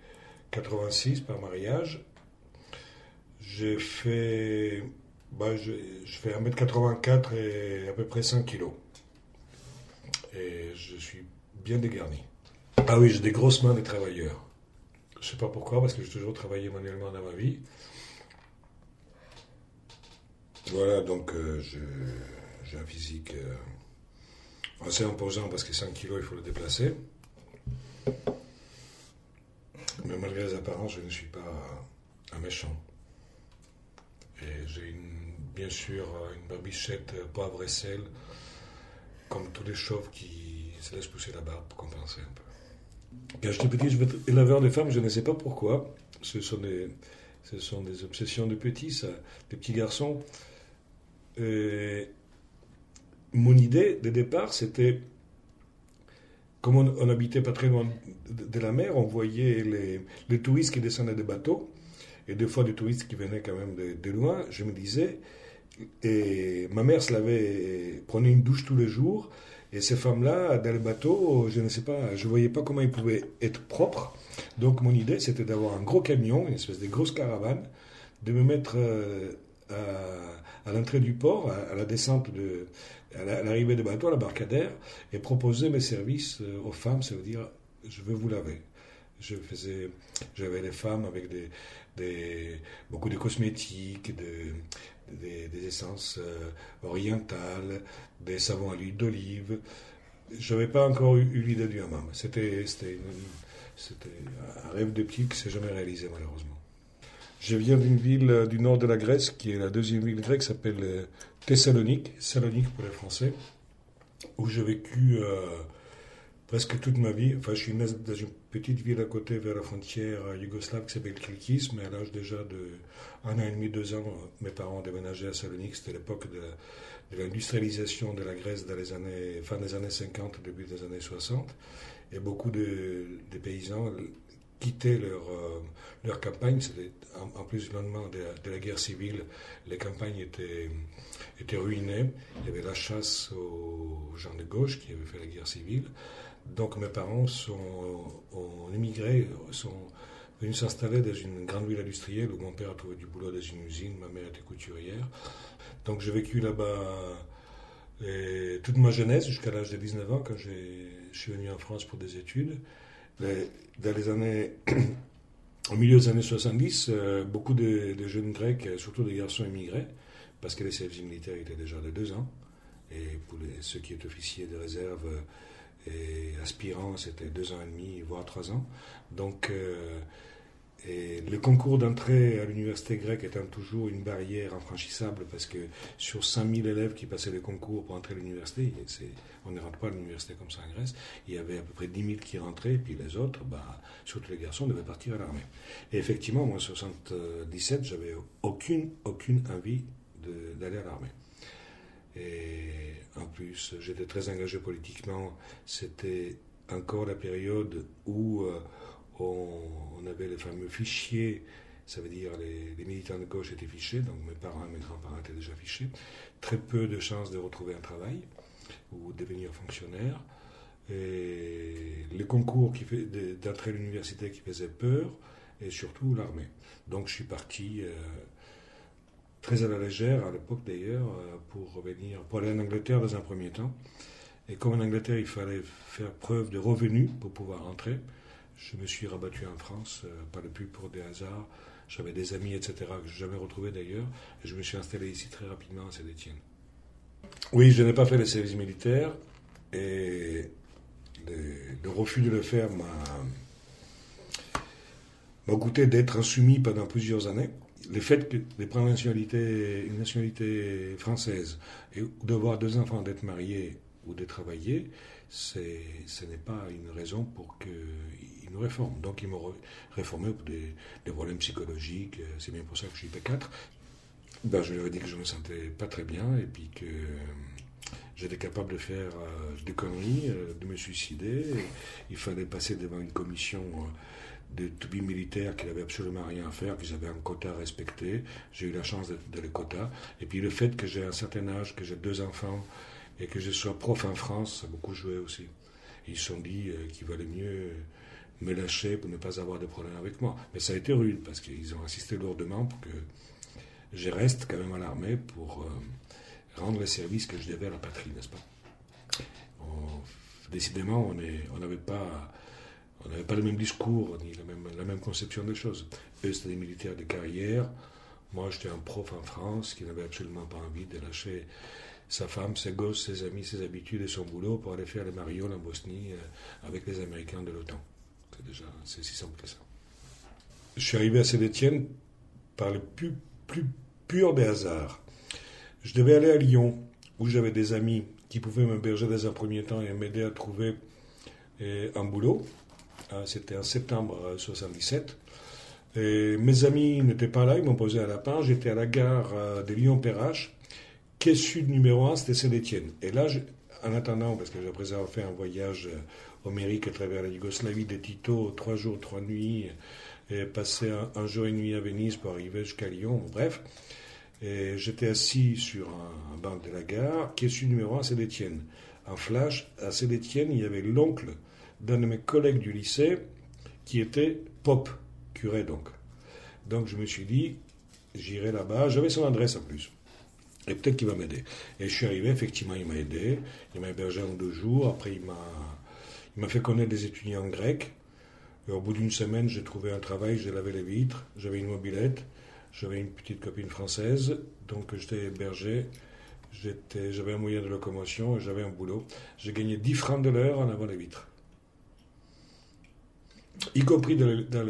86 par mariage. J'ai fait, bah, je, fais 1m84 et à peu près 100 kilos. Et je suis bien dégarni. Ah oui, j'ai des grosses mains de travailleur. Je sais pas pourquoi, parce que j'ai toujours travaillé manuellement dans ma vie. Voilà, donc euh, j'ai un physique euh, assez imposant parce que 100 kilos, il faut le déplacer. Mais malgré les apparences, je ne suis pas un méchant. Et j'ai une- bien sûr euh, une barbichette euh, poivre et sel, comme tous les chauves qui se laissent pousser la barbe pour compenser un peu. Quand j'étais petit, je voulais être éleveur de femmes, je ne sais pas pourquoi. Ce sont des, ce sont des obsessions de petits, ça, des petits garçons. Mon idée de départ, c'était, comme on, on habitait pas très loin de, la mer, on voyait les, les touristes qui descendaient des bateaux, et des fois des touristes qui venaient quand même de loin. Je me disais, et ma mère se lavait, prenait une douche tous les jours, et ces femmes-là, dans le bateau, je ne sais pas, je voyais pas comment ils pouvaient être propres. Donc mon idée, c'était d'avoir un gros camion, une espèce de grosse caravane, de me mettre euh, à, l'entrée du port, à, la descente de, à la- l'arrivée des bateaux, à l'embarcadère, et proposer mes services euh, aux femmes, ça veut dire, je veux vous laver. Je faisais, j'avais des femmes avec des, des, beaucoup de cosmétiques, de, des, essences euh, orientales, des savons à l'huile d'olive. Je n'avais pas encore eu, l'idée du hammam. C'était, une- un rêve de petit qui s'est jamais réalisé malheureusement. Je viens d'une ville euh, du nord de la Grèce, qui est la deuxième ville grecque, s'appelle euh, Thessalonique, Salonique pour les Français, où j'ai vécu presque toute ma vie. Enfin, je suis né dans un petite ville à côté vers la frontière yougoslave qui s'appelle Kilkis, mais à l'âge déjà de un an et demi, deux ans, mes parents ont déménagé à Salonique. C'était l'époque de, l'industrialisation de la Grèce dans les années, fin des années 50, début des années 60. Et beaucoup de, paysans quittaient leur, euh, campagne. En, plus du lendemain de, de, la guerre civile, les campagnes étaient, étaient ruinées. Il y avait la chasse aux gens de gauche qui avaient fait la guerre civile. Donc mes parents sont, ont immigré, sont venus s'installer dans une grande ville industrielle où mon père a trouvé du boulot dans une usine, ma mère était couturière. Donc j'ai vécu là-bas et toute ma jeunesse jusqu'à l'âge de 19 ans quand je suis venu en France pour des études. Dans les années, au milieu des années 70, euh, beaucoup de, jeunes grecs, surtout des garçons, immigraient parce que les services militaires étaient déjà de deux ans. Et pour ceux qui étaient officiers de réserve et aspirants, c'était deux ans et demi, voire trois ans. Donc, euh, le concours d'entrée à l'université grecque étant toujours une barrière infranchissable parce que sur 5000 élèves qui passaient le concours pour entrer à l'université, on ne rentre pas à l'université comme ça en Grèce, il y avait à peu près 10 000 qui rentraient, puis les autres, bah, surtout les garçons, devaient partir à l'armée. Et effectivement, moi en 77, j'avais aucune, aucune envie d'aller à l'armée. En plus, j'étais très engagé politiquement. C'était encore la période où euh, on, avait les fameux fichiers, ça veut dire les, les, militants de gauche étaient fichés, donc mes parents et mes grands-parents étaient déjà fichés. Très peu de chances de retrouver un travail ou devenir fonctionnaire. Et les concours d'entrée à l'université qui faisaient peur, et surtout l'armée. Donc je suis parti. Euh, très à la légère à l'époque d'ailleurs pour revenir, pour aller en Angleterre dans un premier temps. Et comme en Angleterre il fallait faire preuve de revenus pour pouvoir rentrer, je me suis rabattu en France, euh, pas le plus pour des hasards. J'avais des amis, etc., que je n'ai jamais retrouvés d'ailleurs, je me suis installé ici très rapidement à Saint-Étienne. Oui, je n'ai pas fait le service militaire, et le, refus de le faire m'a goûté d'être insoumis pendant plusieurs années le fait de prendre nationalité, une nationalité française et de voir deux enfants, d'être mariés ou de travailler, ce n'est pas une raison pour qu'ils nous réforment. Donc ils m'ont réformé pour des, problèmes psychologiques, c'est bien pour ça que je suis P4. Ben, je leur ai dit que je ne me sentais pas très bien et puis que j'étais capable de faire euh, des conneries, euh, de me suicider. il fallait passer devant une commission. Euh, de toubis militaires qui n'avaient absolument rien à faire, qu'ils avaient un quota à respecter. J'ai eu la chance d'être dans le quota. Et puis le fait que j'ai un certain âge, que j'ai deux enfants et que je sois prof en France, ça a beaucoup joué aussi. Ils se sont dit euh, qu'il valait mieux me lâcher pour ne pas avoir de problème avec moi. Mais ça a été rude parce qu'ils ont insisté lourdement pour que je reste quand même à l'armée pour euh, rendre le service que je devais à la patrie, n'est-ce pas? Décidément, on n'avait pas on n'avait pas le même discours, ni la même, conception des choses. Eux, c'était des militaires de carrière. Moi, j'étais un prof en France qui n'avait absolument pas envie de lâcher sa femme, ses gosses, ses amis, ses habitudes et son boulot pour aller faire les marioles en Bosnie euh, avec les Américains de l'OTAN. C'est déjà, c'est si simple que ça. Je suis arrivé à Saint-Étienne par le plus, plus pur des hasards. Je devais aller à Lyon, où j'avais des amis qui pouvaient m'héberger dans un premier temps et m'aider à trouver euh, un boulot. C'était en septembre 77. Et mes amis n'étaient pas là, ils m'ont posé un lapin. J'étais à la gare de Lyon-Perrache. Quai sud numéro 1, c'était Saint-Étienne. Et là, en attendant, parce que après avoir fait un voyage homérique à travers la Yougoslavie de Tito, trois jours, trois nuits, et passé un, jour et une nuit à Venise pour arriver jusqu'à Lyon, bref. Et j'étais assis sur un, banc de la gare, quai sud numéro 1, Saint-Étienne. En flash, à Saint-Étienne, il y avait l'oncle d'un de mes collègues du lycée qui était Pop, curé donc. Donc je me suis dit, j'irai là-bas. J'avais son adresse en plus. Et peut-être qu'il va m'aider. Et je suis arrivé, effectivement, il m'a aidé. Il m'a hébergé en deux jours. Après, il m'a, fait connaître des étudiants grecs. Et au bout d'une semaine, j'ai trouvé un travail, j'ai lavé les vitres, j'avais une mobilette, j'avais une petite copine française, donc j'étais hébergé. J'avais un moyen de locomotion et j'avais un boulot. J'ai gagné 10 francs de l'heure en lavant les vitres y compris dans,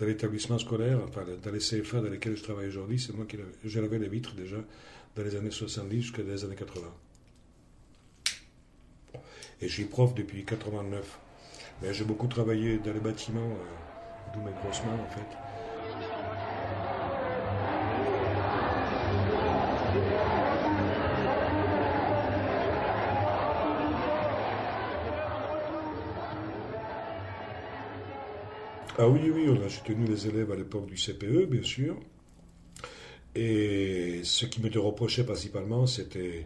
l'établissement scolaire, enfin dans les CFA dans lesquels je travaille aujourd'hui, c'est moi qui j'ai lavé les vitres déjà dans les années 70 jusqu'à les années 80. Et je suis prof depuis 89. Mais j'ai beaucoup travaillé dans les bâtiments, euh, d'où mes grosses mains en fait. Ah oui, oui, on a soutenu les élèves à l'époque du CPE, bien sûr. Et ce qui m'était reproché principalement, c'était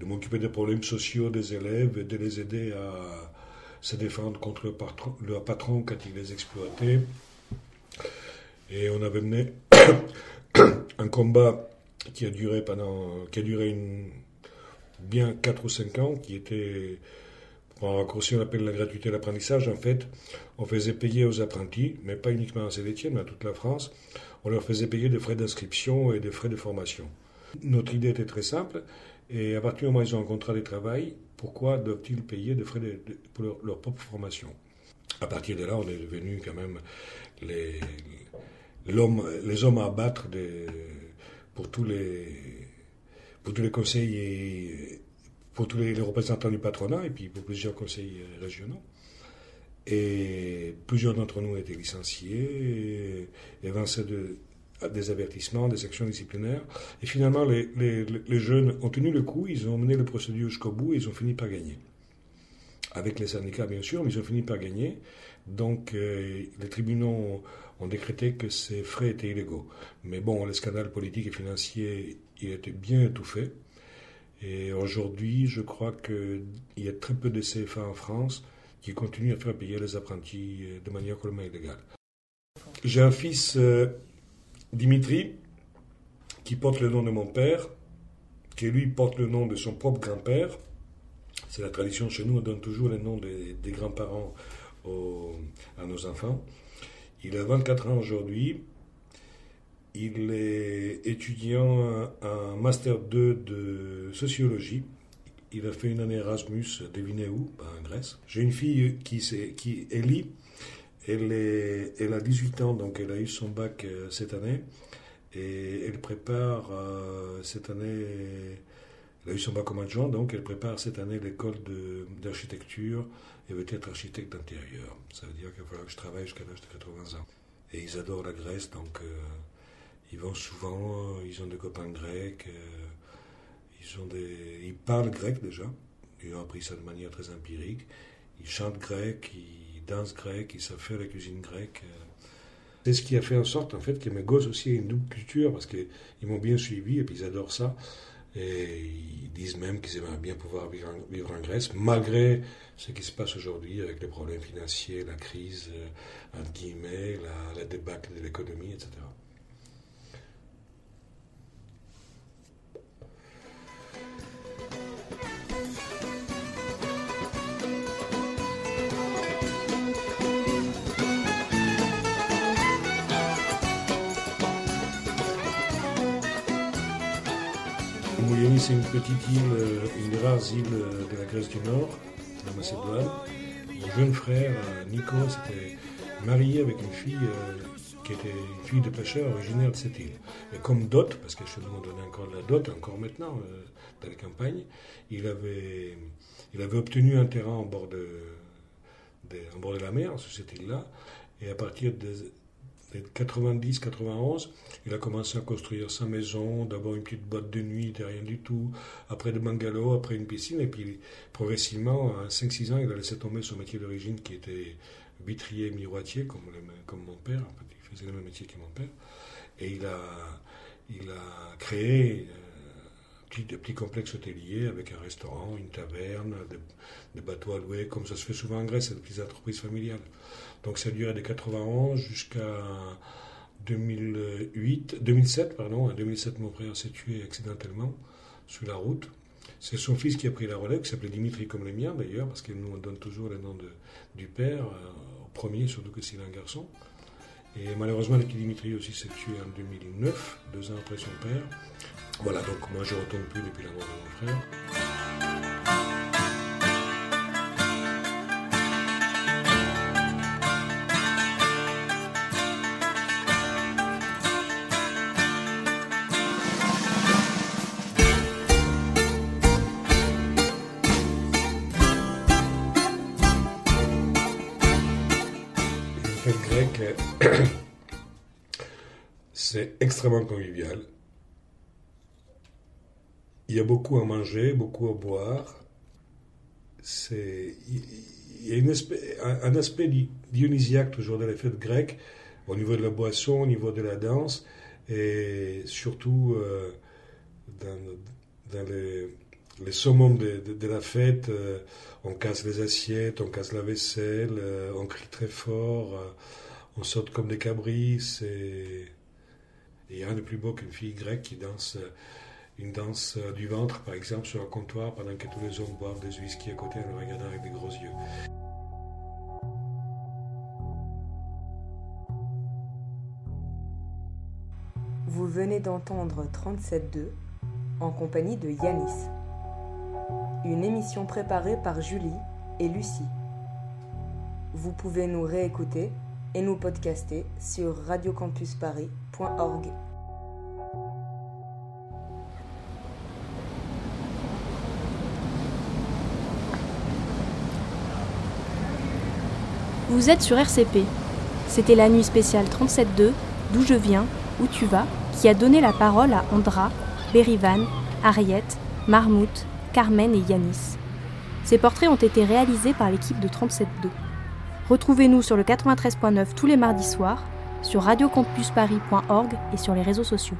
de m'occuper des problèmes sociaux des élèves et de les aider à se défendre contre le patron, leur patron quand il les exploitait. Et on avait mené un combat qui a duré pendant, qui a duré bien 4 ou 5 ans, qui était, un raccourci, on appelle la gratuité de l'apprentissage. En fait, on faisait payer aux apprentis, mais pas uniquement à Saint-Étienne, mais à toute la France, on leur faisait payer des frais d'inscription et des frais de formation. Notre idée était très simple, et à partir du moment où ils ont un contrat de travail, pourquoi doivent-ils payer des frais de- de- pour leur, propre formation? À partir de là, on est devenu quand même les, l'homme, les hommes à abattre des- pour tous les, pour tous les conseils et pour tous les, représentants du patronat et puis pour plusieurs conseils euh, régionaux. Et plusieurs d'entre nous étaient licenciés, et des avertissements, des actions disciplinaires. Et finalement, les, jeunes ont tenu le coup, ils ont mené le procédure jusqu'au bout et ils ont fini par gagner. Avec les syndicats, bien sûr, mais ils ont fini par gagner. Donc, euh, les tribunaux ont, ont décrété que ces frais étaient illégaux. Mais bon, les scandales politiques et financiers, il était bien étouffé. Et aujourd'hui, je crois qu'il y a très peu de CFA en France qui continuent à faire payer les apprentis euh, de manière complètement illégale. J'ai un fils, euh, Dimitri, qui porte le nom de mon père, qui lui porte le nom de son propre grand-père. C'est la tradition chez nous, on donne toujours les noms des, grands-parents à nos enfants. Il a 24 ans aujourd'hui. Il est étudiant en Master 2 de sociologie. Il a fait une année Erasmus, devinez où Bah, En Grèce. J'ai une fille qui, s'est- qui Ellie. Elle, est, elle a 18 ans, donc elle a eu son bac euh, cette année. Et elle prépare euh, cette année, elle a eu son bac comme adjoint, donc elle prépare cette année l'école d'architecture et veut être architecte d'intérieur. Ça veut dire qu'il va falloir que je travaille jusqu'à l'âge de 80 ans. Et ils adorent la Grèce, donc euh, ils vont souvent, ils ont des copains grecs, euh, ils, ont des, ils parlent grec déjà, ils ont appris ça de manière très empirique, ils chantent grec, ils dansent grec, ils savent faire la cuisine grecque. euh. C'est ce qui a fait en sorte en fait que mes gosses aussi aient une double culture parce qu'ils m'ont bien suivi et puis ils adorent ça. Et ils disent même qu'ils aimeraient bien pouvoir vivre en, Grèce, malgré ce qui se passe aujourd'hui avec les problèmes financiers, la crise, euh, entre guillemets, la débâcle de l'économie, etc. c'est une petite île, euh, une des rares îles euh, de la Grèce du Nord, la Macédoine. Mon jeune frère, euh, Nico, s'était marié avec une fille qui était une fille de pêcheur originaire de cette île. Et comme dot, parce que chez nous on donnait encore de la dot, encore maintenant, dans les campagnes, il avait, il avait obtenu un terrain en bord de, de- en bord de la mer, sur cette île-là. Et à partir des, 90-91, il a commencé à construire sa maison, d'abord une petite boîte de nuit, rien du tout, après des bungalows, après une piscine, et puis progressivement, à 5-6 ans, il a laissé tomber son métier d'origine qui était vitrier miroitier, comme, comme mon père, en fait, il faisait le même métier que mon père, et il a, il a créé euh, petit, petit complexe hôtelier avec un restaurant, une taverne, des, bateaux à louer, comme ça se fait souvent en Grèce, des petites entreprises familiales. Donc ça a duré de 91 jusqu'à 2008, 2007, pardon. En 2007, mon frère s'est tué accidentellement sur la route. C'est son fils qui a pris la relève, qui s'appelait Dimitri comme les miens d'ailleurs, parce que nous on donne toujours le nom de, du père euh, au premier, surtout que c'est un garçon. Et malheureusement, le petit Dimitri aussi s'est tué en 2009, deux ans après son père. Voilà, donc moi je ne retourne plus depuis la mort de mon frère. Extrêmement convivial. Il y a beaucoup à manger, beaucoup à boire. C'est, il y a un, aspect di- dionysiaque toujours dans les fêtes grecques, au niveau de la boisson, au niveau de la danse, et surtout euh, dans, les, les summums de, la fête, euh, on casse les assiettes, on casse la vaisselle, euh, on crie très fort, on saute comme des cabris. Et il n'y a rien de plus beau qu'une fille grecque qui danse euh, une danse euh, du ventre, par exemple, sur un comptoir, pendant que tous les hommes boivent des whisky à côté en le regardant avec des gros yeux. Vous venez d'entendre 37.2 en compagnie de Yanis. Une émission préparée par Julie et Lucie. Vous pouvez nous réécouter et nous podcaster sur radiocampusparis.org. Vous êtes sur RCP. C'était la nuit spéciale 37.2, d'où je viens, où tu vas, qui a donné la parole à Andra, Berivan, Ariette, Marmout, Carmen et Yanis. Ces portraits ont été réalisés par l'équipe de 37.2. Retrouvez-nous sur le 93.9 tous les mardis soirs, sur radiocampusparis.org et sur les réseaux sociaux.